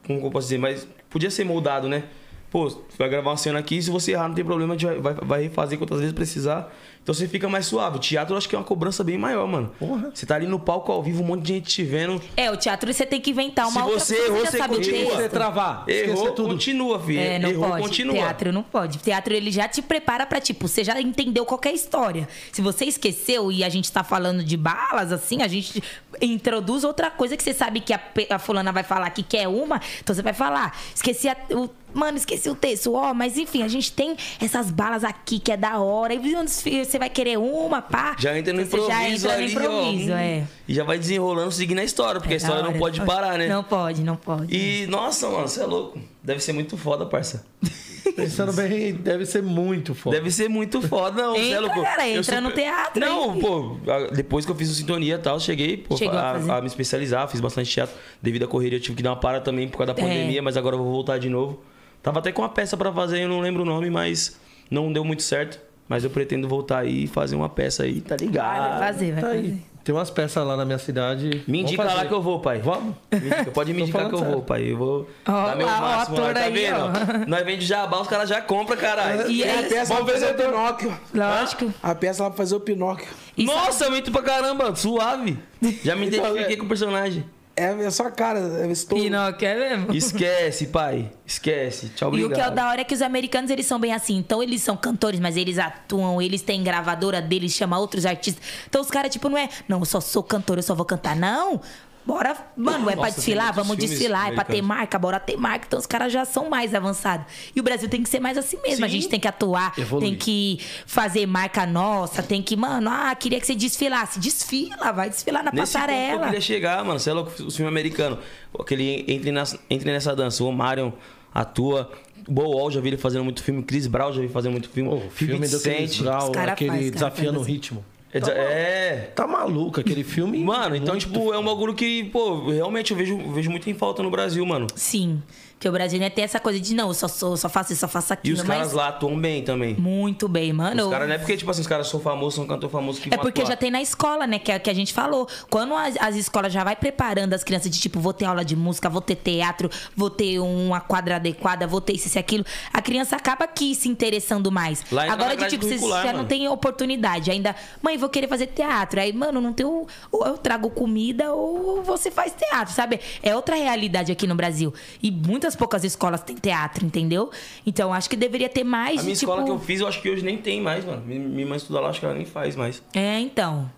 Como que eu posso dizer? Mas podia ser moldado, né? Pô, vai gravar uma cena aqui, se você errar, não tem problema, a gente vai, vai, vai refazer quantas vezes precisar. Então você fica mais suave. O teatro eu acho que é uma cobrança bem maior, mano. Porra. Você tá ali no palco ao vivo, um monte de gente te vendo. É, o teatro você tem que inventar uma Se outra você coisa, errou, já você sabe o continua. texto. Você travar, Errou, tudo. continua, filho. É, não Errou, pode. continua. Teatro não pode. Teatro ele já te prepara pra, tipo, você já entendeu qualquer história. Se você esqueceu e a gente tá falando de balas, assim, a gente introduz outra coisa que você sabe que a, a fulana vai falar que quer uma, então você vai falar. Esqueci a- o. Mano, esqueci o texto, ó, mas enfim, a gente tem essas balas aqui que é da hora. E onde você vai querer uma, pá? Já entra no improviso já entra ali, no improviso, ó. é. E já vai desenrolando, seguindo a história, porque a É da história não pode parar, né? Não pode, não pode. E, nossa, mano, você é louco. Deve ser muito foda, parça. Pensando bem, deve ser muito foda. Deve ser muito foda, não. você é Entra, louco. cara, entra no teatro Não, aí. pô, a- depois que eu fiz o Sintonia e tal, cheguei pô, a a, a me especializar, fiz bastante teatro. Devido à correria, eu tive que dar uma para também por causa da É. pandemia, mas agora eu vou voltar de novo. Tava até com uma peça pra fazer, eu não lembro o nome, mas não deu muito certo. Mas eu pretendo voltar aí e fazer uma peça aí, tá ligado? Vai fazer, vai Tá fazer. aí. Tem umas peças lá na minha cidade. Me indica Vamos lá que eu vou, pai. Vamos? Me indica, Pode me indicar que eu vou, pai. Eu vou Ó dar meu lá, máximo lá, ator tá aí, vendo? ó. Nós vende jabá, os caras já compram, caralho. E Tem a aí, peça pra fazer o Pinóquio. lógico. A peça lá pra fazer o Pinóquio. E Nossa, muito pra caramba, suave. Já me Então, identifiquei é- com o personagem. É, só a cara. É estou... Pinóquio é mesmo? Esquece, pai. Esquece. Tchau, E obrigado. o que é o da hora é que os americanos, eles são bem assim. Então, eles são cantores, mas eles atuam, eles têm gravadora deles, chama outros artistas. Então, os caras, tipo, não é, não, eu só sou cantor, eu só vou cantar. Não. Bora, mano, é pra Nossa, desfilar, vamos desfilar, é pra ter marca, bora ter marca. Então, os caras já são mais avançados. E o Brasil tem que ser mais assim mesmo. A Sim. gente tem que atuar, Evoluir. tem que fazer marca nossa, tem que, mano, ah, queria que você desfilasse. Desfila, vai desfilar na Nesse ponto que eu passarela. queria chegar, mano. Você é louco, os filmes americanos. Aquele Entre, nas, Entre Nessa Dança. O Marion atua. O Bo Wall já vi ele fazendo muito filme. Chris Brown já vi fazendo muito filme. O filme do Chris. Brown, aquele faz, cara, Desafiando o assim. Ritmo. É, é. Tá maluco aquele filme? Mano, então, tipo, é um bagulho que, pô, realmente eu vejo, vejo muito em falta no Brasil, mano. Sim. Porque o Brasil né, tem essa coisa de, não, eu só, sou, só faço isso, só faço E aquilo. os caras mas lá atuam bem também. muito bem, mano. Os caras não é porque, tipo assim, os caras são famosos, são cantor famoso que É porque atuar. já tem na escola, né? Que é que a gente falou. Quando as, as escolas já vai preparando as crianças de tipo, vou ter aula de música, vou ter teatro, vou ter uma quadra adequada, vou ter isso, e aquilo, a criança acaba aqui se interessando mais. Lá Agora de tipo, você já não tem oportunidade. Ainda, mãe, vou querer fazer teatro. Aí, mano, não tem o. Ou eu trago comida ou você faz teatro, sabe? É outra realidade aqui no Brasil. E muitas poucas escolas têm teatro, entendeu? Então acho que deveria ter mais A de minha tipo. escola que eu fiz, eu acho que hoje nem tem mais, mano. Mi- Minha irmã estuda lá, acho que ela nem faz mais. É, então.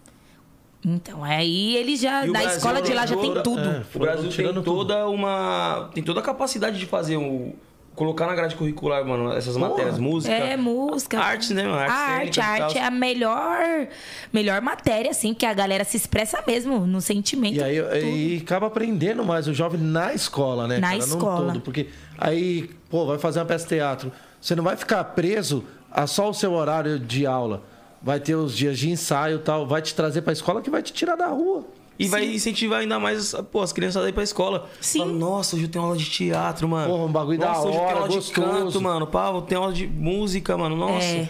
Então, aí ele já. E Brasil escola de lá já tem toda- tudo. é. O Brasil tem tirando tudo. toda uma. Tem toda a capacidade de fazer um. Colocar na grade curricular, mano, essas matérias, música. É, música. Artes, né, mano? A arte, cênicas a e tal. arte é a melhor, melhor matéria, assim, que a galera se expressa mesmo no sentimento. E aí tudo. e acaba aprendendo mais o jovem na escola, né? Na cara? escola. Não todo. Porque aí, pô, vai fazer uma peça de teatro. Você não vai ficar preso a só o seu horário de aula. Vai ter os dias de ensaio e tal. Vai te trazer pra escola que vai te tirar da rua. E vai incentivar ainda mais pô, as crianças a ir pra escola. Sim. Fala, Nossa, hoje eu tenho aula de teatro, mano. Porra, um bagulho da Nossa, hoje eu tenho hora, aula de gostoso. canto, mano. Pá, eu tenho aula de música, mano. Nossa. É.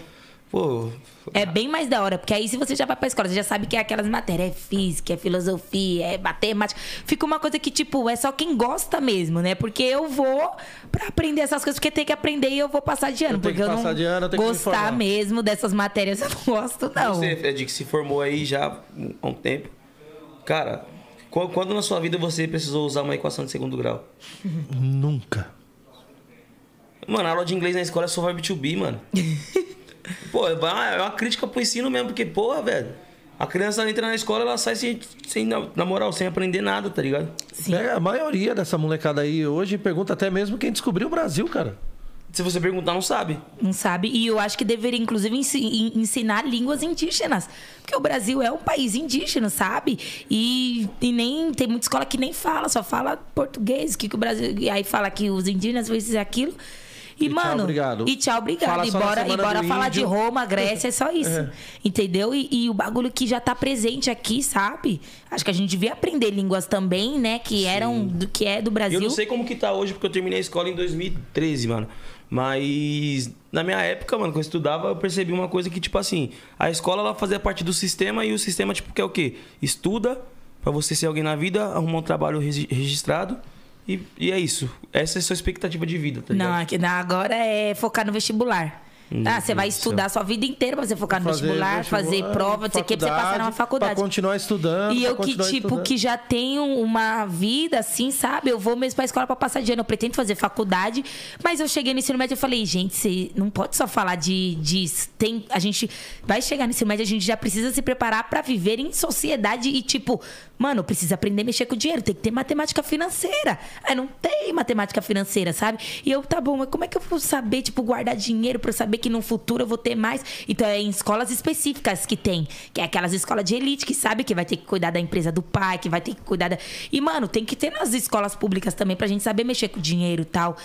Pô, É bem mais da hora, porque aí se você já vai pra escola, você já sabe que é aquelas matérias, é física, é filosofia, é matemática. Fica uma coisa que, tipo, é só quem gosta mesmo, né? Porque eu vou pra aprender essas coisas, porque tem que aprender e eu vou passar de ano. Eu porque que eu não de ano, eu tenho que me gostar mesmo dessas matérias, eu não gosto, não. Você, Ed, que se formou aí já há um tempo. Cara, qu- quando na sua vida você precisou usar uma equação de segundo grau? Nunca. Mano, a aula de inglês na escola é só verbo to be, mano. Pô, é uma, é uma crítica pro ensino mesmo, porque, porra, velho. A criança entra na escola, ela sai sem, sem, na moral, sem aprender nada, tá ligado? Pega a maioria dessa molecada aí hoje pergunta até mesmo quem descobriu o Brasil, cara. Se você perguntar, não sabe. Não sabe? E eu acho que deveria, inclusive, ensi- en- ensinar línguas indígenas. Porque o Brasil é um país indígena, sabe? E, e nem tem muita escola que nem fala, só fala português. Que, que o Brasil. E aí fala que os indígenas vezes aquilo. E, E tchau, mano. obrigado. E tchau, obrigado. Fala E bora, e bora falar de Índio. Roma, Grécia, é só isso. Entendeu? E, e o bagulho que já tá presente aqui, sabe? Acho que a gente devia aprender línguas também, né? Que eram. Do, que é do Brasil. eu não sei como que tá hoje, porque eu terminei a escola em 2013, mano. Mas na minha época, mano, quando eu estudava, eu percebi uma coisa que, tipo assim, a escola ela fazia parte do sistema e o sistema, tipo, quer o quê? Estuda pra você ser alguém na vida, arrumar um trabalho regi- registrado e, e é isso. Essa é a sua expectativa de vida, tá ligado? Não, aqui, não, agora é focar no vestibular. Ah, você vai estudar a sua vida inteira pra você focar no vestibular, fazer prova, não sei o que, pra você passar numa faculdade. Pra continuar estudando. E eu que, tipo, estudando. que já tenho uma vida assim, sabe? Eu vou mesmo pra escola pra passar de ano. Eu pretendo fazer faculdade. Mas eu cheguei no ensino médio e falei, gente, você não pode só falar de. de tem, a gente vai chegar no ensino médio, a gente já precisa se preparar pra viver em sociedade e, tipo, mano, precisa aprender a mexer com dinheiro, tem que ter matemática financeira. Aí não tem matemática financeira, sabe? E eu, tá bom, mas como é que eu vou saber, tipo, guardar dinheiro eu saber que no futuro eu vou ter mais? Então é em escolas específicas que tem, que é aquelas escolas de elite que sabe que vai ter que cuidar da empresa do pai, que vai ter que cuidar da. E, mano, tem que ter nas escolas públicas também pra gente saber mexer com dinheiro e tal.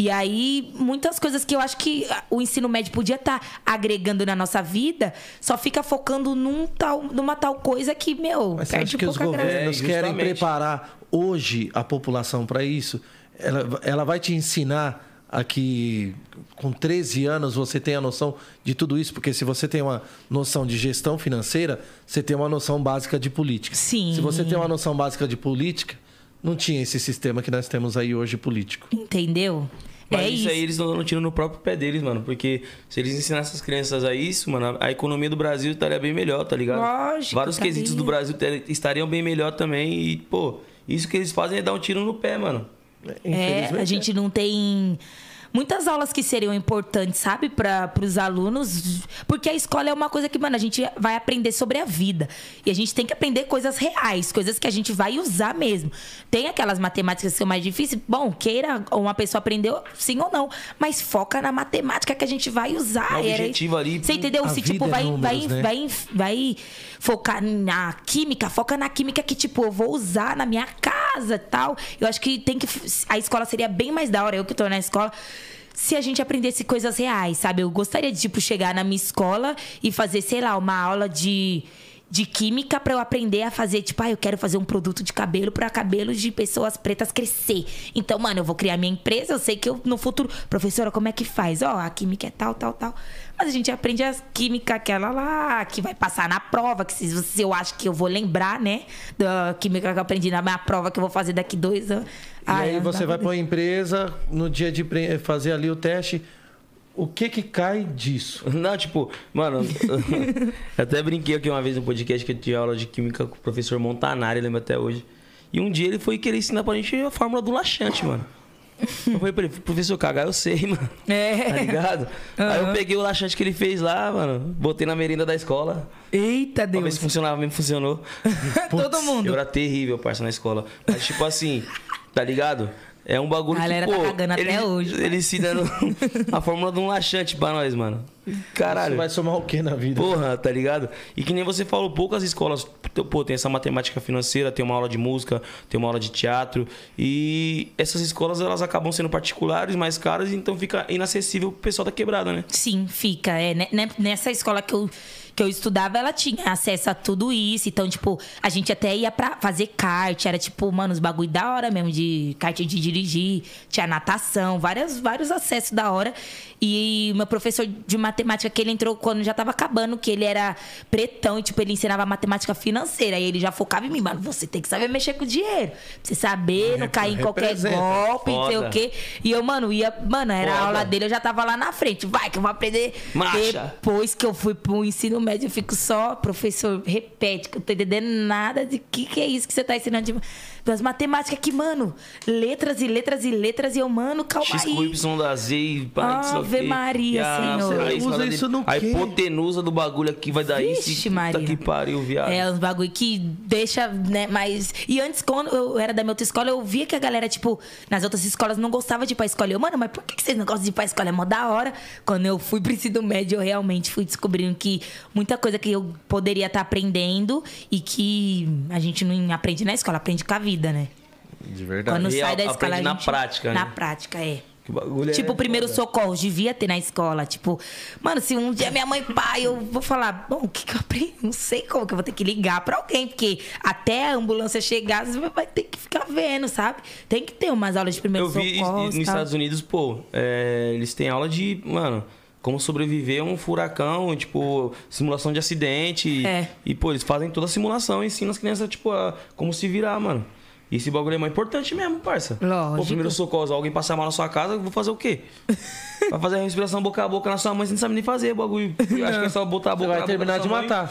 E aí, muitas coisas que eu acho que o ensino médio podia estar agregando na nossa vida, só fica focando num tal, numa tal coisa que, meu, Mas você perde acha que os governos É, querem preparar hoje a população para isso? Ela, ela vai te ensinar a que com 13 anos você tem a noção de tudo isso? Porque se você tem uma noção de gestão financeira, você tem uma noção básica de política. Sim. Se você tem uma noção básica de política, não tinha esse sistema que nós temos aí hoje político. Entendeu? Mas é isso, isso. aí eles estão dando tiro no próprio pé deles, mano. Porque se eles ensinassem as crianças a isso, mano, a economia do Brasil estaria bem melhor, tá ligado? Lógico, Vários estaria. quesitos do Brasil estariam bem melhor também. E, pô, isso que eles fazem é dar um tiro no pé, mano. É, a gente não tem muitas aulas que seriam importantes, sabe, para os alunos, porque a escola é uma coisa que, mano, a gente vai aprender sobre a vida. E a gente tem que aprender coisas reais, coisas que a gente vai usar mesmo. Tem aquelas matemáticas que são mais difíceis, bom, queira uma pessoa aprendeu, sim ou não, mas foca na matemática que a gente vai usar. E era- objetivo ali. Você entendeu? Se, tipo, é vai, números, vai, né? vai, vai focar na química, foca na química que, tipo, eu vou usar na minha casa e tal. Eu acho que tem que. A escola seria bem mais da hora, eu que tô na escola. Se a gente aprendesse coisas reais, sabe? Eu gostaria de, tipo, chegar na minha escola e fazer, sei lá, uma aula de. de química pra eu aprender a fazer, tipo, ah, eu quero fazer um produto de cabelo pra cabelos de pessoas pretas crescer. Então, mano, eu vou criar minha empresa, eu sei que eu no futuro, professora, como é que faz? Ó, a química é tal, tal, tal. Mas a gente aprende a química aquela lá, que vai passar na prova, que se, se eu acho que eu vou lembrar, né, da química que eu aprendi na minha prova que eu vou fazer daqui dois anos. E Ai, aí você vai pra- para uma empresa, no dia de fazer ali o teste, o que que cai disso? Não, tipo, mano, até brinquei aqui uma vez no podcast que eu tive aula de química com o professor Montanari, lembro até hoje. E um dia ele foi querer ensinar pra gente a fórmula do laxante, mano. Eu falei pra ele, professor, cagar eu sei, mano. Tá É. ligado? Aí eu peguei o laxante que ele fez lá, mano, botei na merenda da escola. Eita, Pra ver Deus. se funcionava mesmo, funcionou. Todo mundo. Eu era terrível, parça, na escola. Mas, tipo assim, tá ligado? É um bagulho A galera que, tá pô, cagando até ele, hoje. Ele ensinando a fórmula de um laxante pra nós, mano. Caralho. Você vai somar o que na vida? Porra, tá ligado? E que nem você falou, poucas escolas, pô, tem essa matemática financeira, tem uma aula de música, tem uma aula de teatro. E essas escolas, elas acabam sendo particulares, mais caras, então fica inacessível pro pessoal da quebrada, né? Sim, fica. É, né- né- nessa escola que eu, que eu estudava, ela tinha acesso a tudo isso. Então, tipo, a gente até ia pra fazer kart. Era, tipo, mano, os bagulho da hora mesmo, de kart de dirigir. Tinha natação, várias, vários acessos da hora. E meu professor de matemática, que ele entrou quando já tava acabando, que ele era pretão e, tipo, ele ensinava matemática financeira. E ele já focava em mim, mano, você tem que saber mexer com dinheiro. Pra você saber, não cair em qualquer golpe, não sei o quê. E eu, mano, ia. Mano, era a Foda. aula dele, eu já tava lá na frente. Vai, que eu vou aprender. Marcha. Depois que eu fui pro ensino médio, eu fico só, professor, repete, que eu não tô entendendo nada de que que é isso que você tá ensinando de das matemáticas aqui, mano. Letras e letras e letras, e eu, mano, calma X com aí. Y da Z e pá, Ave. Maria, E a- Senhor. a Usa isso no A hipotenusa do bagulho aqui vai dar isso. Vixe, e puta Maria. que pariu, viado. É, uns bagulho que deixa, né, mais... E antes, quando eu era da minha outra escola, eu via que a galera, tipo, nas outras escolas não gostava de ir pra escola. Eu, mano, mas por que que vocês não gostam de ir pra escola? É mó da hora. Quando eu fui pro ensino médio, eu realmente fui descobrindo que muita coisa que eu poderia estar aprendendo e que a gente não aprende na escola, aprende com a vida, né? De verdade. Quando E sai da aprende escola, a na gente... prática, Na né? prática, é. Que bagulho Tipo, é primeiro socorro, devia ter na escola. Tipo, mano, se um dia minha mãe pai, eu vou falar, bom, o que, que eu aprendi? Não sei como que eu vou ter que ligar pra alguém, porque até a ambulância chegar, você vai ter que ficar vendo, sabe? Tem que ter umas aulas de primeiro Eu vi socorro. nos Estados Unidos, pô, é, eles têm aula de, mano, como sobreviver a um furacão, tipo, simulação de acidente. É. E, pô, eles fazem toda a simulação e ensinam as crianças, tipo, a como se virar, mano. E esse bagulho é mais importante mesmo, parça. Lógico. Pô, primeiro socorro, alguém passar mal na sua casa, eu vou fazer o quê? Vai fazer a respiração boca a boca na sua mãe, você não sabe nem fazer o bagulho. Eu acho que é só botar a Você boca vai na boca terminar da de mãe. matar.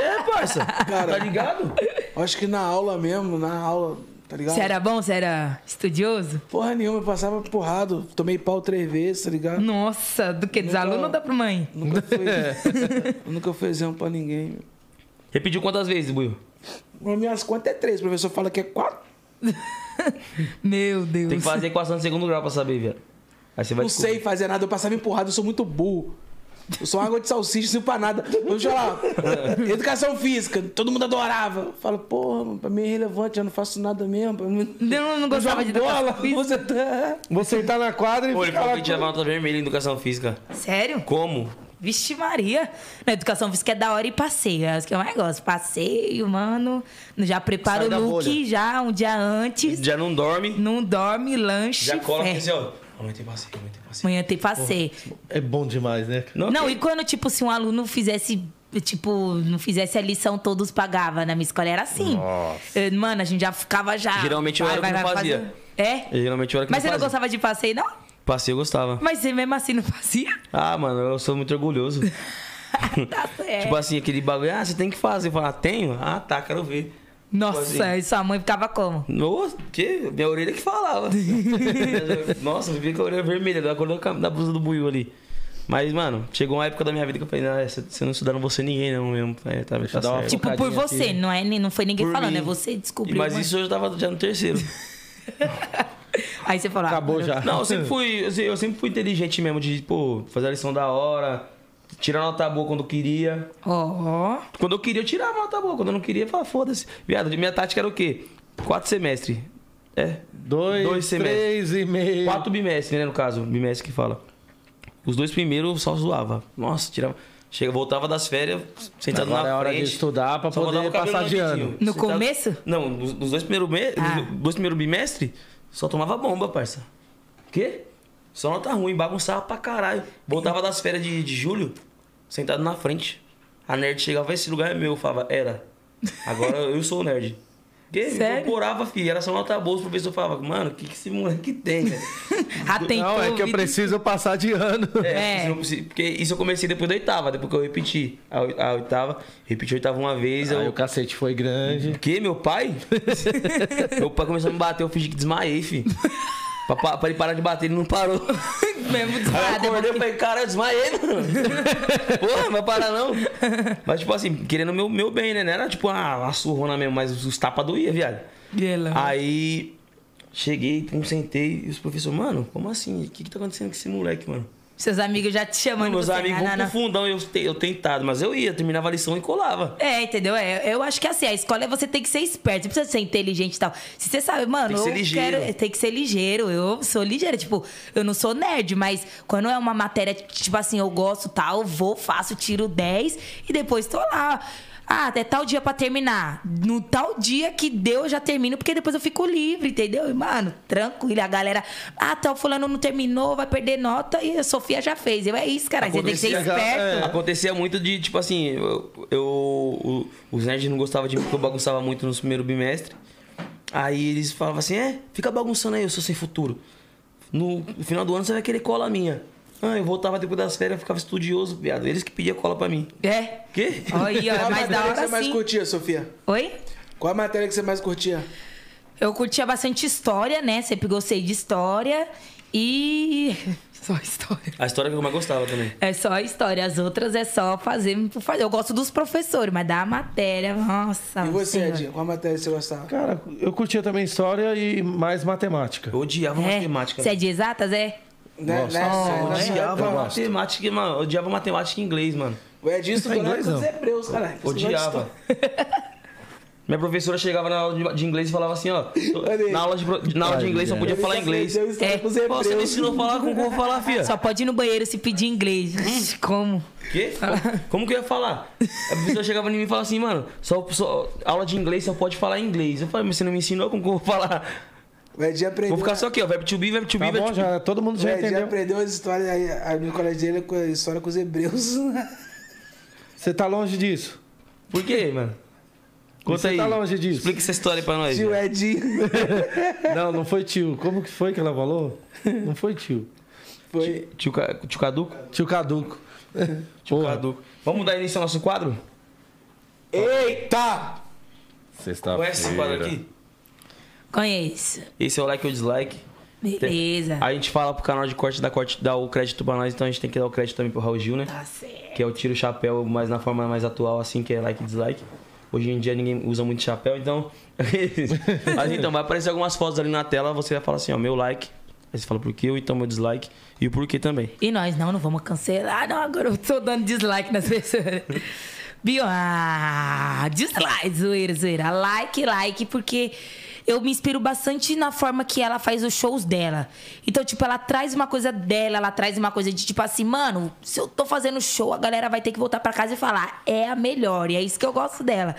É, parça. tá ligado? Acho que na aula mesmo, na aula, tá ligado? Você era bom? Você era estudioso? Porra nenhuma, eu passava porrado. Tomei pau três vezes, tá ligado? Nossa, do que? Dos Nunca- alunos ou da mãe? Nunca fui. nunca fui exemplo pra ninguém. meu. Repetiu quantas vezes, Buio? Nas minhas contas é três, o professor fala que é quatro. Meu Deus. Tem que fazer equação de segundo grau pra saber, velho. Aí você vai Não descobrir. sei fazer nada, eu passava empurrado, eu sou muito burro. Eu sou uma água de salsicha, não sirvo pra nada. Deixa eu lá. Educação física, todo mundo adorava. Eu falo, porra, pra mim é irrelevante, eu não faço nada mesmo. Eu não, Não, não gostava jogo de bola. Você tá... Você tá na quadra e Pô, ele falou que tinha nota vermelha em educação física. Sério? Como? Vixe Maria. Na educação física é da hora e passeio. É o que eu mais gosto. Passeio, mano. Já prepara Sai o look bolha. já um dia antes. Já não dorme, Não dorme, lanche. já cola fé. assim, ó. Amanhã tem passeio, amanhã Amanhã tem passeio. É bom demais, né? Não, e quando, tipo, se um aluno fizesse. Tipo, não fizesse a lição, todos pagavam. Na minha escola era assim. Nossa. Mano, a gente já ficava já. Geralmente eu era o que não fazia. fazer. É? Geralmente eu era que Mas você não não fazia. gostava de passeio, não? Passeio eu gostava. Mas você mesmo assim não fazia? Ah, mano, eu sou muito orgulhoso. Tá certo. Tipo assim, aquele bagulho, ah, você tem que fazer. Eu falo, ah, tenho? Ah, tá, quero ver. Nossa, assim. e sua mãe ficava como? Nossa, que? Minha orelha que falava. Nossa, eu vi com a orelha vermelha, da cor da blusa do buiu ali. Mas, mano, chegou uma época da minha vida que eu falei, ah, se você não estudar, não vou ser ninguém, não mesmo. É, tá, tá dar. Tipo, por você, aqui. não, é, não foi ninguém Por falando, mim. é você descobriu. Mas uma- isso eu já tava já no terceiro. Aí você falou, ah, Acabou mano, já. Não, eu sempre fui, eu sempre fui inteligente mesmo, de, pô, fazer a lição da hora, tirar nota boa quando eu queria. Ó, Quando eu queria, eu tirava nota boa. Quando eu não queria, eu falava, foda-se. Viado, minha tática era o quê? Quatro semestres. É. Dois, Dois semestres. três e meio. Quatro bimestres, né, no caso. Bimestre que fala. Os dois primeiros eu só zoava. Nossa, tirava. Chega, voltava das férias, sentado Agora na é hora de estudar pra poder passar de ano. No Sentado- começo? Não, nos, nos dois primeiros meses, Ah. dois primeiros bimestres, só tomava bomba, parça. Quê? Só nota ruim, bagunçava pra caralho. Voltava das férias de, de julho, sentado na frente. A nerd chegava, esse lugar é meu. Eu falava, era. Agora eu sou o nerd. Que? Sério? Incorporava, filho. Era só nota bolsa. O professor falava, mano, o que, que esse moleque tem, velho? Atentou. Não, é que eu preciso passar de ano. É, É. porque isso eu comecei depois da oitava, depois que eu repeti a oitava. Repeti a oitava uma vez. Aí eu... o cacete foi grande. O quê? Meu pai? meu pai começou a me bater, eu fingi que desmaiei, filho. Pra, pa- pra ele parar de bater, ele não parou. Mesmo Aí eu desmaiado. acordei e falei, cara, eu desmaiei, mano. Porra, não vai parar não. Mas, tipo assim, querendo o meu, meu bem, né? Não era tipo uma, uma surrona mesmo, mas os tapas doía, viado. Aí, cheguei, pum, sentei, e os professores, mano, como assim? O que que tá acontecendo com esse moleque, mano? Seus amigos já te chamando. Meus você, amigos vão não, pro não. fundão, eu, te- eu tentado, mas eu ia, terminava a lição e colava. É, entendeu? É, eu acho que assim, a escola é você tem que ser esperto, você precisa ser inteligente e tal. Se você sabe, mano, Tem que ser eu ligeiro. quero. Tem que ser ligeiro. Eu sou ligeira. Tipo, eu não sou nerd, mas quando é uma matéria, tipo assim, eu gosto tal, eu vou, faço, tiro 10 e depois tô lá. Ah, é tal dia pra terminar. No tal dia que deu, eu já termino, porque depois eu fico livre, entendeu? E, mano, tranquilo. A galera, ah, tal fulano não terminou, vai perder nota e a Sofia já fez. Eu, é isso, cara. Você tem que ser esperto. É. Acontecia muito de, tipo assim, eu, eu- o- os nerds não gostavam de mim porque eu bagunçava muito no primeiro bimestre. Aí eles falavam assim, é, fica bagunçando aí, eu sou sem futuro. No, no final do ano você vai querer cola minha. Ah, eu voltava depois das férias, eu ficava estudioso, viado. Eles que pediam cola pra mim. É. Quê? Olha, Qual é a mais da matéria que hora você mais sim. curtia, Sofia? Oi? Qual a matéria que você mais curtia? Eu curtia bastante história, né? Sempre gostei de história. E. Só história. A história que eu mais gostava também. É só história. As outras é só fazer por fazer. Eu gosto dos professores, mas da matéria, nossa. E você, senhor. Edinho? Qual matéria você gostava? Cara, eu curtia também história e mais matemática. Eu odiava É? matemática. Você é de exatas, é? Né, Gosto. nessa- Eu nessa odiava época, matemática, mano. Eu odiava matemática e inglês, mano. O Edinho estudou lá inglês, com os não? hebreus, caralho. Odiava. Minha professora chegava na aula de, inglês e falava assim, ó. Na aula de, na aula de inglês só é. podia falar inglês. Eu É. você me ensinou a falar como que eu vou falar, fia? Só pode ir no banheiro se pedir inglês. Como? Quê? Como- Como que eu ia falar? A professora chegava em mim e falava assim, mano, só, só- aula de inglês só pode falar inglês. Eu falei, mas você não me ensinou como que eu vou falar? O Edinho aprendeu. Vou ficar só aqui, ó. Verbo to be, verbo to be, Tá verbo bom, to be. já, todo mundo O já Edinho entendeu. aprendeu as histórias aí, a no colégio dele com a história com os hebreus. Você tá longe disso. Por quê, mano? Conta Você aí. tá longe disso. Explica essa história aí pra nós. Tio velho. Edinho. Não, não foi tio. Como que foi que ela falou? Não foi tio. Foi. Tio, Ca- tio Caduco? Tio Caduco. Tio Porra. Caduco. Vamos dar início ao nosso quadro? Eita! Sexta-feira. Conhece esse quadro aqui? Conheço. Esse é o like ou dislike. Beleza. A gente fala pro canal de corte, dá, corte, dá o crédito pra nós, então a gente tem que dar o crédito também pro Raul Gil, né? Tá certo. Que é o tiro chapéu, mas na forma mais atual, assim, que é like e dislike. Hoje em dia ninguém usa muito chapéu, então. mas então, vai aparecer algumas fotos ali na tela, você vai falar assim, ó, meu like. Aí você fala por quê, ou então meu dislike. E o porquê também. E nós não, não vamos cancelar. Não, agora eu tô dando dislike nas pessoas. Bio, ah, dislike, zoeira, zoeira. Like, like, porque eu me inspiro bastante na forma que ela faz os shows dela. Então, tipo, ela traz uma coisa dela, ela traz uma coisa de tipo assim, mano, se eu tô fazendo show, a galera vai ter que voltar pra casa e falar, é a melhor. E é isso que eu gosto dela.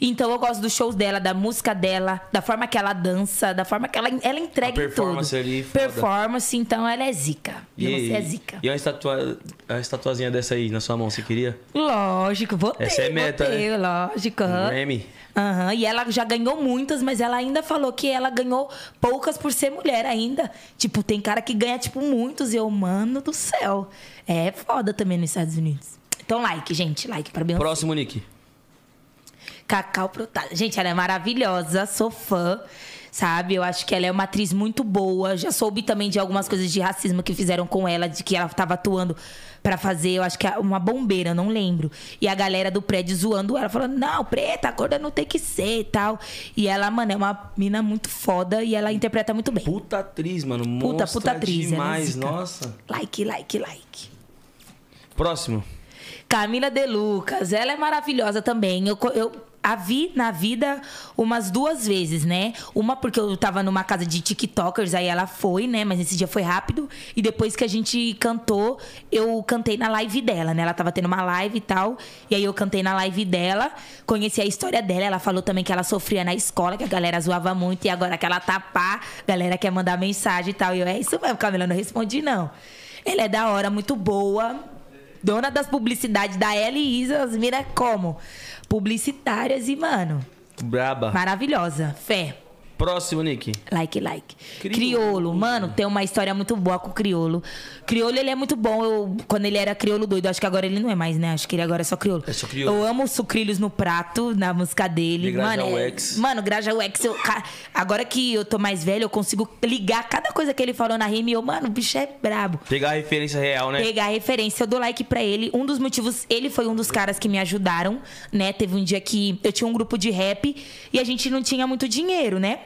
Então, eu gosto dos shows dela, da música dela, da forma que ela dança, da forma que ela, ela entrega A em tudo. performance ali, foda. Performance, então ela é zica. E, E, você é zica. e uma estatua, a estatuazinha dessa aí na sua mão, você queria? Lógico, votei. Essa é meta, votei, né? lógico. Grammy. Aham, e ela já ganhou muitas, mas ela ainda falou que ela ganhou poucas por ser mulher ainda. Tipo, tem cara que ganha, tipo, muitos. E eu, mano do céu. É foda também nos Estados Unidos. Então, like, gente, like pra Beyoncé. Próximo, Nick. Cacau Protado. Gente, ela é maravilhosa, sou fã, sabe? Eu acho que ela é uma atriz muito boa. Já soube também de algumas coisas de racismo que fizeram com ela, de que ela tava atuando pra fazer, eu acho que é uma bombeira, não lembro. E a galera do prédio zoando ela, falando: não, preta, a gorda não tem que ser e tal. E ela, mano, é uma mina muito foda e ela interpreta muito bem. Puta atriz, mano. Puta, puta atriz, é demais, zica. nossa. Like, like, like. Próximo. Camila De Lucas, ela é maravilhosa também. Eu, eu a vi na vida umas duas vezes, né? Uma porque eu tava numa casa de TikTokers, aí ela foi, né? Mas esse dia foi rápido. E depois que a gente cantou, eu cantei na live dela, né? Ela tava tendo uma live e tal. E aí eu cantei na live dela, conheci a história dela. Ela falou também que ela sofria na escola, que a galera zoava muito. E agora que ela tá pá, a galera quer mandar mensagem e tal. E eu, é isso mesmo, Camila, não respondi, não. Ela é da hora, muito boa. Dona das publicidades da Isa, as mira como? Publicitárias e, mano, Braba. maravilhosa. Fé. Próximo, Nick. Like, like. Criolo. Criolo. Mano, tem uma história muito boa com o Criolo. Criolo, ele é muito bom. Eu, quando ele era Criolo doido, acho que agora ele não é mais, né? Acho que ele agora é só Criolo. É só crioulo. Eu amo os sucrilhos no prato, na música dele. De mano, é- X. Mano, Grajaú X, eu, ca- agora que eu tô mais velho, eu consigo ligar cada coisa que ele falou na rima e eu, mano, o bicho é brabo. Pegar a referência real, né? Pegar a referência, eu dou like pra ele. Um dos motivos, ele foi um dos caras que me ajudaram, né? Teve um dia que eu tinha um grupo de rap e a gente não tinha muito dinheiro, né?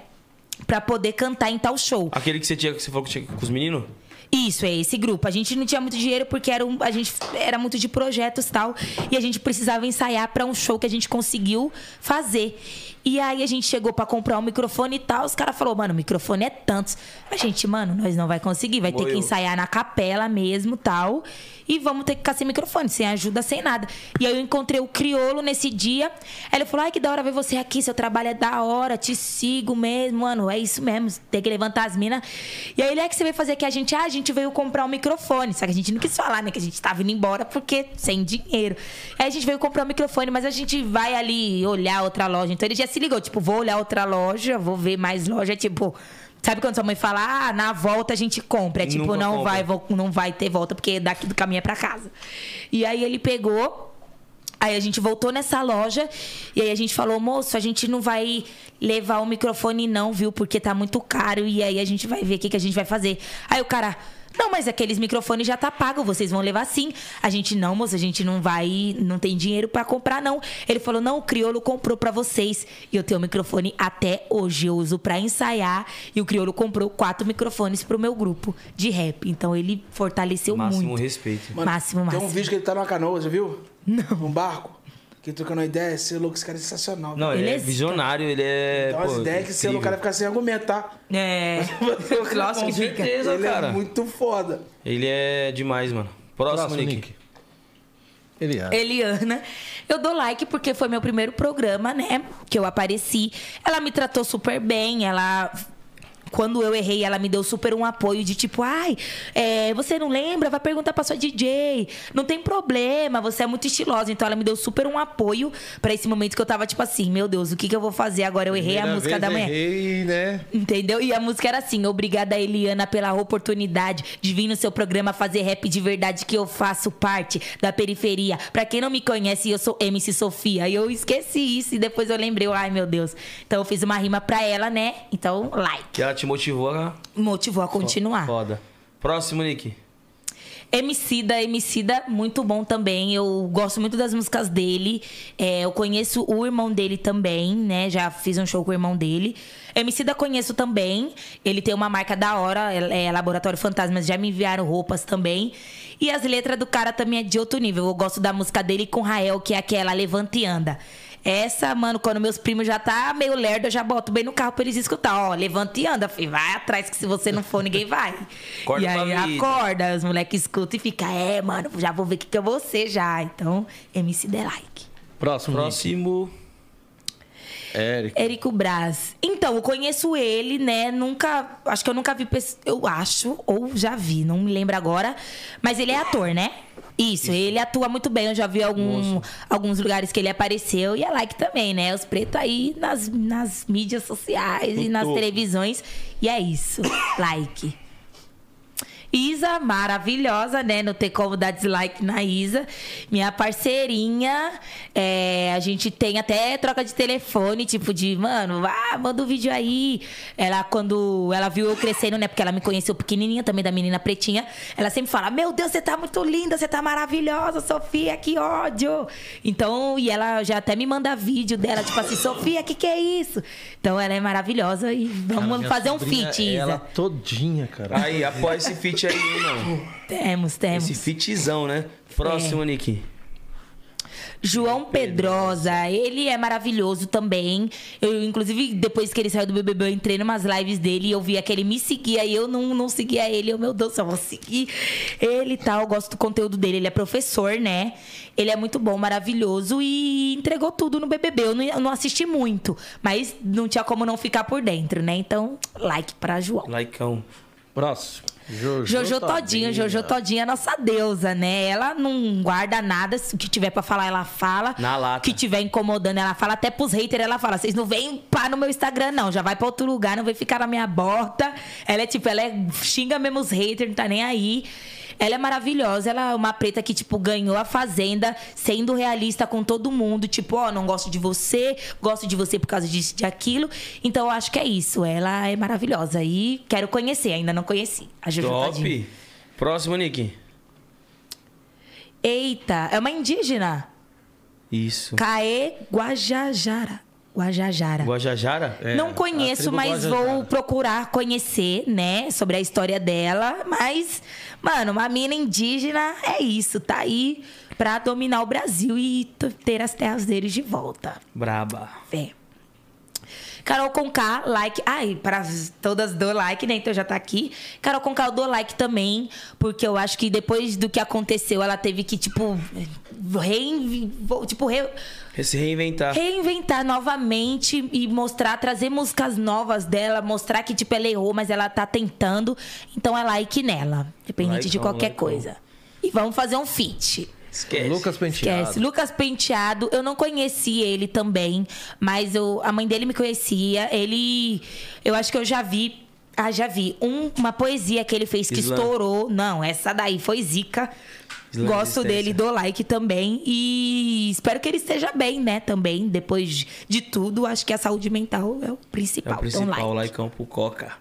Pra poder cantar em tal show. Aquele que você tinha que você falou que tinha com os meninos? Isso, é esse grupo. A gente não tinha muito dinheiro porque era um, a gente era muito de projetos e tal. E a gente precisava ensaiar pra um show que a gente conseguiu fazer. E aí a gente chegou pra comprar um microfone e tal. Os caras falaram, mano, o microfone é tantos. A gente, mano, nós não vai conseguir. Vai ter que ensaiar na capela mesmo tal. E vamos ter que ficar sem microfone, sem ajuda, sem nada. E aí eu encontrei o Criolo nesse dia. Aí ele falou: ai, que da hora ver você aqui, seu trabalho é da hora, te sigo mesmo, mano. É isso mesmo, tem que levantar as minas. E aí ele é que você veio fazer aqui a gente, ah, a gente veio comprar um microfone. Só que a gente não quis falar, né? Que a gente tava indo embora porque sem dinheiro. Aí a gente veio comprar um microfone, mas a gente vai ali olhar outra loja. Então ele já se ligou, tipo, vou olhar outra loja, vou ver mais loja, tipo. Sabe quando sua mãe fala, ah, na volta a gente compra? É tipo, Nunca não compra. vai, vou- não vai ter volta, porque daqui do caminho é pra casa. E aí ele pegou. Aí a gente voltou nessa loja e aí a gente falou, moço, a gente não vai levar o microfone não, viu? Porque tá muito caro e aí a gente vai ver o que, que a gente vai fazer. Aí o cara, não, mas aqueles microfones já tá pago, vocês vão levar sim. A gente, não, moço, a gente não vai, não tem dinheiro pra comprar não. Ele falou, não, o Criolo comprou pra vocês. E eu tenho o microfone até hoje, eu uso pra ensaiar. E o Criolo comprou quatro microfones pro meu grupo de rap. Então ele fortaleceu Máximo muito. respeito. máximo, Tem máximo. um vídeo que ele tá numa canoa, já viu? Não. Num barco. Que trocando uma ideia, esse louco, esse cara é sensacional. Não, ele, Ele é é visionário, ele é. Umas pô, ideias que esse louco, o cara incrível. fica sem argumento, tá? É. Com que fica. certeza, Ele cara. é muito foda. Ele é demais, mano. Próximo, Próximo, Nick. Nick. Ele é. Eliana. Eu dou like porque foi meu primeiro programa, né? Que eu apareci. Ela me tratou super bem, ela. Quando eu errei, ela me deu super um apoio de tipo, ai, é, você não lembra? Vai perguntar pra sua DJ. Não tem problema, você é muito estilosa. Então ela me deu super um apoio pra esse momento que eu tava, tipo assim, meu Deus, o que, que eu vou fazer agora? Eu errei a Primeira música vez da manhã. Errei, né? Entendeu? E a música era assim: Obrigada, Eliana, pela oportunidade de vir no seu programa fazer rap de verdade, que eu faço parte da periferia. Pra quem não me conhece, eu sou MC Sofia. E eu esqueci isso e depois eu lembrei, ai meu Deus. Então eu fiz uma rima pra ela, né? Então, like. Que ela te motivou a. Motivou a continuar. Foda. Próximo, Nick. Emicida, Emicida, muito bom também. Eu gosto muito das músicas dele. É, eu conheço o irmão dele também, né? Já fiz um show com o irmão dele. Emicida conheço também. Ele tem uma marca da hora, é, é Laboratório Fantasmas. Já me enviaram roupas também. E as letras do cara também é de outro nível. Eu gosto da música dele com Rael, que é aquela Levante e Anda. Essa, mano, quando meus primos já tá meio lerdo, eu já boto bem no carro pra eles escutar. Ó, levanta e anda, filho. Vai atrás, que se você não for, ninguém vai. Acorda e aí acorda, os moleques escutam e ficam, é, mano, já vou ver o que, que eu vou ser já. Então, MC The Like. Próximo. Próximo. Eric. Érico Braz. Então, eu conheço ele, né? Nunca. Acho que eu nunca vi. Eu acho, ou já vi, não me lembro agora. Mas ele é ator, né? Isso, ele atua muito bem. Eu já vi algum, alguns lugares que ele apareceu. E é like também, né? Os pretos aí nas, nas mídias sociais e nas topo. televisões. E é isso. Like. Isa, maravilhosa, né? Não tem como dar dislike na Isa. Minha parceirinha. é, a gente tem até troca de telefone, tipo de, mano, ah, manda um vídeo aí. Ela, quando ela viu eu crescendo, né? Porque ela me conheceu pequenininha, também da menina pretinha. Ela sempre fala: Meu Deus, você tá muito linda, você tá maravilhosa, Sofia, que ódio. Então, e ela já até me manda vídeo dela, tipo assim, Sofia, que que é isso? Então, ela é maravilhosa e vamos Minha fazer um feat, Isa. Ela todinha, cara. Aí, apoia esse feat aí, mano. Temos, temos. Esse featzão, né? Próximo, Nick. João Pedrosa, ele é maravilhoso também. Eu, inclusive, depois que ele saiu do BBB, eu entrei numas lives dele e eu via que ele me seguia e eu não, não seguia ele. Eu, meu Deus, eu vou seguir ele e tal. Eu gosto do conteúdo dele. Ele é professor, né? Ele é muito bom, maravilhoso e entregou tudo no BBB. Eu não, eu não assisti muito, mas não tinha como não ficar por dentro, né? Então, like pra João. Laicão. Próximo. Jojo, Jojo Todinho, Jojo Todinho é nossa deusa, né? Ela não guarda nada, o que tiver pra falar, ela fala. Na lata. O que tiver incomodando, ela fala. Até pros haters, ela fala: vocês não vêm pá no meu Instagram, não. Já vai pra outro lugar, não vem ficar na minha borda. Ela é tipo, ela é, xinga mesmo os haters, não tá nem aí. Ela é maravilhosa, ela é uma preta que, tipo, ganhou a Fazenda sendo realista com todo mundo. Tipo, ó, não gosto de você, gosto de você por causa disso, de aquilo. Então, eu acho que é isso. Ela é maravilhosa e quero conhecer, ainda não conheci. A Jojo. Top. Próximo, Nick. Eita, é uma indígena. Isso. Caê Guajajara. Guajajara. Guajajara? É, não conheço, mas Guajajara. vou procurar conhecer, né, sobre a história dela. Mas, mano, uma mina indígena é isso, tá aí pra dominar o Brasil e ter as terras deles de volta. Braba. É. Carol Conká, like. Ai, para todas do like, né? Então já tá aqui. Carol Conká, eu dou like também, porque eu acho que depois do que aconteceu, ela teve que, tipo, reinv... tipo, re- Se reinventar. reinventar novamente e mostrar, trazer músicas novas dela, mostrar que, tipo, ela errou, mas ela tá tentando. Então é like nela, independente de Likeão, qualquer likeão. coisa. E vamos fazer um feat. Esquece. Lucas Penteado. Esquece. Lucas Penteado, eu não conheci ele também, mas eu, a mãe dele me conhecia. Ele. Eu acho que eu já vi. Ah, já vi. Um- uma poesia que ele fez que Islã. estourou. Não, essa daí foi zica. Islã Gosto dele, dou like também. E espero que ele esteja bem, né? Também, depois de tudo, acho que a saúde mental é o É principal. o principal, então, like. Laicão pro Coca.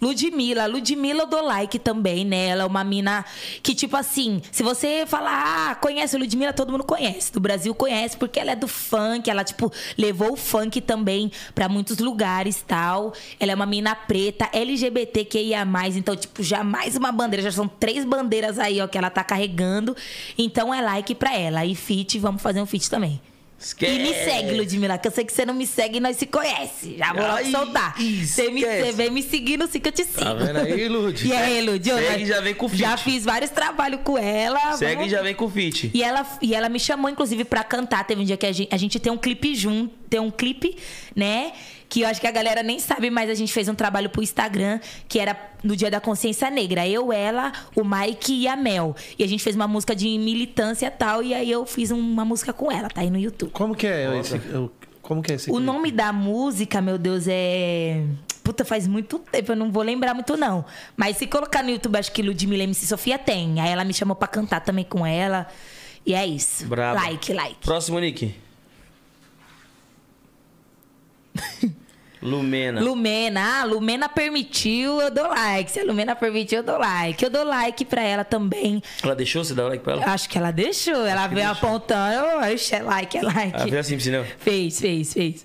Ludmilla. Ludmilla eu dou like também, né? Ela é uma mina que, tipo assim, se você falar, ah, conhece Ludmilla, todo mundo conhece. Do Brasil conhece, porque ela é do funk, ela, tipo, levou o funk também pra muitos lugares tal. Ela é uma mina preta, LGBTQIA, então, tipo, já mais uma bandeira, já são três bandeiras aí, ó, que ela tá carregando. Então é like pra ela. E fit, vamos fazer um fit também. Esquece. E me segue, Ludmilla, que eu sei que você não me segue e nós se conhece. Já vou logo soltar. Você, me, você vem me seguindo, sim que eu te sigo. Tá vendo aí, Lud? E aí, Lud? Segue e já vem com o Já feat. fiz vários trabalhos com ela. Segue vamos- e já vem com o feat. E ela, e ela me chamou, inclusive, pra cantar. Teve um dia que a gente, a gente tem um clipe junto, tem um clipe, né? Que eu acho que a galera nem sabe, mas a gente fez um trabalho pro Instagram, que era no Dia da Consciência Negra. Eu, ela, o Mike e a Mel. E a gente fez uma música de militância e tal, e aí eu fiz uma música com ela, tá aí no YouTube. Como que é esse... o- Como que é esse O clipe? nome da música, meu Deus, é. Puta, faz muito tempo, eu não vou lembrar muito, não. Mas se colocar no YouTube, acho que Ludmilla MC Sofia tem. Aí ela me chamou pra cantar também com ela. E é isso. Braba. Like, like. Próximo, Nick. Lumena. Lumena, ah, Lumena permitiu, eu dou like. Se a Lumena permitiu, eu dou like. Eu dou like pra ela também. Ela deixou você dar like pra ela? Acho que ela deixou. ela veio apontando. Oxe, é like, é like. Ela fez assim pro cinema? Fez, fez, fez.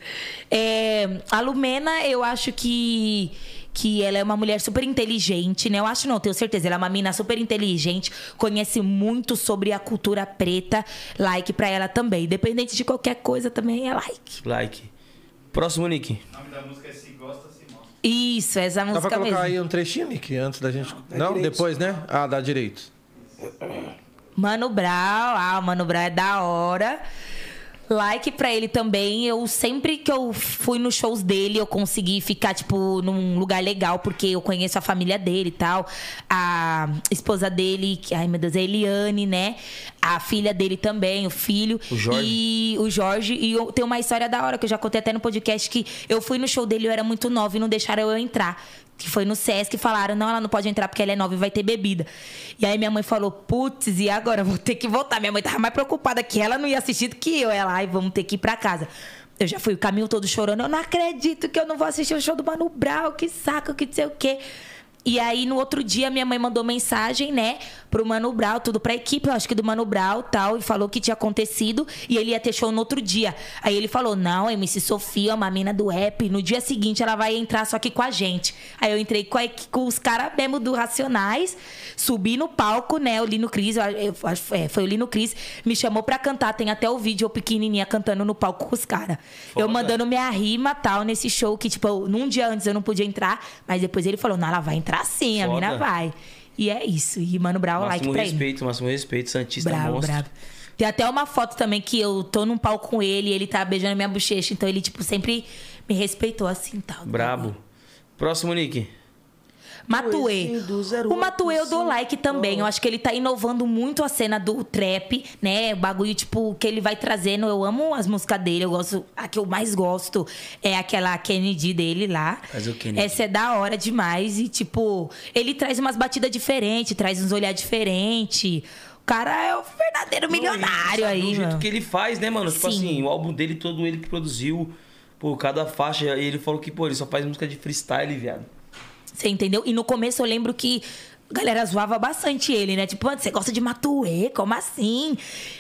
É, a Lumena, eu acho que que ela é uma mulher super inteligente, né? Eu acho não, tenho certeza. Ela é uma mina super inteligente, conhece muito sobre a cultura preta. Like pra ela também. Independente de qualquer coisa, também é like. Like. Próximo, Nick. Da música é Se Gosta, Se Mostra. Isso, essa Dá pra música colocar mesmo. aí um trechinho, Nick, antes da gente... Não, direito. depois, né? Ah, dá direito. Mano Brown, ah, o Mano Brown é da hora. Like pra ele também. Eu sempre que eu fui nos shows dele, eu consegui ficar, tipo, num lugar legal, porque eu conheço a família dele e tal. A esposa dele, que, ai meu Deus, a Eliane, né? A filha dele também, o filho. O Jorge. E o Jorge. E eu, tem uma história da hora que eu já contei até no podcast que eu fui no show dele, eu era muito nova e não deixaram eu entrar. Que foi no Sesc, falaram, não, ela não pode entrar porque ela é nova e vai ter bebida. E aí minha mãe falou, putz, e agora? Vou ter que voltar. Minha mãe tava mais preocupada que ela não ia assistir do que eu. Ela, ai, vamos ter que ir pra casa. Eu já fui o caminho todo chorando. Eu não acredito que eu não vou assistir o show do Mano Brown, que saco, que não sei o quê. E aí, no outro dia, minha mãe mandou mensagem, né, pro Mano Brown, tudo pra equipe, eu acho que do Mano Brown tal, e falou que tinha acontecido e ele ia ter show no outro dia. Aí ele falou: Não, MC Sofia, uma mina do rap, no dia seguinte ela vai entrar só que com a gente. Aí eu entrei com, a, com os caras mesmo do Racionais, subi no palco, né, o Lino Cris, eu, eu, é, foi o Lino Cris, me chamou pra cantar, tem até o vídeo eu pequenininha cantando no palco com os caras. Eu mandando minha rima tal nesse show que, tipo, eu, num dia antes eu não podia entrar, mas depois ele falou: Não, ela vai entrar sim, a Foda. mina vai. E é isso. E Mano Brown, like Máximo pra ele. respeito, máximo respeito. Santista Bravo, monstro. bravo. Tem até uma foto também que eu tô num palco com ele e ele tá beijando minha bochecha. Então ele, tipo, sempre me respeitou assim tal. Brabo. Próximo, Nick. Matuê. O Matuê eu dou like também. Eu acho que ele tá inovando muito a cena do trap, né? O bagulho, tipo, que ele vai trazendo. Eu amo as músicas dele. Eu gosto. A que eu mais gosto é aquela Kennedy dele lá. Mas o Kennedy. Essa é da hora demais. E, tipo, ele traz umas batidas diferentes, traz uns olhares diferentes. O cara é o verdadeiro milionário Não, aí, Do jeito que ele faz, né, mano? Tipo Sim. assim, o álbum dele todo ele que produziu. Pô, cada faixa. E ele falou que, pô, ele só faz música de freestyle, viado. Você entendeu? E no começo eu lembro que a galera zoava bastante ele, né? Tipo, você gosta de Matuê? Como assim?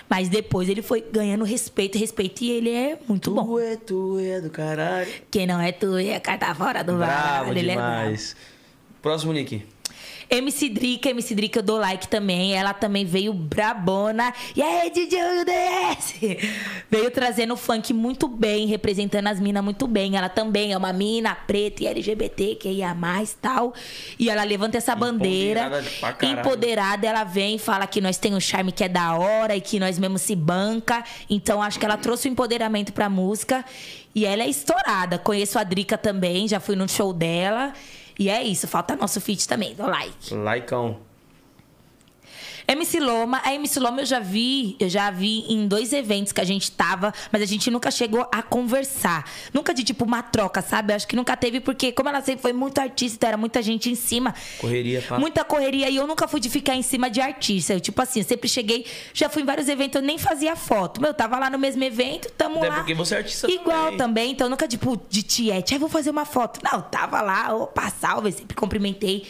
Mas depois ele foi ganhando respeito, respeito, e ele é muito bom. Tu é, tu é do caralho. Quem não é tu é carta fora do Bravo baralho. Ele é bravo. demais. Próximo, Nick. MC Drica, MC Drica eu dou like também. Ela também veio brabona. E aí, DJ UDS? Veio trazendo o funk muito bem, representando as minas muito bem. Ela também é uma mina preta e LGBT, que ia mais tal. E ela levanta essa bandeira. Empoderada. Empoderada, ela vem e fala que nós temos um charme que é da hora e que nós mesmo se banca. Então acho que ela trouxe o empoderamento pra música. E ela é estourada. Conheço a Drica também, já fui no show dela. E é isso, falta nosso feat também, dou like. Laicão. MC Loma, a MC Loma eu já vi, eu já vi em dois eventos que a gente tava, mas a gente nunca chegou a conversar. Nunca de tipo uma troca, sabe? Eu acho que nunca teve, porque como ela sempre foi muito artista, era muita gente em cima. Correria, pá. Muita correria e eu nunca fui de ficar em cima de artista. Eu, tipo assim, eu sempre cheguei, já fui em vários eventos, eu nem fazia foto. Meu, eu tava lá no mesmo evento, tamo Até lá. porque você é artista Igual também. também, então nunca tipo de tiete, aí vou fazer uma foto. Não, tava lá, opa, salve, sempre cumprimentei.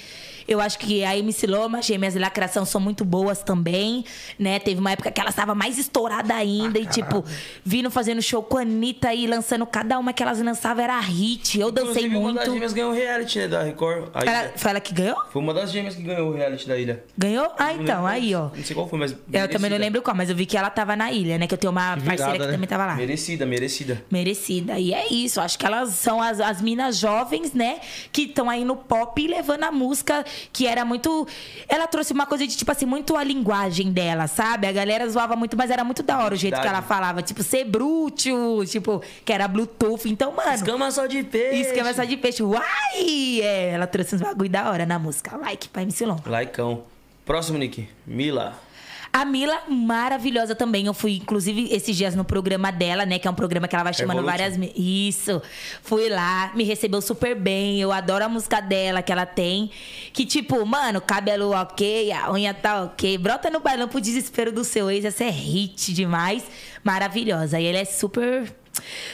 Eu acho que a MC Loma, Gêmeas de Lacração são muito boas também, né? Teve uma época que ela estava mais estourada ainda e, tipo, vindo fazendo show com a Anitta e lançando cada uma que elas lançavam era hit. Eu dancei Inclusive, Uma das muito. gêmeas ganhou o reality, né, da Record. Ela, foi ela que ganhou? Foi uma das gêmeas que ganhou o reality da ilha. Ganhou? Ah, então, aí, ó. Não sei qual foi, mas. Eu também não merecida. lembro qual, mas eu vi que ela tava na ilha, né? Que eu tenho uma parceira Virada, que né? também tava lá. Merecida, merecida. Merecida. E é isso. Acho que elas são as, as minas jovens, né? Que estão aí no pop e levando a música que era muito. Ela trouxe uma coisa de, tipo assim, muito a linguagem dela, sabe? A galera zoava muito, mas era muito da hora o jeito que ela falava. Tipo, ser brútil, tipo, que era Bluetooth. Então, mano. Escama só de peixe. Esquema só de peixe. Uai! É, ela trouxe uns bagulho da hora na música. Like pra MC Lon. Laicão. Próximo, Nick. Mila. A Mila, maravilhosa também. Eu fui, inclusive, esses dias no programa dela, né? Que é um programa que ela vai chamando Revolution. várias. Isso. Fui lá, me recebeu super bem. Eu adoro a música dela que ela tem. Que, tipo, mano, cabelo ok, a unha tá ok. Brota no bailão pro desespero do seu ex. Essa é hit demais. Maravilhosa. E ele é super.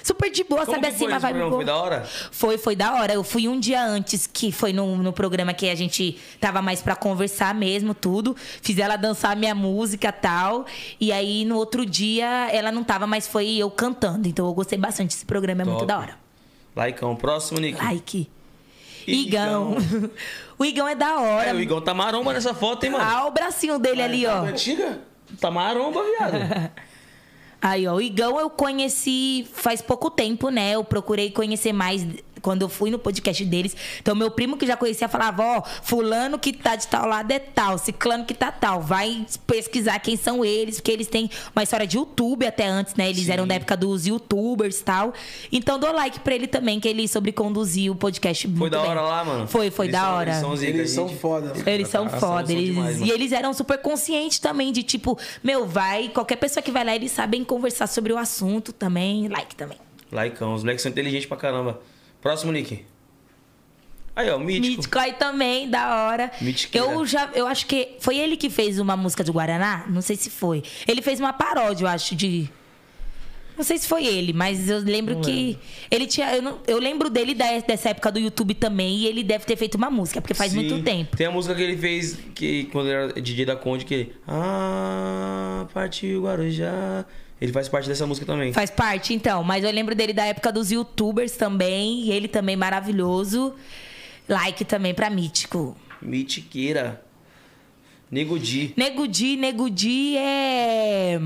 Super de boa, Como sabe assim, programa? boa. Foi da hora? Foi, foi da hora. Eu fui um dia antes, que foi no, no programa que a gente tava mais pra conversar mesmo, tudo. Fiz ela dançar minha música e tal. E aí, no outro dia, ela não tava, mas foi eu cantando. Então, eu gostei bastante desse programa, é muito Top. da hora. Laicão. Próximo, Nick. Like. Igão. Igão. o Igão é da hora. É, o Igão tá maromba nessa foto, hein, mano? Ah, o bracinho dele ali, ó. Antiga? Tá maromba, viado. Aí, ó, o Igão eu conheci faz pouco tempo, né? Eu procurei conhecer mais quando eu fui no podcast deles. Então, meu primo que já conhecia falava, ó, fulano que tá de tal lado é tal, ciclano que tá tal. Vai pesquisar quem são eles, porque eles têm uma história de YouTube até antes, né? Eles eram da época dos youtubers e tal. Então, dou like pra ele também, que ele sobreconduziu o podcast Foi muito da bem. hora lá, mano? Foi, foi Eles da são- hora. Eles são, zica, Eles são gente. foda. Eles são foda. Eles... demais, e eles eram super conscientes também de tipo, meu, vai. Qualquer pessoa que vai lá, eles sabem conversar sobre o assunto também. Like também. Laicão. Os moleques são inteligentes pra caramba. Próximo, Nick. Aí, ó, mítico. Mítico aí também, da hora. Mítiqueira. Eu já, eu acho que foi ele que fez uma música de Guaraná, não sei se foi. Ele fez uma paródia, eu acho, de Não sei se foi ele, mas eu lembro que ele tinha. Eu, não- eu lembro dele da- dessa época do YouTube também e ele deve ter feito uma música, porque faz Sim. muito tempo. Tem a música que ele fez que quando ele era DJ da Conde, que ele. Ah, partiu Guarujá. Ele faz parte dessa música também. Faz parte, então. Mas eu lembro dele da época dos youtubers também. E ele também maravilhoso. Like também pra Mítico. Mitiqueira. Nego Di. Nego Di, Nego Di é.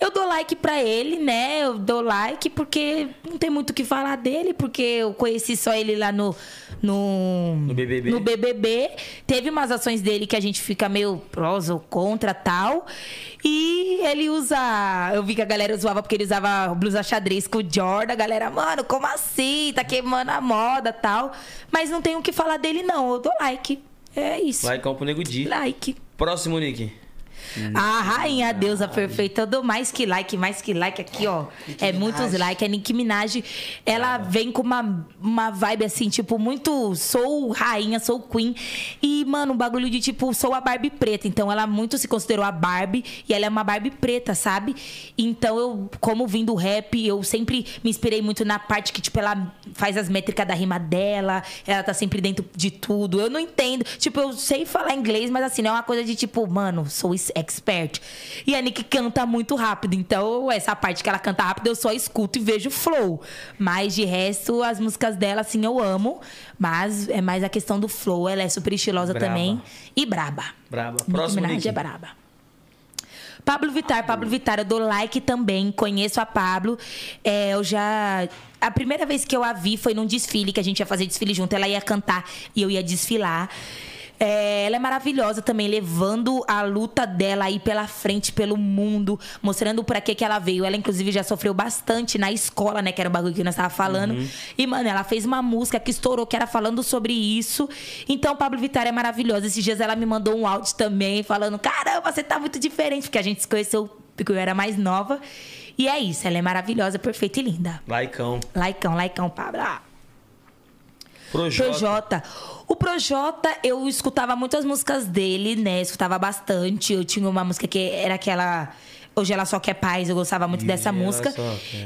Eu dou like pra ele, né? Eu dou like porque não tem muito o que falar dele, porque eu conheci só ele lá no. No, No BBB. No BBB. Teve umas ações dele que a gente fica meio prós ou contra tal. E ele usa. Eu vi que a galera zoava porque ele usava blusa xadrez com o Jordan. A galera, mano, como assim? Tá queimando a moda tal. Mas não tem o que falar dele, não. Eu dou like. É isso. Laicão pro Nego Di. like. Próximo, Nick. A rainha, a deusa perfeita. Eu dou mais que like, mais que like aqui, ó. é muitos likes. A Nicki Minaj, ela vem com uma, uma vibe assim, tipo, muito. Sou rainha, sou queen. E, mano, um bagulho de tipo, sou a Barbie preta. Então, ela muito se considerou a Barbie e ela é uma Barbie preta, sabe? Então, eu, como vim do rap, eu sempre me inspirei muito na parte que, tipo, ela faz as métricas da rima dela. Ela tá sempre dentro de tudo. Eu não entendo. Tipo, eu sei falar inglês, mas assim, não é uma coisa de tipo, mano, sou expert. E a Nick canta muito rápido. Então, essa parte que ela canta rápido, eu só escuto e vejo flow. Mas de resto, as músicas dela, assim, eu amo. Mas é mais a questão do flow. Ela é super estilosa Braba. também. E braba. Braba. Próximo, Nick. é braba. Pablo Vittar, Pablo Vittar, eu dou like também, conheço a Pablo. É, eu já. A primeira vez que eu a vi foi num desfile, que a gente ia fazer desfile junto. Ela ia cantar e eu ia desfilar. É, ela é maravilhosa também, levando a luta dela aí pela frente, pelo mundo, mostrando pra que que ela veio. Ela, inclusive, já sofreu bastante na escola, né? Que era o bagulho que nós tava falando. E, mano, ela fez uma música que estourou, que era falando sobre isso. Então, Pablo Vittar é maravilhosa. Esses dias ela me mandou um áudio também, falando: Caramba, você tá muito diferente, porque a gente se conheceu porque eu era mais nova. E é isso, ela é maravilhosa, perfeita e linda. Laicão. Laicão, laicão, Pablo. Ah. Projota. Projota. O Projota, eu escutava muitas músicas dele, né? Escutava bastante. Eu tinha uma música que era aquela. Hoje ela só quer paz, eu gostava muito E dessa música.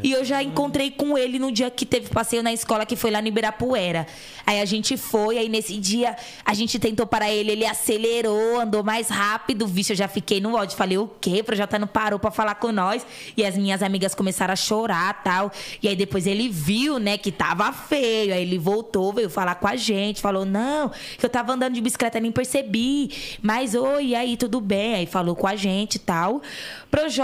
E eu já encontrei com ele no dia que teve passeio na escola, que foi lá no Ibirapuera. Aí a gente foi, aí nesse dia a gente tentou parar ele, ele acelerou, andou mais rápido. Vixe, eu já fiquei no ódio. Falei, o quê? O Projota não parou pra falar com nós. E as minhas amigas começaram a chorar tal. E aí depois ele viu, né, que tava feio. Aí ele voltou, veio falar com a gente. Falou, não, que eu tava andando de bicicleta, nem percebi. Mas, oi, e aí, tudo bem? Aí falou com a gente e tal. Projota,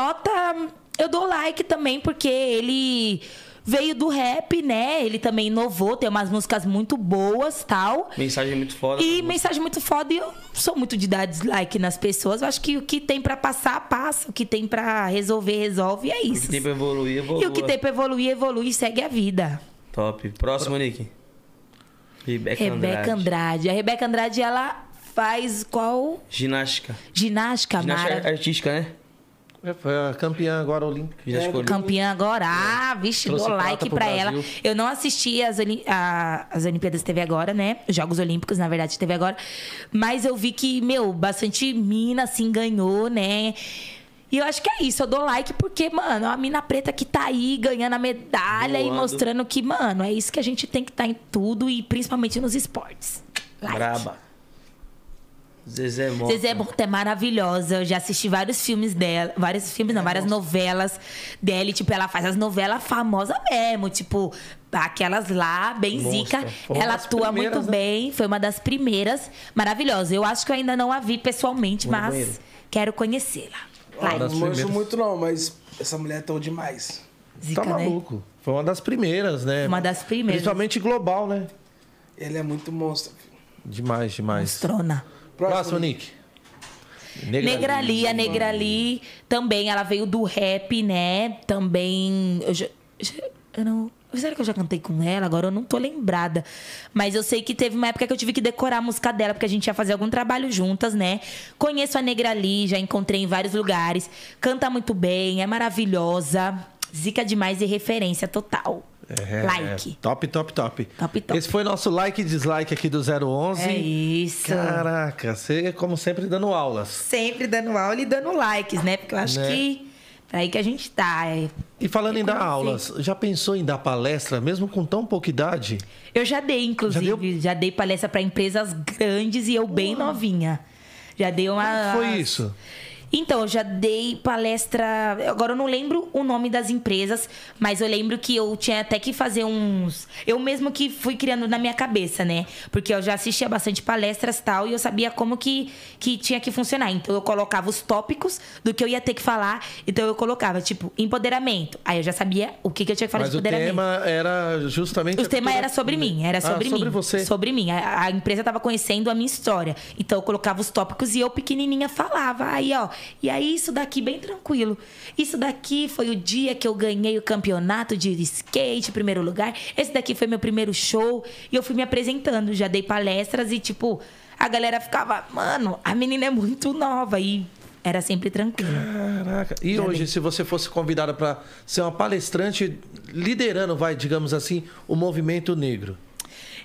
eu dou like também, porque ele veio do rap, né? Ele também inovou, tem umas músicas muito boas tal. Mensagem muito foda. E mensagem muito foda, e eu não sou muito de dar dislike nas pessoas. Eu acho que o que tem pra passar, passa. O que tem pra resolver, resolve. E é O isso. que tem pra evoluir, evolua. E o que tem pra evoluir, evolui e segue a vida. Top. Próximo, Nick. Rebeca, Rebeca Andrade. Andrade. A Rebeca Andrade, ela faz qual? Ginástica. Ginástica, Ginástica Mara. artística, né? É, Foi a campeã agora olímpica. Olímpica. Campeã agora. Ah, vixe, Trouxe dou like pra ela. Brasil. Eu não assisti as, Oli- a- as Olimpíadas TV agora, né? Os Jogos Olímpicos, na verdade, TV agora. Mas eu vi que, meu, bastante mina, assim, ganhou, né? E eu acho que é isso. Eu dou like porque, mano, a mina preta que tá aí ganhando a medalha e mostrando que, mano, é isso que a gente tem que estar em tudo e principalmente nos esportes. Like. Braba. Zezé Mota. Zezé Mota é maravilhosa. Eu já assisti vários filmes dela. Vários filmes, não, várias novelas dela. E, tipo, ela faz as novelas famosas mesmo. Tipo, aquelas lá, bem Monstra. zica. Ela atua muito né? bem. Foi uma das primeiras. Maravilhosa. Eu acho que eu ainda não a vi pessoalmente, mas quero conhecê-la. Ah, não manjo muito não, mas essa mulher é tão demais. Zica, tá né? maluco. Foi uma das primeiras, né? Uma das primeiras. Principalmente global, né? Ele é muito monstro. filho. Demais, demais. Mostrona. Próximo, Nick. Negrali, a Negrali também, ela veio do rap, né? Também. Eu já. já- eu não. Será que eu já cantei com ela? Agora eu não tô lembrada. Mas eu sei que teve uma época que eu tive que decorar a música dela, porque a gente ia fazer algum trabalho juntas, né? Conheço a Negrali, já encontrei em vários lugares. Canta muito bem, é maravilhosa. Zica demais e referência total. É, like. é. Top, top, top. Top, top. Esse foi nosso like e dislike aqui do 011. É isso. Caraca, você, como sempre, dando aulas. Sempre dando aula e dando likes, né? Porque eu acho Né? que É aí que a gente tá. é. E falando em dar Reconhecer. aulas, já pensou em dar palestra, mesmo com tão pouca idade? Eu já dei, inclusive. Já Já, dei palestra para empresas grandes e eu bem novinha. Já dei uma. Como foi isso? Então, eu já dei palestra. Agora eu não lembro o nome das empresas, mas eu lembro que eu tinha até que fazer uns. Eu mesmo que fui criando na minha cabeça, né? Porque eu já assistia bastante palestras e tal, e eu sabia como que, que tinha que funcionar. Então eu colocava os tópicos do que eu ia ter que falar. Então eu colocava, tipo, empoderamento. Aí eu já sabia o que, que eu tinha que falar Mas de o empoderamento. tema era justamente. O tema era sobre mim, era Ah, sobre mim. sobre você. Sobre mim. A, a empresa estava conhecendo a minha história. Então eu colocava os tópicos e eu, pequenininha, falava. Aí, ó. E aí, isso daqui, bem tranquilo. Isso daqui foi o dia que eu ganhei o campeonato de skate, primeiro lugar. Esse daqui foi meu primeiro show. E eu fui me apresentando. Já dei palestras e, tipo, a galera ficava, mano, a menina é muito nova. E era sempre tranquilo. Caraca. E Já hoje, dei. se você fosse convidada para ser uma palestrante liderando, vai, digamos assim, o movimento negro.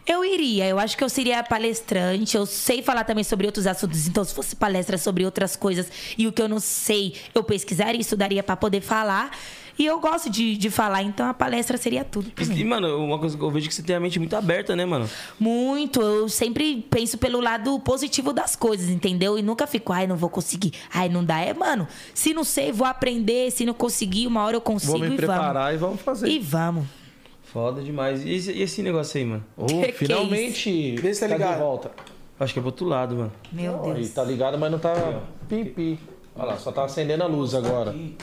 Eu iria, eu acho que eu seria palestrante, eu sei falar também sobre outros assuntos, então se fosse palestra sobre outras coisas e o que eu não sei, eu pesquisaria e estudaria para poder falar. E eu gosto de, de falar, então a palestra seria tudo E, mano, uma coisa que eu vejo é que você tem a mente muito aberta, né, mano? Muito, eu sempre penso pelo lado positivo das coisas, entendeu? E nunca fico, ai, não vou conseguir, ai, não dá. É, mano, se não sei, vou aprender, se não conseguir, uma hora eu consigo Vou me e preparar e vamos fazer. vamos. E vamos. Foda demais. E esse, e esse negócio aí, mano? Oh, Que que é finalmente. Vê se tá de ligado. volta. Acho que é pro outro lado, mano. Meu Aí, Deus. tá ligado, mas não tá pipi. Olha lá, só tá acendendo a luz agora. E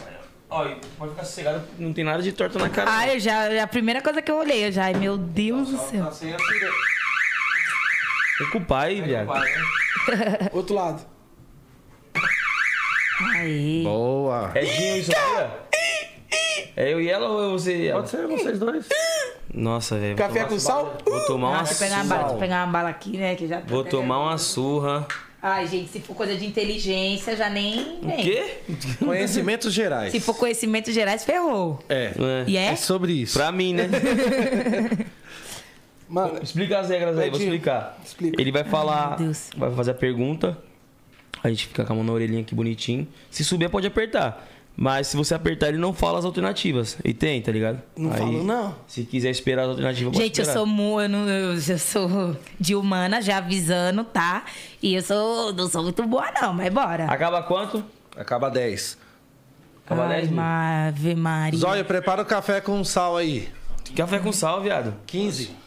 pode ficar sossegado, não tem nada de torta na cara. Ai, eu já, a primeira coisa que eu olhei, eu já, ai, meu Deus do céu. Tá sem acender. É com o pai, viado. Outro lado. Aê. Boa. É Dinho isso aqui, ó. É eu e ela ou é você e ela? Pode ser vocês dois. Nossa, velho. Café com sal? Vou tomar uma Ah, eu pegar uma bala, deixa eu pegar uma bala aqui, né? Que já tá Vou tomar uma surra. Ai, gente, se for coisa de inteligência, já nem. O quê? Conhecimentos gerais. Se for conhecimentos gerais, ferrou. É. É. E é? É sobre isso. Pra mim, né? Mano, Explica as regras aí, vou explicar. explica. Ele vai falar, meu Deus. vai fazer a pergunta. A gente fica com a mão na orelhinha aqui bonitinho. Se subir, pode apertar. Mas se você apertar, ele não fala as alternativas. E tem, tá ligado? não Aí, falo não. Se quiser esperar as alternativas, pode Gente, eu esperar. sou mu, eu, não, eu, eu sou de humana, já avisando, tá? E eu sou, não sou muito boa, não, mas bora. Acaba quanto? Acaba 10. Acaba Ai, 10 mil. Ave Maria. Zóio, prepara o café com sal aí. Café com sal, viado. 15.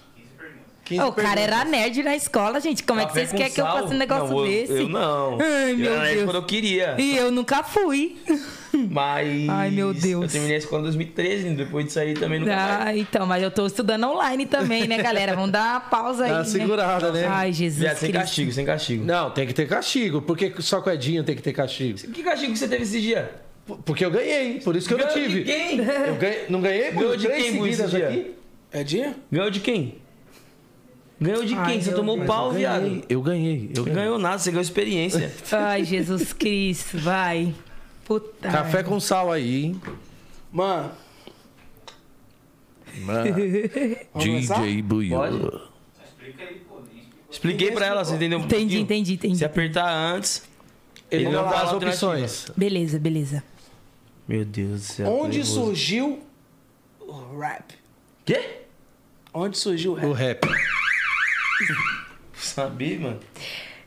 15 Ô, o cara era nerd na escola, gente. Como é que Café vocês querem que eu faça um negócio não, eu- desse? Eu não. Ai, eu meu era nerd Deus. quando eu queria. E eu nunca fui. Mas. Ai, meu Deus. Eu terminei a escola em 2013, depois disso aí também mais. Ah, então, mas eu tô estudando online também, né, galera? Vamos dar uma pausa aí. Dá uma né? segurada, né? Ai, Jesus. Sem Cristo. castigo, sem castigo. Não, tem que ter castigo. Por que só com o Edinho tem que ter castigo? Que castigo que você teve esse dia? Porque eu ganhei, por isso que eu não Ganhou tive. de quem? Eu ganhei, não ganhei por Ganhou de três quem, seguidas dia? aqui? É dia? Ganhou de quem? Ganhou de Ai, quem? Você tomou Deus. pau, Eu viado. eu ganhei, eu Não ganhei. ganhou nada, você ganhou experiência. Ai, Jesus Cristo, vai. Puta. Café com sal aí, hein? Mano, Mano. DJ explicou. Expliquei pra ela, você entendeu? um Entendi, pouquinho? entendi, entendi. Se apertar antes. Ele não dá as opções. Beleza, beleza. Meu Deus do céu. onde surgiu o rap? Quê? Onde surgiu o O rap? rap. Sabia, mano?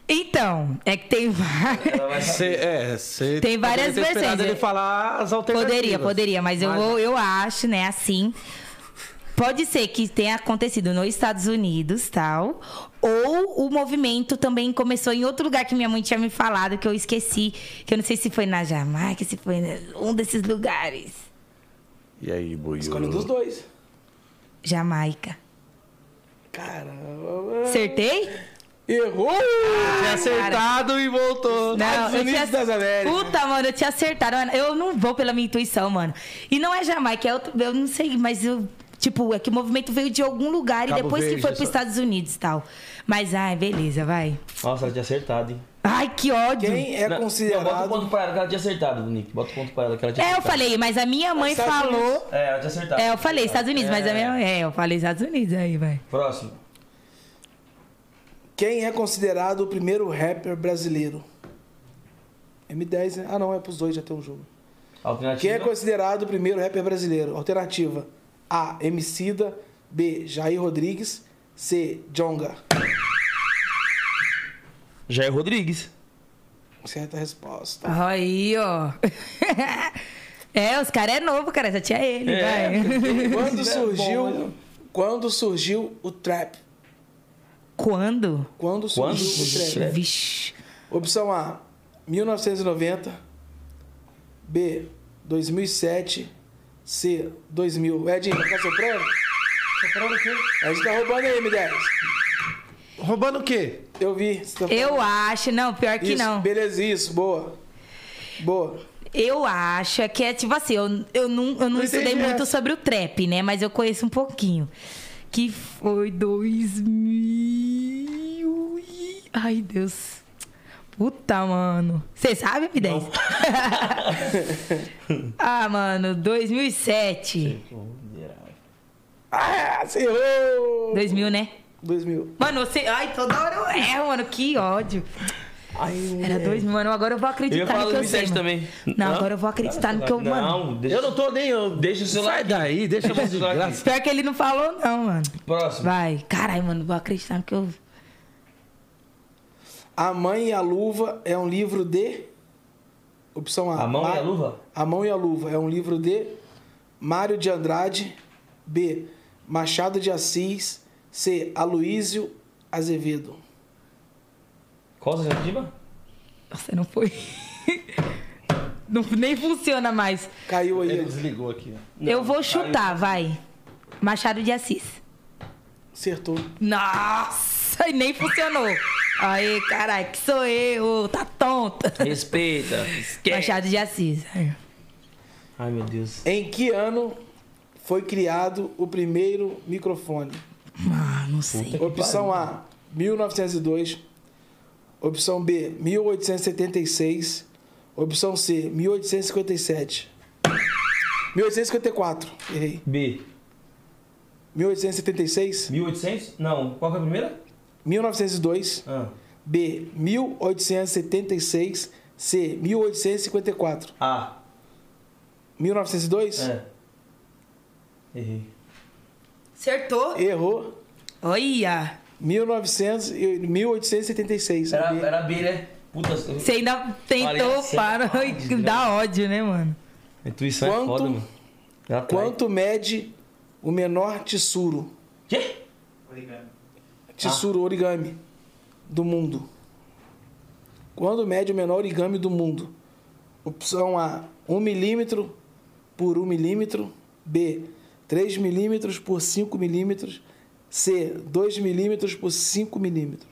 Então, é que tem várias. Cê, é, cê Tem várias versões, ele falar as alternativas. Poderia, poderia, mas eu, vou, eu acho, né, assim. Pode ser que tenha acontecido nos Estados Unidos, tal. Ou o movimento também começou em outro lugar que minha mãe tinha me falado, que eu esqueci. Que eu não sei se foi na Jamaica, se foi em um desses lugares. E aí, Buiu? Escolhe um dos dois. Jamaica. Caramba. Acertei? Errou! Tinha acertado e voltou. Estados eu Unidos das Américas. Puta, mano, eu tinha acertado. Mano, Eu não vou pela minha intuição, mano. E não é Jamaica, é outro. Eu não sei, mas eu. Tipo, é que o movimento veio de algum lugar Cabo e depois Verde, que foi só. pros Estados Unidos e tal. Mas, ai, beleza, vai. Nossa, ela tinha acertado, hein? Ai, que ódio. Quem é Não, Não, bota o considerado. ponto pra ela que ela tinha acertado, Nick. Bota o ponto pra ela que ela tinha É, eu acertado. falei, mas a minha mãe Estados falou. É, ela tinha acertado. É, eu falei Estados Unidos, mas a minha. É, eu falei Estados Unidos aí, vai. Próximo. Quem é considerado o primeiro rapper brasileiro? M10, né? Ah, não, é pros dois, já tem um jogo. Alternativa. Quem é considerado o primeiro rapper brasileiro? Alternativa A. Emicida. B. Jair Rodrigues. C. Jonga. Jair Rodrigues. Certa resposta. Aí, ó. É, os caras é novo, cara. Só tinha ele, É, vai. Quando É surgiu, bom, né? quando surgiu o trap? Quando? Quando Quando surgiu o surgiu o trap? trap? Vixe. Opção A, 1990. B, 2007. C, 2000. Edinho, tá soprando? Soprando o quê? A gente tá roubando aí, M10. Roubando o quê? Eu vi. tá Eu acho, não, pior que Isso, não. Beleza, isso. Boa. Boa. Eu acho que é tipo assim, eu, eu não, eu não Não estudei entendi muito essa. sobre o trap, né? Mas eu conheço um pouquinho. Que foi 2000. e- Ai, Deus. Puta, mano. Você sabe, M10? ah, mano, 2007. Ah, você errou! 2000, né? 2000. Mano, você. Ai, toda hora eu erro, mano. Que ódio. Era 2000, mano. Agora eu vou Eu ia acreditar falar no que eu sei. 2007 mano. também. Não, Hã? agora eu vou acreditar no que eu. Mano. Não, deixa, Eu não tô nem. Eu... deixa o celular Sai aqui. daí, deixa de celular graça. Pior que ele não falou, não, mano. Próximo. Vai. Caralho, mano, vou acreditar no que eu. A Mãe e a Luva é um livro de. Opção A. A Mão e a Luva? A Mão e a Luva é um livro de Mário de Andrade. B. Machado de Assis. C. Aloísio Azevedo. Qual a alternativa? Nossa, não foi. não, nem funciona mais. Caiu aí. Ele desligou aqui. ó. eu vou chutar, vai. Machado de Assis. Acertou. Nossa, e nem funcionou. Aí, caralho, que sou eu, tá tonta. Respeita. Esquece. Machado de Assis. Ai, meu Deus. Em que ano foi criado o primeiro microfone? Ah, não sei. Opção A, 1902. Opção B, 1876. Opção C, 1857. 1854. Errei. B. 1876. 1800? Não. Qual que é a primeira? 1902. Ah. B, 1876. C, 1854. A. 1902? É. Errei. Acertou? Errou. Olha. 1900, e- 1876. Era, B. era B, né? Puta. Você ainda tentou assim, para ah, e desgraça. dá ódio, né, mano? Intuição é Quanto- foda, mano. Atrai. Quanto mede o menor tissuro? Quê? Origami. Tissuro origami do mundo. Quando mede o menor origami do mundo? Opção A, 1 milímetro por 1 milímetro. B, 3 milímetros por 5 milímetros. C, 2 milímetros por 5 milímetros.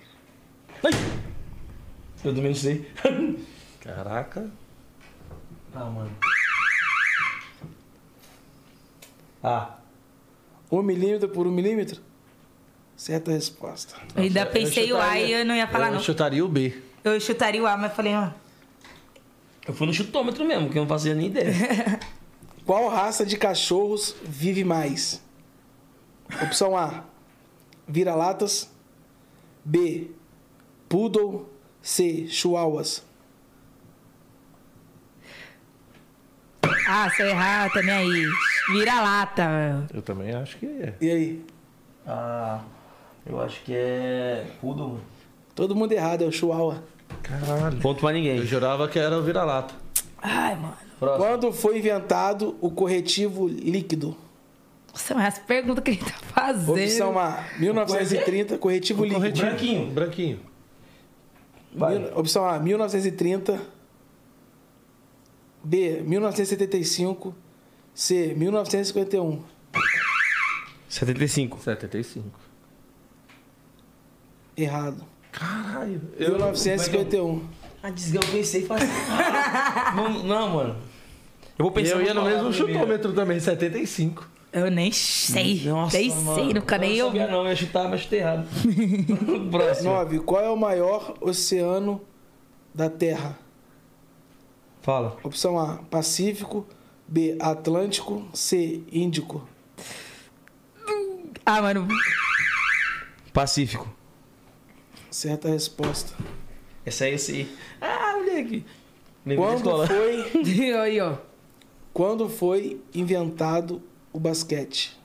Ai. Eu também não sei. Caraca. Ah, mano. A. 1 milímetro por 1 milímetro? Certa resposta. Eu ainda pensei o A e eu não ia falar, eu não. chutaria o B. Eu chutaria o A, mas falei, ó. Eu fui no chutômetro mesmo, que eu não fazia nem ideia. Qual raça de cachorros vive mais? Opção A: vira-latas. B: poodle. C: chihuahuas. Ah, se eu errar também aí. Vira lata. Eu também acho que é. E aí? Ah, eu acho que é. Pudo, mano. Todo mundo errado, é o chihuahua. Caralho. Ponto pra ninguém. Eu jurava que era o vira-lata. Ai, mano. Próximo. Quando foi inventado o corretivo líquido? Nossa, mas as perguntas que ele tá fazendo. Opção A: 1930, corretivo líquido. Corretivo. Branquinho. Branquinho. Vai. Mil- Opção A: 1930. B: 1975. C: 1951. 75. 75. Errado. Caralho. 1951. Ah, desgraça, eu pensei e falei. não, não, mano. Eu vou E pensar eu ia no mesmo chutômetro também, 75. Eu nem sei. Nossa, nem mano. sei, nunca nem eu. Não sabia não, eu ia chutar, mas chutei errado. Próximo. 9. Qual é o maior oceano da Terra? Fala. Opção A: Pacífico. B: Atlântico. C: Índico. Ah, mano. Pacífico. Certa resposta. Essa aí eu sei. Ah, moleque. Quando foi, aí, ó. Quando foi inventado o basquete?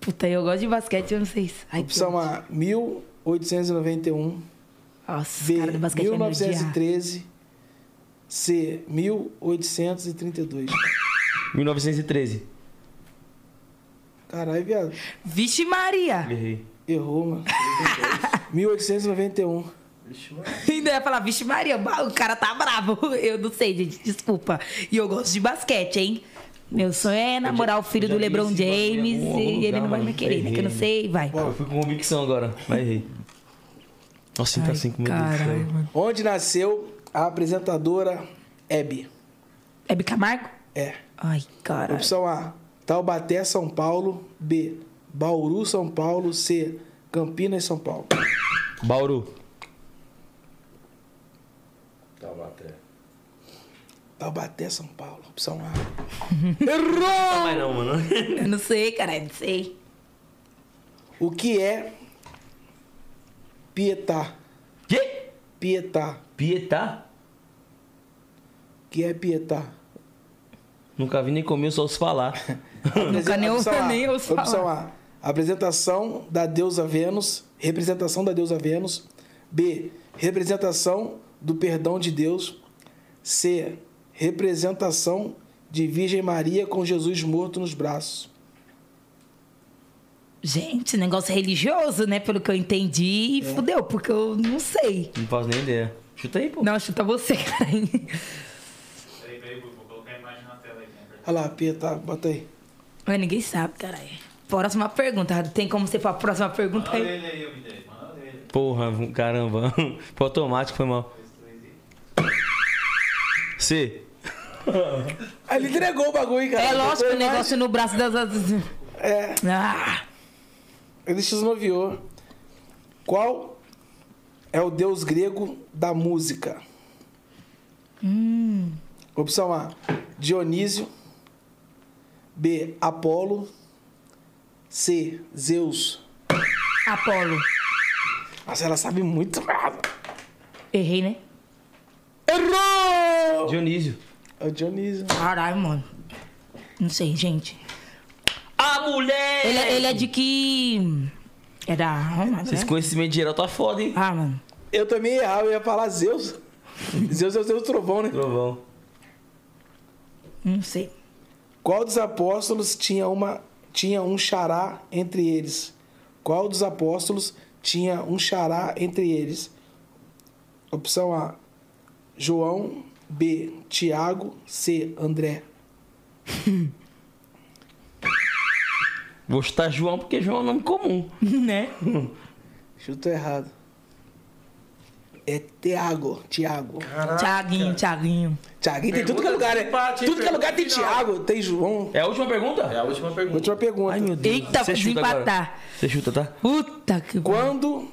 Puta, eu gosto de basquete, eu não sei. Ai, que Opção A, 1891. Nossa, B, os caras do basquete vai me odiar. 1913. C, 1832. 1913. Caralho, viado. Vixe Maria! Errei. Errou, mano. 1891. Ainda ia falar, vixe Maria, o cara tá bravo. Eu não sei, gente, desculpa. E eu gosto de basquete, hein? Meu sonho é namorar o filho já do LeBron James e ele lugar, não vai me querer, né? Que eu não sei, vai. Eu fui com convicção agora, mas errei. Nossa, 35 minutos. Caralho, mano. Onde nasceu a apresentadora Hebe? Hebe Camargo? É. Ai, cara. Opção A, Taubaté, São Paulo. B, Bauru, São Paulo. C, Campinas, São Paulo. Bauru. Taubaté, São Paulo. Opção A. Não vai não, mano. Eu não sei, cara, eu não sei. O que é Pietá? Quê? Pietá. Pietá? O que é Pietá? Nunca vi nem comi, só ouço falar. Nunca nem, Opção ouço Opção falar. A. Apresentação da deusa Vênus. Representação da deusa Vênus. B. Representação do perdão de Deus. C. Representação de Virgem Maria com Jesus morto nos braços. Gente, negócio religioso, né? Pelo que eu entendi. E fudeu, porque eu não sei. Não faço nem ideia. Chuta aí, pô. Não, chuta você, cara. Peraí, peraí, vou vou colocar a imagem na tela aí. Né? Olha lá, Pietá, bota aí. Mas ninguém sabe, caralho. Próxima pergunta. Tem como ser pra próxima pergunta Manda aí? ele aí, eu me dei. Manda ele. Porra, caramba. Foi automático, foi mal. C. Ele entregou o bagulho, cara. É lógico, o negócio no braço das. É, Ah, ele desnoviou. Qual é o deus grego da música? Opção A, Dionísio. B, Apolo. C, Zeus. Apolo. Nossa, ela sabe muito. Errei, né? Errou! Dionísio. É o Dionísio. Caralho, mano. Não sei, gente. A mulher! Ele, ele é de que. É da Roma, né? Esse conhecimento geral tá foda, hein? Ah, mano. Eu também errava, eu ia falar Zeus. Zeus é o Zeus trovão, né? Trovão. Não sei. Qual dos apóstolos tinha, uma, tinha um xará entre eles? Qual dos apóstolos tinha um xará entre eles? Opção A, João. B, Tiago. C, André. Vou chutar João porque João é um nome comum. né? Chuto errado. É Tiago. Tiago. Tiaguinho, Tiaguinho. Tiaguinho tem tudo que é lugar, né? Hein? Tudo que é lugar tem Final. Tiago, tem João. É a última pergunta? É a última pergunta. Última pergunta. Ai, meu Deus. Eita, Você chuta agora. Você chuta, tá? Puta que. Quando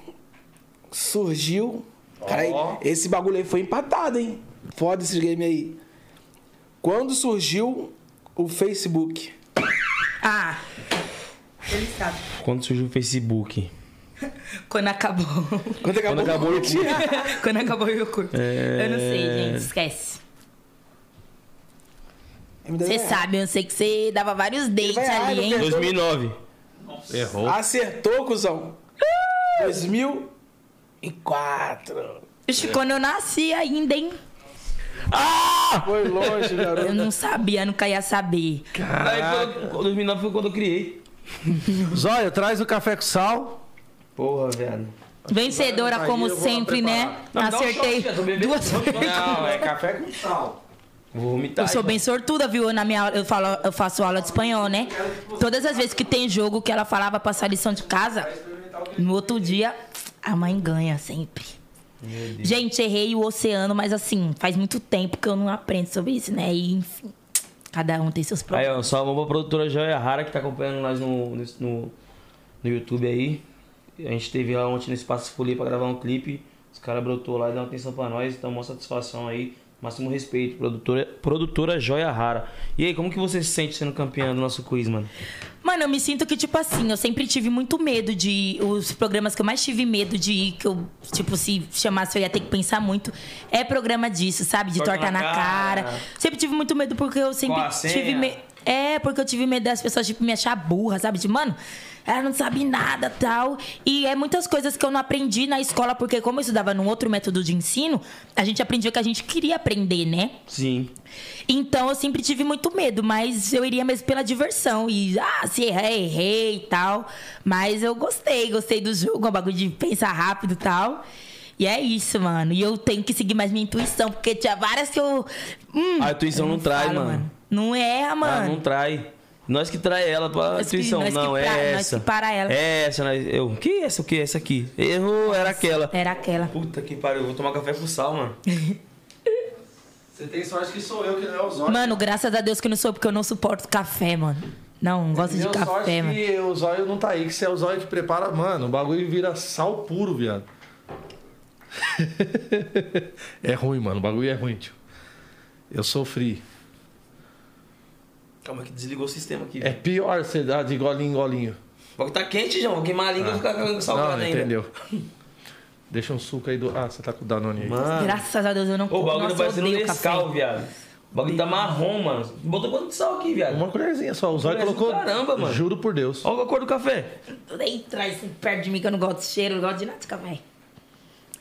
surgiu. Cara, esse bagulho aí foi empatado, hein? Foda esses games aí. Quando surgiu o Facebook? Ah. Ele sabe. Quando surgiu o Facebook? Quando acabou. Quando acabou, Quando acabou o Orkut. Quando acabou o Yogurt. É. Eu não sei, gente. Esquece. Você sabe, eu sei que você dava vários dates ali, hein? tem- 2009. Errou. Acertou, cuzão. 2004. Ixi, quando eu nasci ainda, hein? Ah! Foi longe, Eu garoto. não sabia, nunca ia saber. Aí foi, 2009 foi quando eu criei. Zóio, traz o café com sal. Porra, velho. Vencedora, Aí como eu sempre, né? Não, um Acertei tô bebendo. duas vezes. Não, é café com sal. Vou vomitar. Eu sou bem sortuda, viu? Na minha aula, eu, falo, eu faço aula de espanhol, né? Todas as vezes que tem jogo que ela falava passar lição de casa, no outro dia, a mãe ganha sempre. Gente, errei o oceano, mas assim, faz muito tempo que eu não aprendo sobre isso, né? E, enfim, cada um tem seus Aí, problemas. ó, salve pra produtora Joia Rara que tá acompanhando nós no, no, no, YouTube aí. A gente esteve lá ontem no Espaço Folia pra gravar um clipe. Os caras brotou lá e deu uma atenção pra nós, então mostra satisfação aí. Máximo respeito, produtora, produtora Joia Rara. E aí, como que você se sente sendo campeã do nosso quiz, mano? Mano, eu me sinto que, tipo assim, eu sempre tive muito medo de. Os programas que eu mais tive medo de ir, que eu, tipo, se chamasse, eu ia ter que pensar muito. É programa disso, sabe? De Torta torta, na na, cara. cara. Sempre tive muito medo porque eu sempre tive medo. É, porque eu tive medo das pessoas, tipo, me achar burra, sabe? De, mano, ela não sabe nada tal. E é muitas coisas que eu não aprendi na escola, porque como eu estudava num outro método de ensino, a gente aprendia o que a gente queria aprender, né? Sim. Então eu sempre tive muito medo, mas eu iria mesmo pela diversão. E, ah, se errei, errei e tal. Mas eu gostei, gostei do jogo, é um bagulho de pensar rápido e tal. E é isso, mano. E eu tenho que seguir mais minha intuição, porque tinha várias que eu. Hum, A intuição eu não trai, falo, mano. Não erra, Ah, mano. não trai. Nós que trai ela pra Nós nós que não, é pra- nós essa. que para ela. É essa, nós, eu. Que essa? O que? Essa aqui. Errou, era aquela. Era aquela. Puta que pariu, eu vou tomar café com sal, mano. Você tem sorte que sou eu, que não é o Zóio. Mano, graças a Deus que não sou, porque eu não suporto café, mano. Não, não gosto de sorte café, mano. que o Zóio não tá aí, que se é o Zóio que prepara, mano, o bagulho vira sal puro, viado. é ruim, mano, o bagulho é ruim, tio. Eu sofri. Calma que desligou o sistema aqui. É pior você dar de golinho em golinho. O bagulho tá quente, João. Vou queimar a língua e ficar com salgado não, ainda. entendeu. Deixa um suco aí do... Ah, você tá com o Danone aí. Mano. Graças a Deus eu não Ô, o bagulho vai ser odeio Nescau, viado. O bagulho tá marrom, mano. Botou quanto de sal aqui, viado? Uma colherzinha só. O Zóio colocou... caramba, mano. Juro por Deus. Olha a cor do café. Nem traz perto de mim que eu não gosto de cheiro, não gosto de nada de café.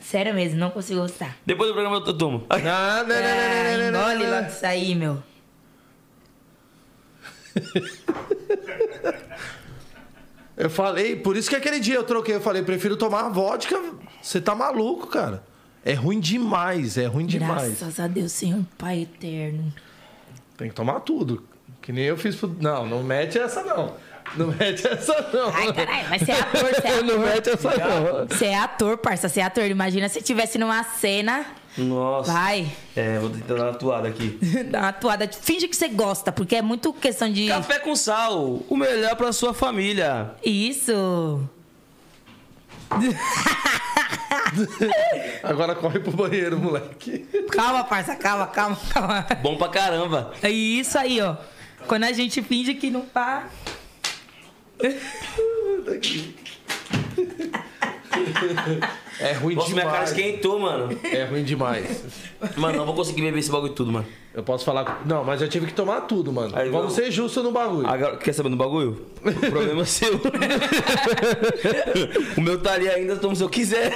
Sério mesmo, não consigo gostar. Depois do programa eu tomo. Ah, não, não, não, Ah, não, não, não, engole não, logo não. isso aí, meu. Eu falei, por isso que aquele dia eu troquei, eu falei, prefiro tomar vodka. Você tá maluco, cara. É ruim demais, é ruim demais. Graças a Deus, Senhor Pai eterno. Tem que tomar tudo. Que nem eu fiz pro. Não, não mete essa não. Não mete essa não. Ai, caralho, mas você é ator, você é não ator. mete essa não. Você é ator, parça, você é ator. Imagina se tivesse numa cena. Nossa. Vai, É, vou tentar dar uma atuada aqui. dá uma atuada. Finge que você gosta, porque é muito questão de. Café com sal. O melhor pra sua família. Isso. Agora corre pro banheiro, moleque. Calma, parça, calma, calma, calma. Bom pra caramba. É isso aí, ó. Quando a gente finge que não tá. É ruim Nossa, minha cara demais. esquentou, mano. É ruim demais. Mano, não vou conseguir beber esse bagulho tudo, mano. Eu posso falar. Não, mas eu tive que tomar tudo, mano. Aí, Vamos eu- ser justos no bagulho. Agora, quer saber do bagulho? O problema é seu. o meu tá ali ainda, tomo se eu quiser.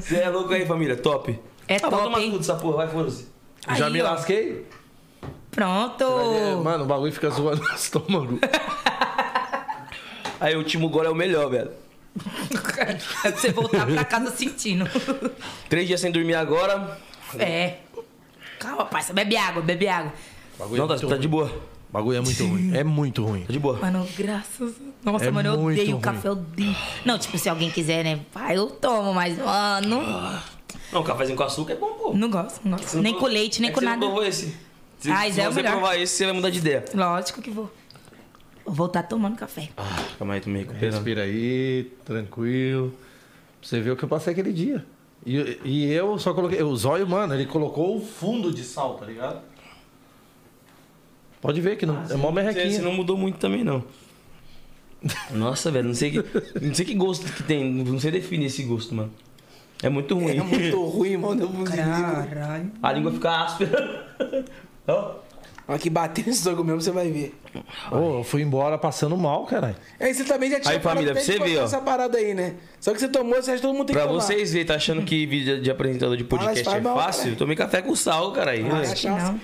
Você é louco aí, família? Top. É ah, vou top, tomar hein? tudo essa porra, vai, foda-se. Já Aí, me ó. lasquei? Pronto. É, Mano, o bagulho fica zoando no estômago. Aí o último gole é o melhor, velho. É pra você voltar pra casa sentindo. Três dias sem dormir agora. É. Calma, parça. Bebe água, bebe água. Bagulho Não, é tá, tá de boa. O bagulho é muito ruim. É muito ruim. Tá de boa. Mano, graças. Nossa, É mano, eu odeio ruim. café, eu odeio. Não, tipo, se alguém quiser, né? Vai, eu tomo, mas, mano. Não, cafezinho com açúcar é bom, pô. Não gosto, não gosto. Você não Nem com leite, nem é que com você nada. Não provou esse. Se, Ah, se esse é você melhor. provar esse, você vai mudar de ideia. Lógico que vou. Vou voltar tomando café. Ah, calma aí, tô me recuperando. Respira aí, tranquilo. Pra você ver o que eu passei aquele dia. E, e eu só coloquei. O zóio, mano, ele colocou o fundo de sal, tá ligado? Pode ver que não, é mó você merrequinha. não mudou muito também, não. Nossa, velho, não sei que, não sei que gosto que tem. Não sei definir esse gosto, mano. É muito ruim. É muito ruim, mano. Caralho. A língua fica áspera. Ó. Aqui bater nesse jogo mesmo, você vai ver. Ô, eu fui embora passando mal, caralho. Aí você também já tinha Aí, família, pra você de ver, ó. essa parada aí, né? Só que você tomou, você acha que todo mundo tem Pra que tomar. vocês verem, tá achando que vídeo de apresentador de podcast é mal, fácil? cara. Tomei café com sal, cara. aí. Ah, É. acho chato. Não.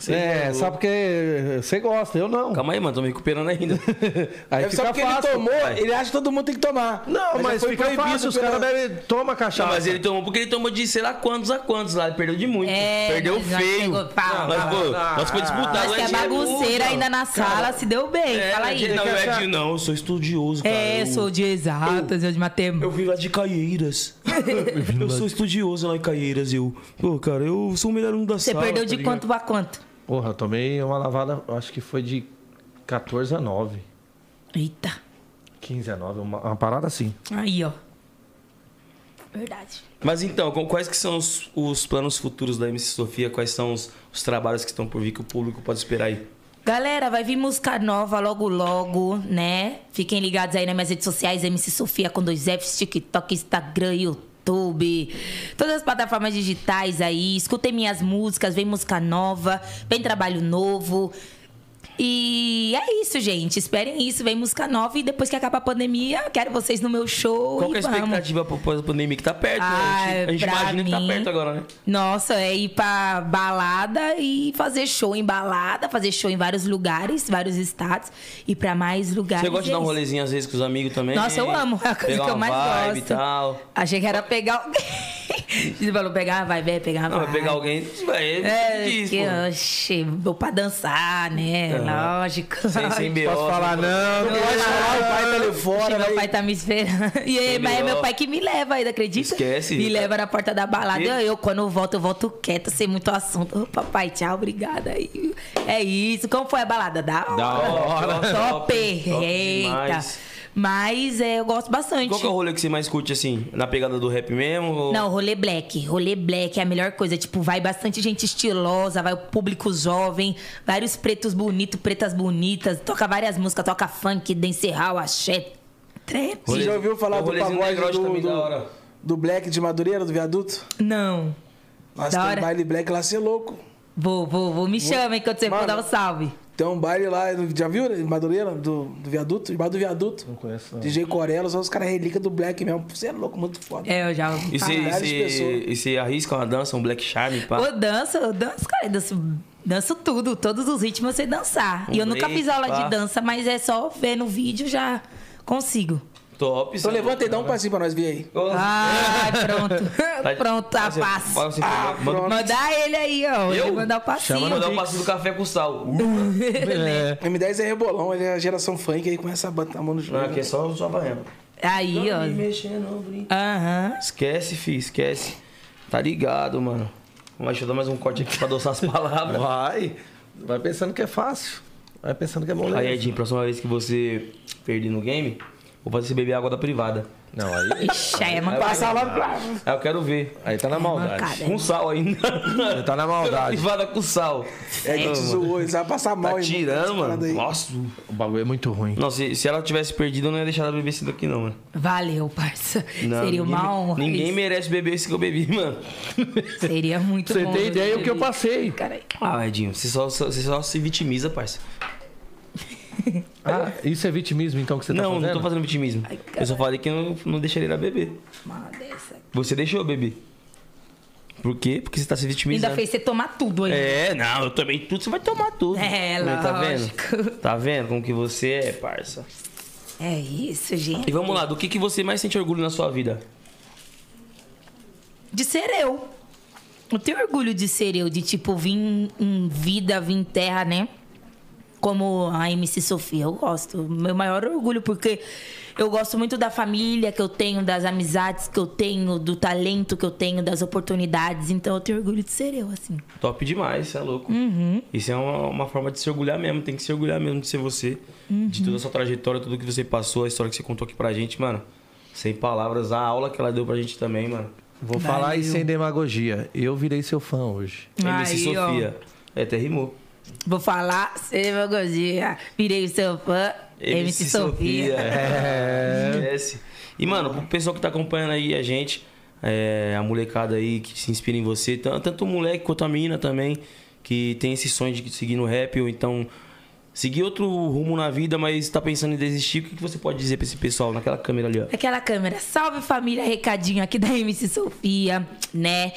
Você é, falou. sabe porque você gosta, eu não. Calma aí, mano, tô me recuperando ainda. Aí É só fica porque fácil. ele tomou, pai. ele acha que todo mundo tem que tomar. Não, já mas foi fica proibido fácil, os pela- caras bebem, toma cachaça. Não, mas ele tomou porque ele tomou de sei lá quantos a quantos lá. Ele perdeu de muito. É, Perdeu feio. pegou- pau. pô, nós foi disputado. Nós que é bagunceira ainda na sala, se deu bem. É, Fala não, aí. Não, Quer o achar- Edinho, não, eu sou estudioso, cara. É, eu, sou de exatas, eu de matemática. Eu vim lá de Caieiras. eu sou estudioso lá em Caieiras, eu. Pô, cara, eu sou o melhor um da Você sala. perdeu tá de ligado? quanto a quanto? Porra, eu tomei uma lavada, acho que foi de 14 a 9. Eita. 15 a 9, uma, uma parada assim. Aí, ó. Verdade. Mas então, com- quais que são os, os planos futuros da MC Sofia? Quais são os, os trabalhos que estão por vir que o público pode esperar aí? Galera, vai vir música nova logo logo, né? Fiquem ligados aí nas minhas redes sociais, MC Sofia com dois Fs, TikTok, Instagram, YouTube, todas as plataformas digitais aí. Escutem minhas músicas, vem música nova, vem trabalho novo. E é isso, gente. Esperem isso, vem música nova e depois que acabar a pandemia, quero vocês no meu show. Qual que é a expectativa após a pandemia? Que tá perto, né? A Ah, gente, a gente imagina que tá mim- perto agora, né? Nossa, é ir pra balada e fazer show em balada, fazer show em vários lugares, vários estados, e pra mais lugares. Você gosta de dar um é isso. rolezinho às vezes com os amigos também? Nossa, eu amo. É a coisa Pegar que eu mais gosto. e tal. Achei que era pegar alguém. Você falou pegar, vai ver, pegar, Não, vai. vai pegar alguém, vai, É, diz, que, pô. oxe, vou pra dançar, né? Aham. Lógico. Sem, BO. Posso falar não? Não pode falar, o pai tá ali fora, meu né? pai tá me esperando. E aí, mas é meu pai que me leva ainda, acredita? Esquece. Me leva na porta da balada. Eu, eu, quando eu volto, eu volto quieta, sem muito assunto. Ô, papai, tchau, obrigada. aí. É isso. Como foi a balada? Da hora. Da hora. Top. Top Eita. demais. Mas é, eu gosto bastante. Qual que é o rolê que você mais curte, assim? Na pegada do rap mesmo? ou- Não, rolê black. Rolê black é a melhor coisa. Tipo, vai bastante gente estilosa, vai o público jovem, vários pretos bonitos, pretas bonitas, toca várias músicas, toca funk, dancehall, axé, trap. Você já ouviu falar O do pagode do, também, do, da hora. do Black de Madureira, do viaduto? Não. Nossa, Da tem hora. baile Black lá, você é louco. Vou, vou, vou. Me chama, hein, quando você for dar um salve. Tem um baile lá, já viu? né, Em Madureira, do, do viaduto? Embaixo do viaduto. Não conheço, não. DJ Corella, só os caras relíquia do Black mesmo. Você é louco, muito foda. É, eu já E você, arrisca uma dança, um black charm, pá? Eu danço, eu danço, cara, eu danço, danço tudo, todos os ritmos eu sei dançar. E eu nunca fiz aula Eita. de dança, mas é só ver no vídeo já consigo. Top. Então levanta e dá um passinho pra nós ver aí. Ai, pronto. tá- pronto, a Você- passo. fala assim, Ah, manda- pronto. Mandar ele aí, ó. Eu? Ele mandar o passinho. Chama mandar o passo do café com sal. É. M10 é rebolão, ele é a geração funk, aí começa a botar a mão no jogo. Não, aqui é só, só baiano. Aí, ó. Não me mexer, não, brinca. Aham. Esquece, fi, esquece. Tá ligado, mano. Mas deixa eu dar mais um corte aqui pra adoçar as palavras. Vai. Vai pensando que é fácil. Vai pensando que é bom Aí, Edinho, próxima vez que você perder no game, vou fazer você beber água da privada. Não, aí, Ixi, aí é mancada. Passar lá pra... Aí eu quero ver. aí tá na maldade. mancada. Com sal ainda. Tá na maldade. Privada com sal. É que te zoou, ele vai passar mal, Tá tirando, mano. Nossa. O bagulho é muito ruim. Não, se, se ela tivesse perdido, eu não ia deixar ela beber isso daqui, não, mano. Valeu, parça. Não, Seria ninguém, uma honra. Ninguém isso. merece beber isso que eu bebi, mano. Seria muito Você bom. tem ideia o que eu passei. Cara, Ah, Edinho, você só, só- você só se vitimiza, parça. Ah, isso é vitimismo então que você tá não, fazendo? não tô fazendo vitimismo. Ai, eu só falei que eu não, não deixaria ela beber. Você deixou beber. Por quê? Porque você tá se Ainda vitimizando. fez você tomar tudo aí. É, não, eu também tudo, você vai tomar tudo. É, Tá lógico. vendo? Tá vendo como que você é, parça? É isso, gente. E vamos lá, do que, que você mais sente orgulho na sua vida? De ser eu. Eu tenho orgulho de ser eu, de tipo, vir em vida, vir em terra, né? Como a MC Sofia, eu gosto. Meu maior orgulho, porque eu gosto muito da família que eu tenho, das amizades que eu tenho, do talento que eu tenho, das oportunidades. Então eu tenho orgulho de ser eu, assim. Top demais, você é louco. Isso é uma, uma forma de se orgulhar mesmo, tem que se orgulhar mesmo de ser você. De toda a sua trajetória, tudo que você passou, a história que você contou aqui pra gente, mano. Sem palavras, a aula que ela deu pra gente também, mano. Vou falar e sem demagogia. Eu virei seu fã hoje. MC Aí, ó. Sofia. É, até rimou. Vou falar, você vai gostar. Virei o seu fã, MC, Sofia. É. Esquece. E, mano, pro pessoal que tá acompanhando aí a gente, é, a molecada aí que se inspira em você, tan- tanto o moleque quanto a menina também, que tem esse sonho de seguir no rap, ou então seguir outro rumo na vida, mas tá pensando em desistir, o que, você pode dizer pra esse pessoal naquela câmera ali, ó? Aquela câmera, salve família, recadinho aqui da MC Sofia, né?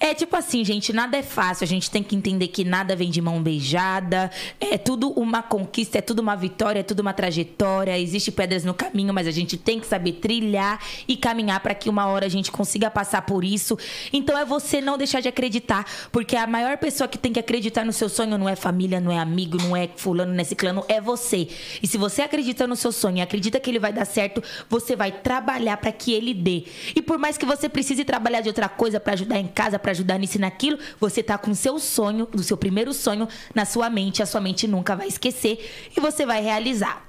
É tipo assim, gente, nada é fácil. A gente tem que entender que nada vem de mão beijada. É tudo uma conquista, é tudo uma vitória, é tudo uma trajetória. Existem pedras no caminho, mas a gente tem que saber trilhar e caminhar para que uma hora a gente consiga passar por isso. Então é você não deixar de acreditar, porque a maior pessoa que tem que acreditar no seu sonho não é família, não é amigo, não é fulano, não é ciclano, é você. E se você acredita no seu sonho acredita que ele vai dar certo, você vai trabalhar para que ele dê. E por mais que você precise trabalhar de outra coisa para ajudar em casa, para ajudar nisso e naquilo, você tá com o seu sonho, do seu primeiro sonho na sua mente, a sua mente nunca vai esquecer e você vai realizar.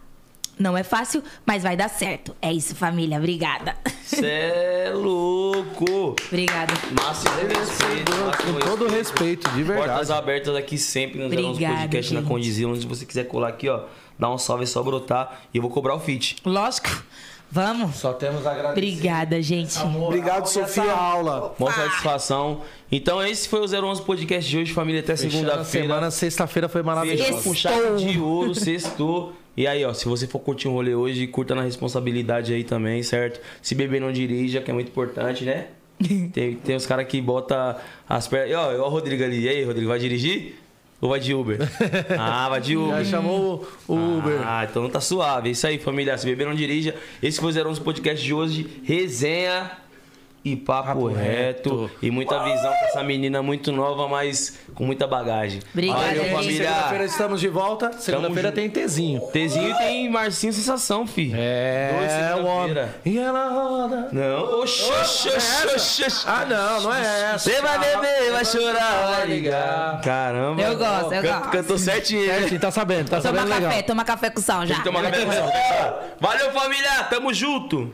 Não é fácil, mas vai dar certo. É isso, família. Obrigada. Cê é louco. Obrigada. Máximo respeito. Com todo respeito, de Portas verdade. abertas aqui sempre no Zerons Obrigada, Podcast na. Condizila. Se você quiser colar aqui, ó, dá um salve, é só brotar. E eu vou cobrar o fit. Lógico. Vamos. Só temos a agradecer. Obrigada, gente. Obrigado, Sofia. Essa aula. Boa satisfação. Então, esse foi o 011 Podcast de hoje, família. Até segunda-feira. semana, sexta-feira foi maravilhosa. Fechou com chave de ouro, sextou. E aí, ó, se você for curtir um rolê hoje, curta na responsabilidade aí também, certo? Se beber, não dirija, que é muito importante, né? Tem, tem os caras que botam as pernas. E ó, ó o Rodrigo ali. E aí, Rodrigo, vai dirigir? Ou vai de Uber? Ah, vai de Já Uber. chamou o Uber. Ah, então tá suave. Isso aí, família. Se beber, não dirija. Esse foi o 011 Podcast de hoje. Resenha e papo, Papo reto. reto. E muita visão com essa menina muito nova, mas com muita bagagem. Obrigada, Valeu, gente. família. Segunda-feira estamos de volta. Segunda-feira tem Tezinho. Tezinho tem Marcinho Sensação, fi. Dois É, o homem. E ela roda. Não. Oxi, oxi, oxi, oxi, oxi. Ah, não, não é essa. Você vai beber, vai chorar, vai ligar. Caramba. Eu gosto, eu gosto. Cantou certinho. Certo, tá sabendo, tá Toma sabendo legal. café, toma café com sal já. Tem que tomar café. Valeu, família. Tamo junto.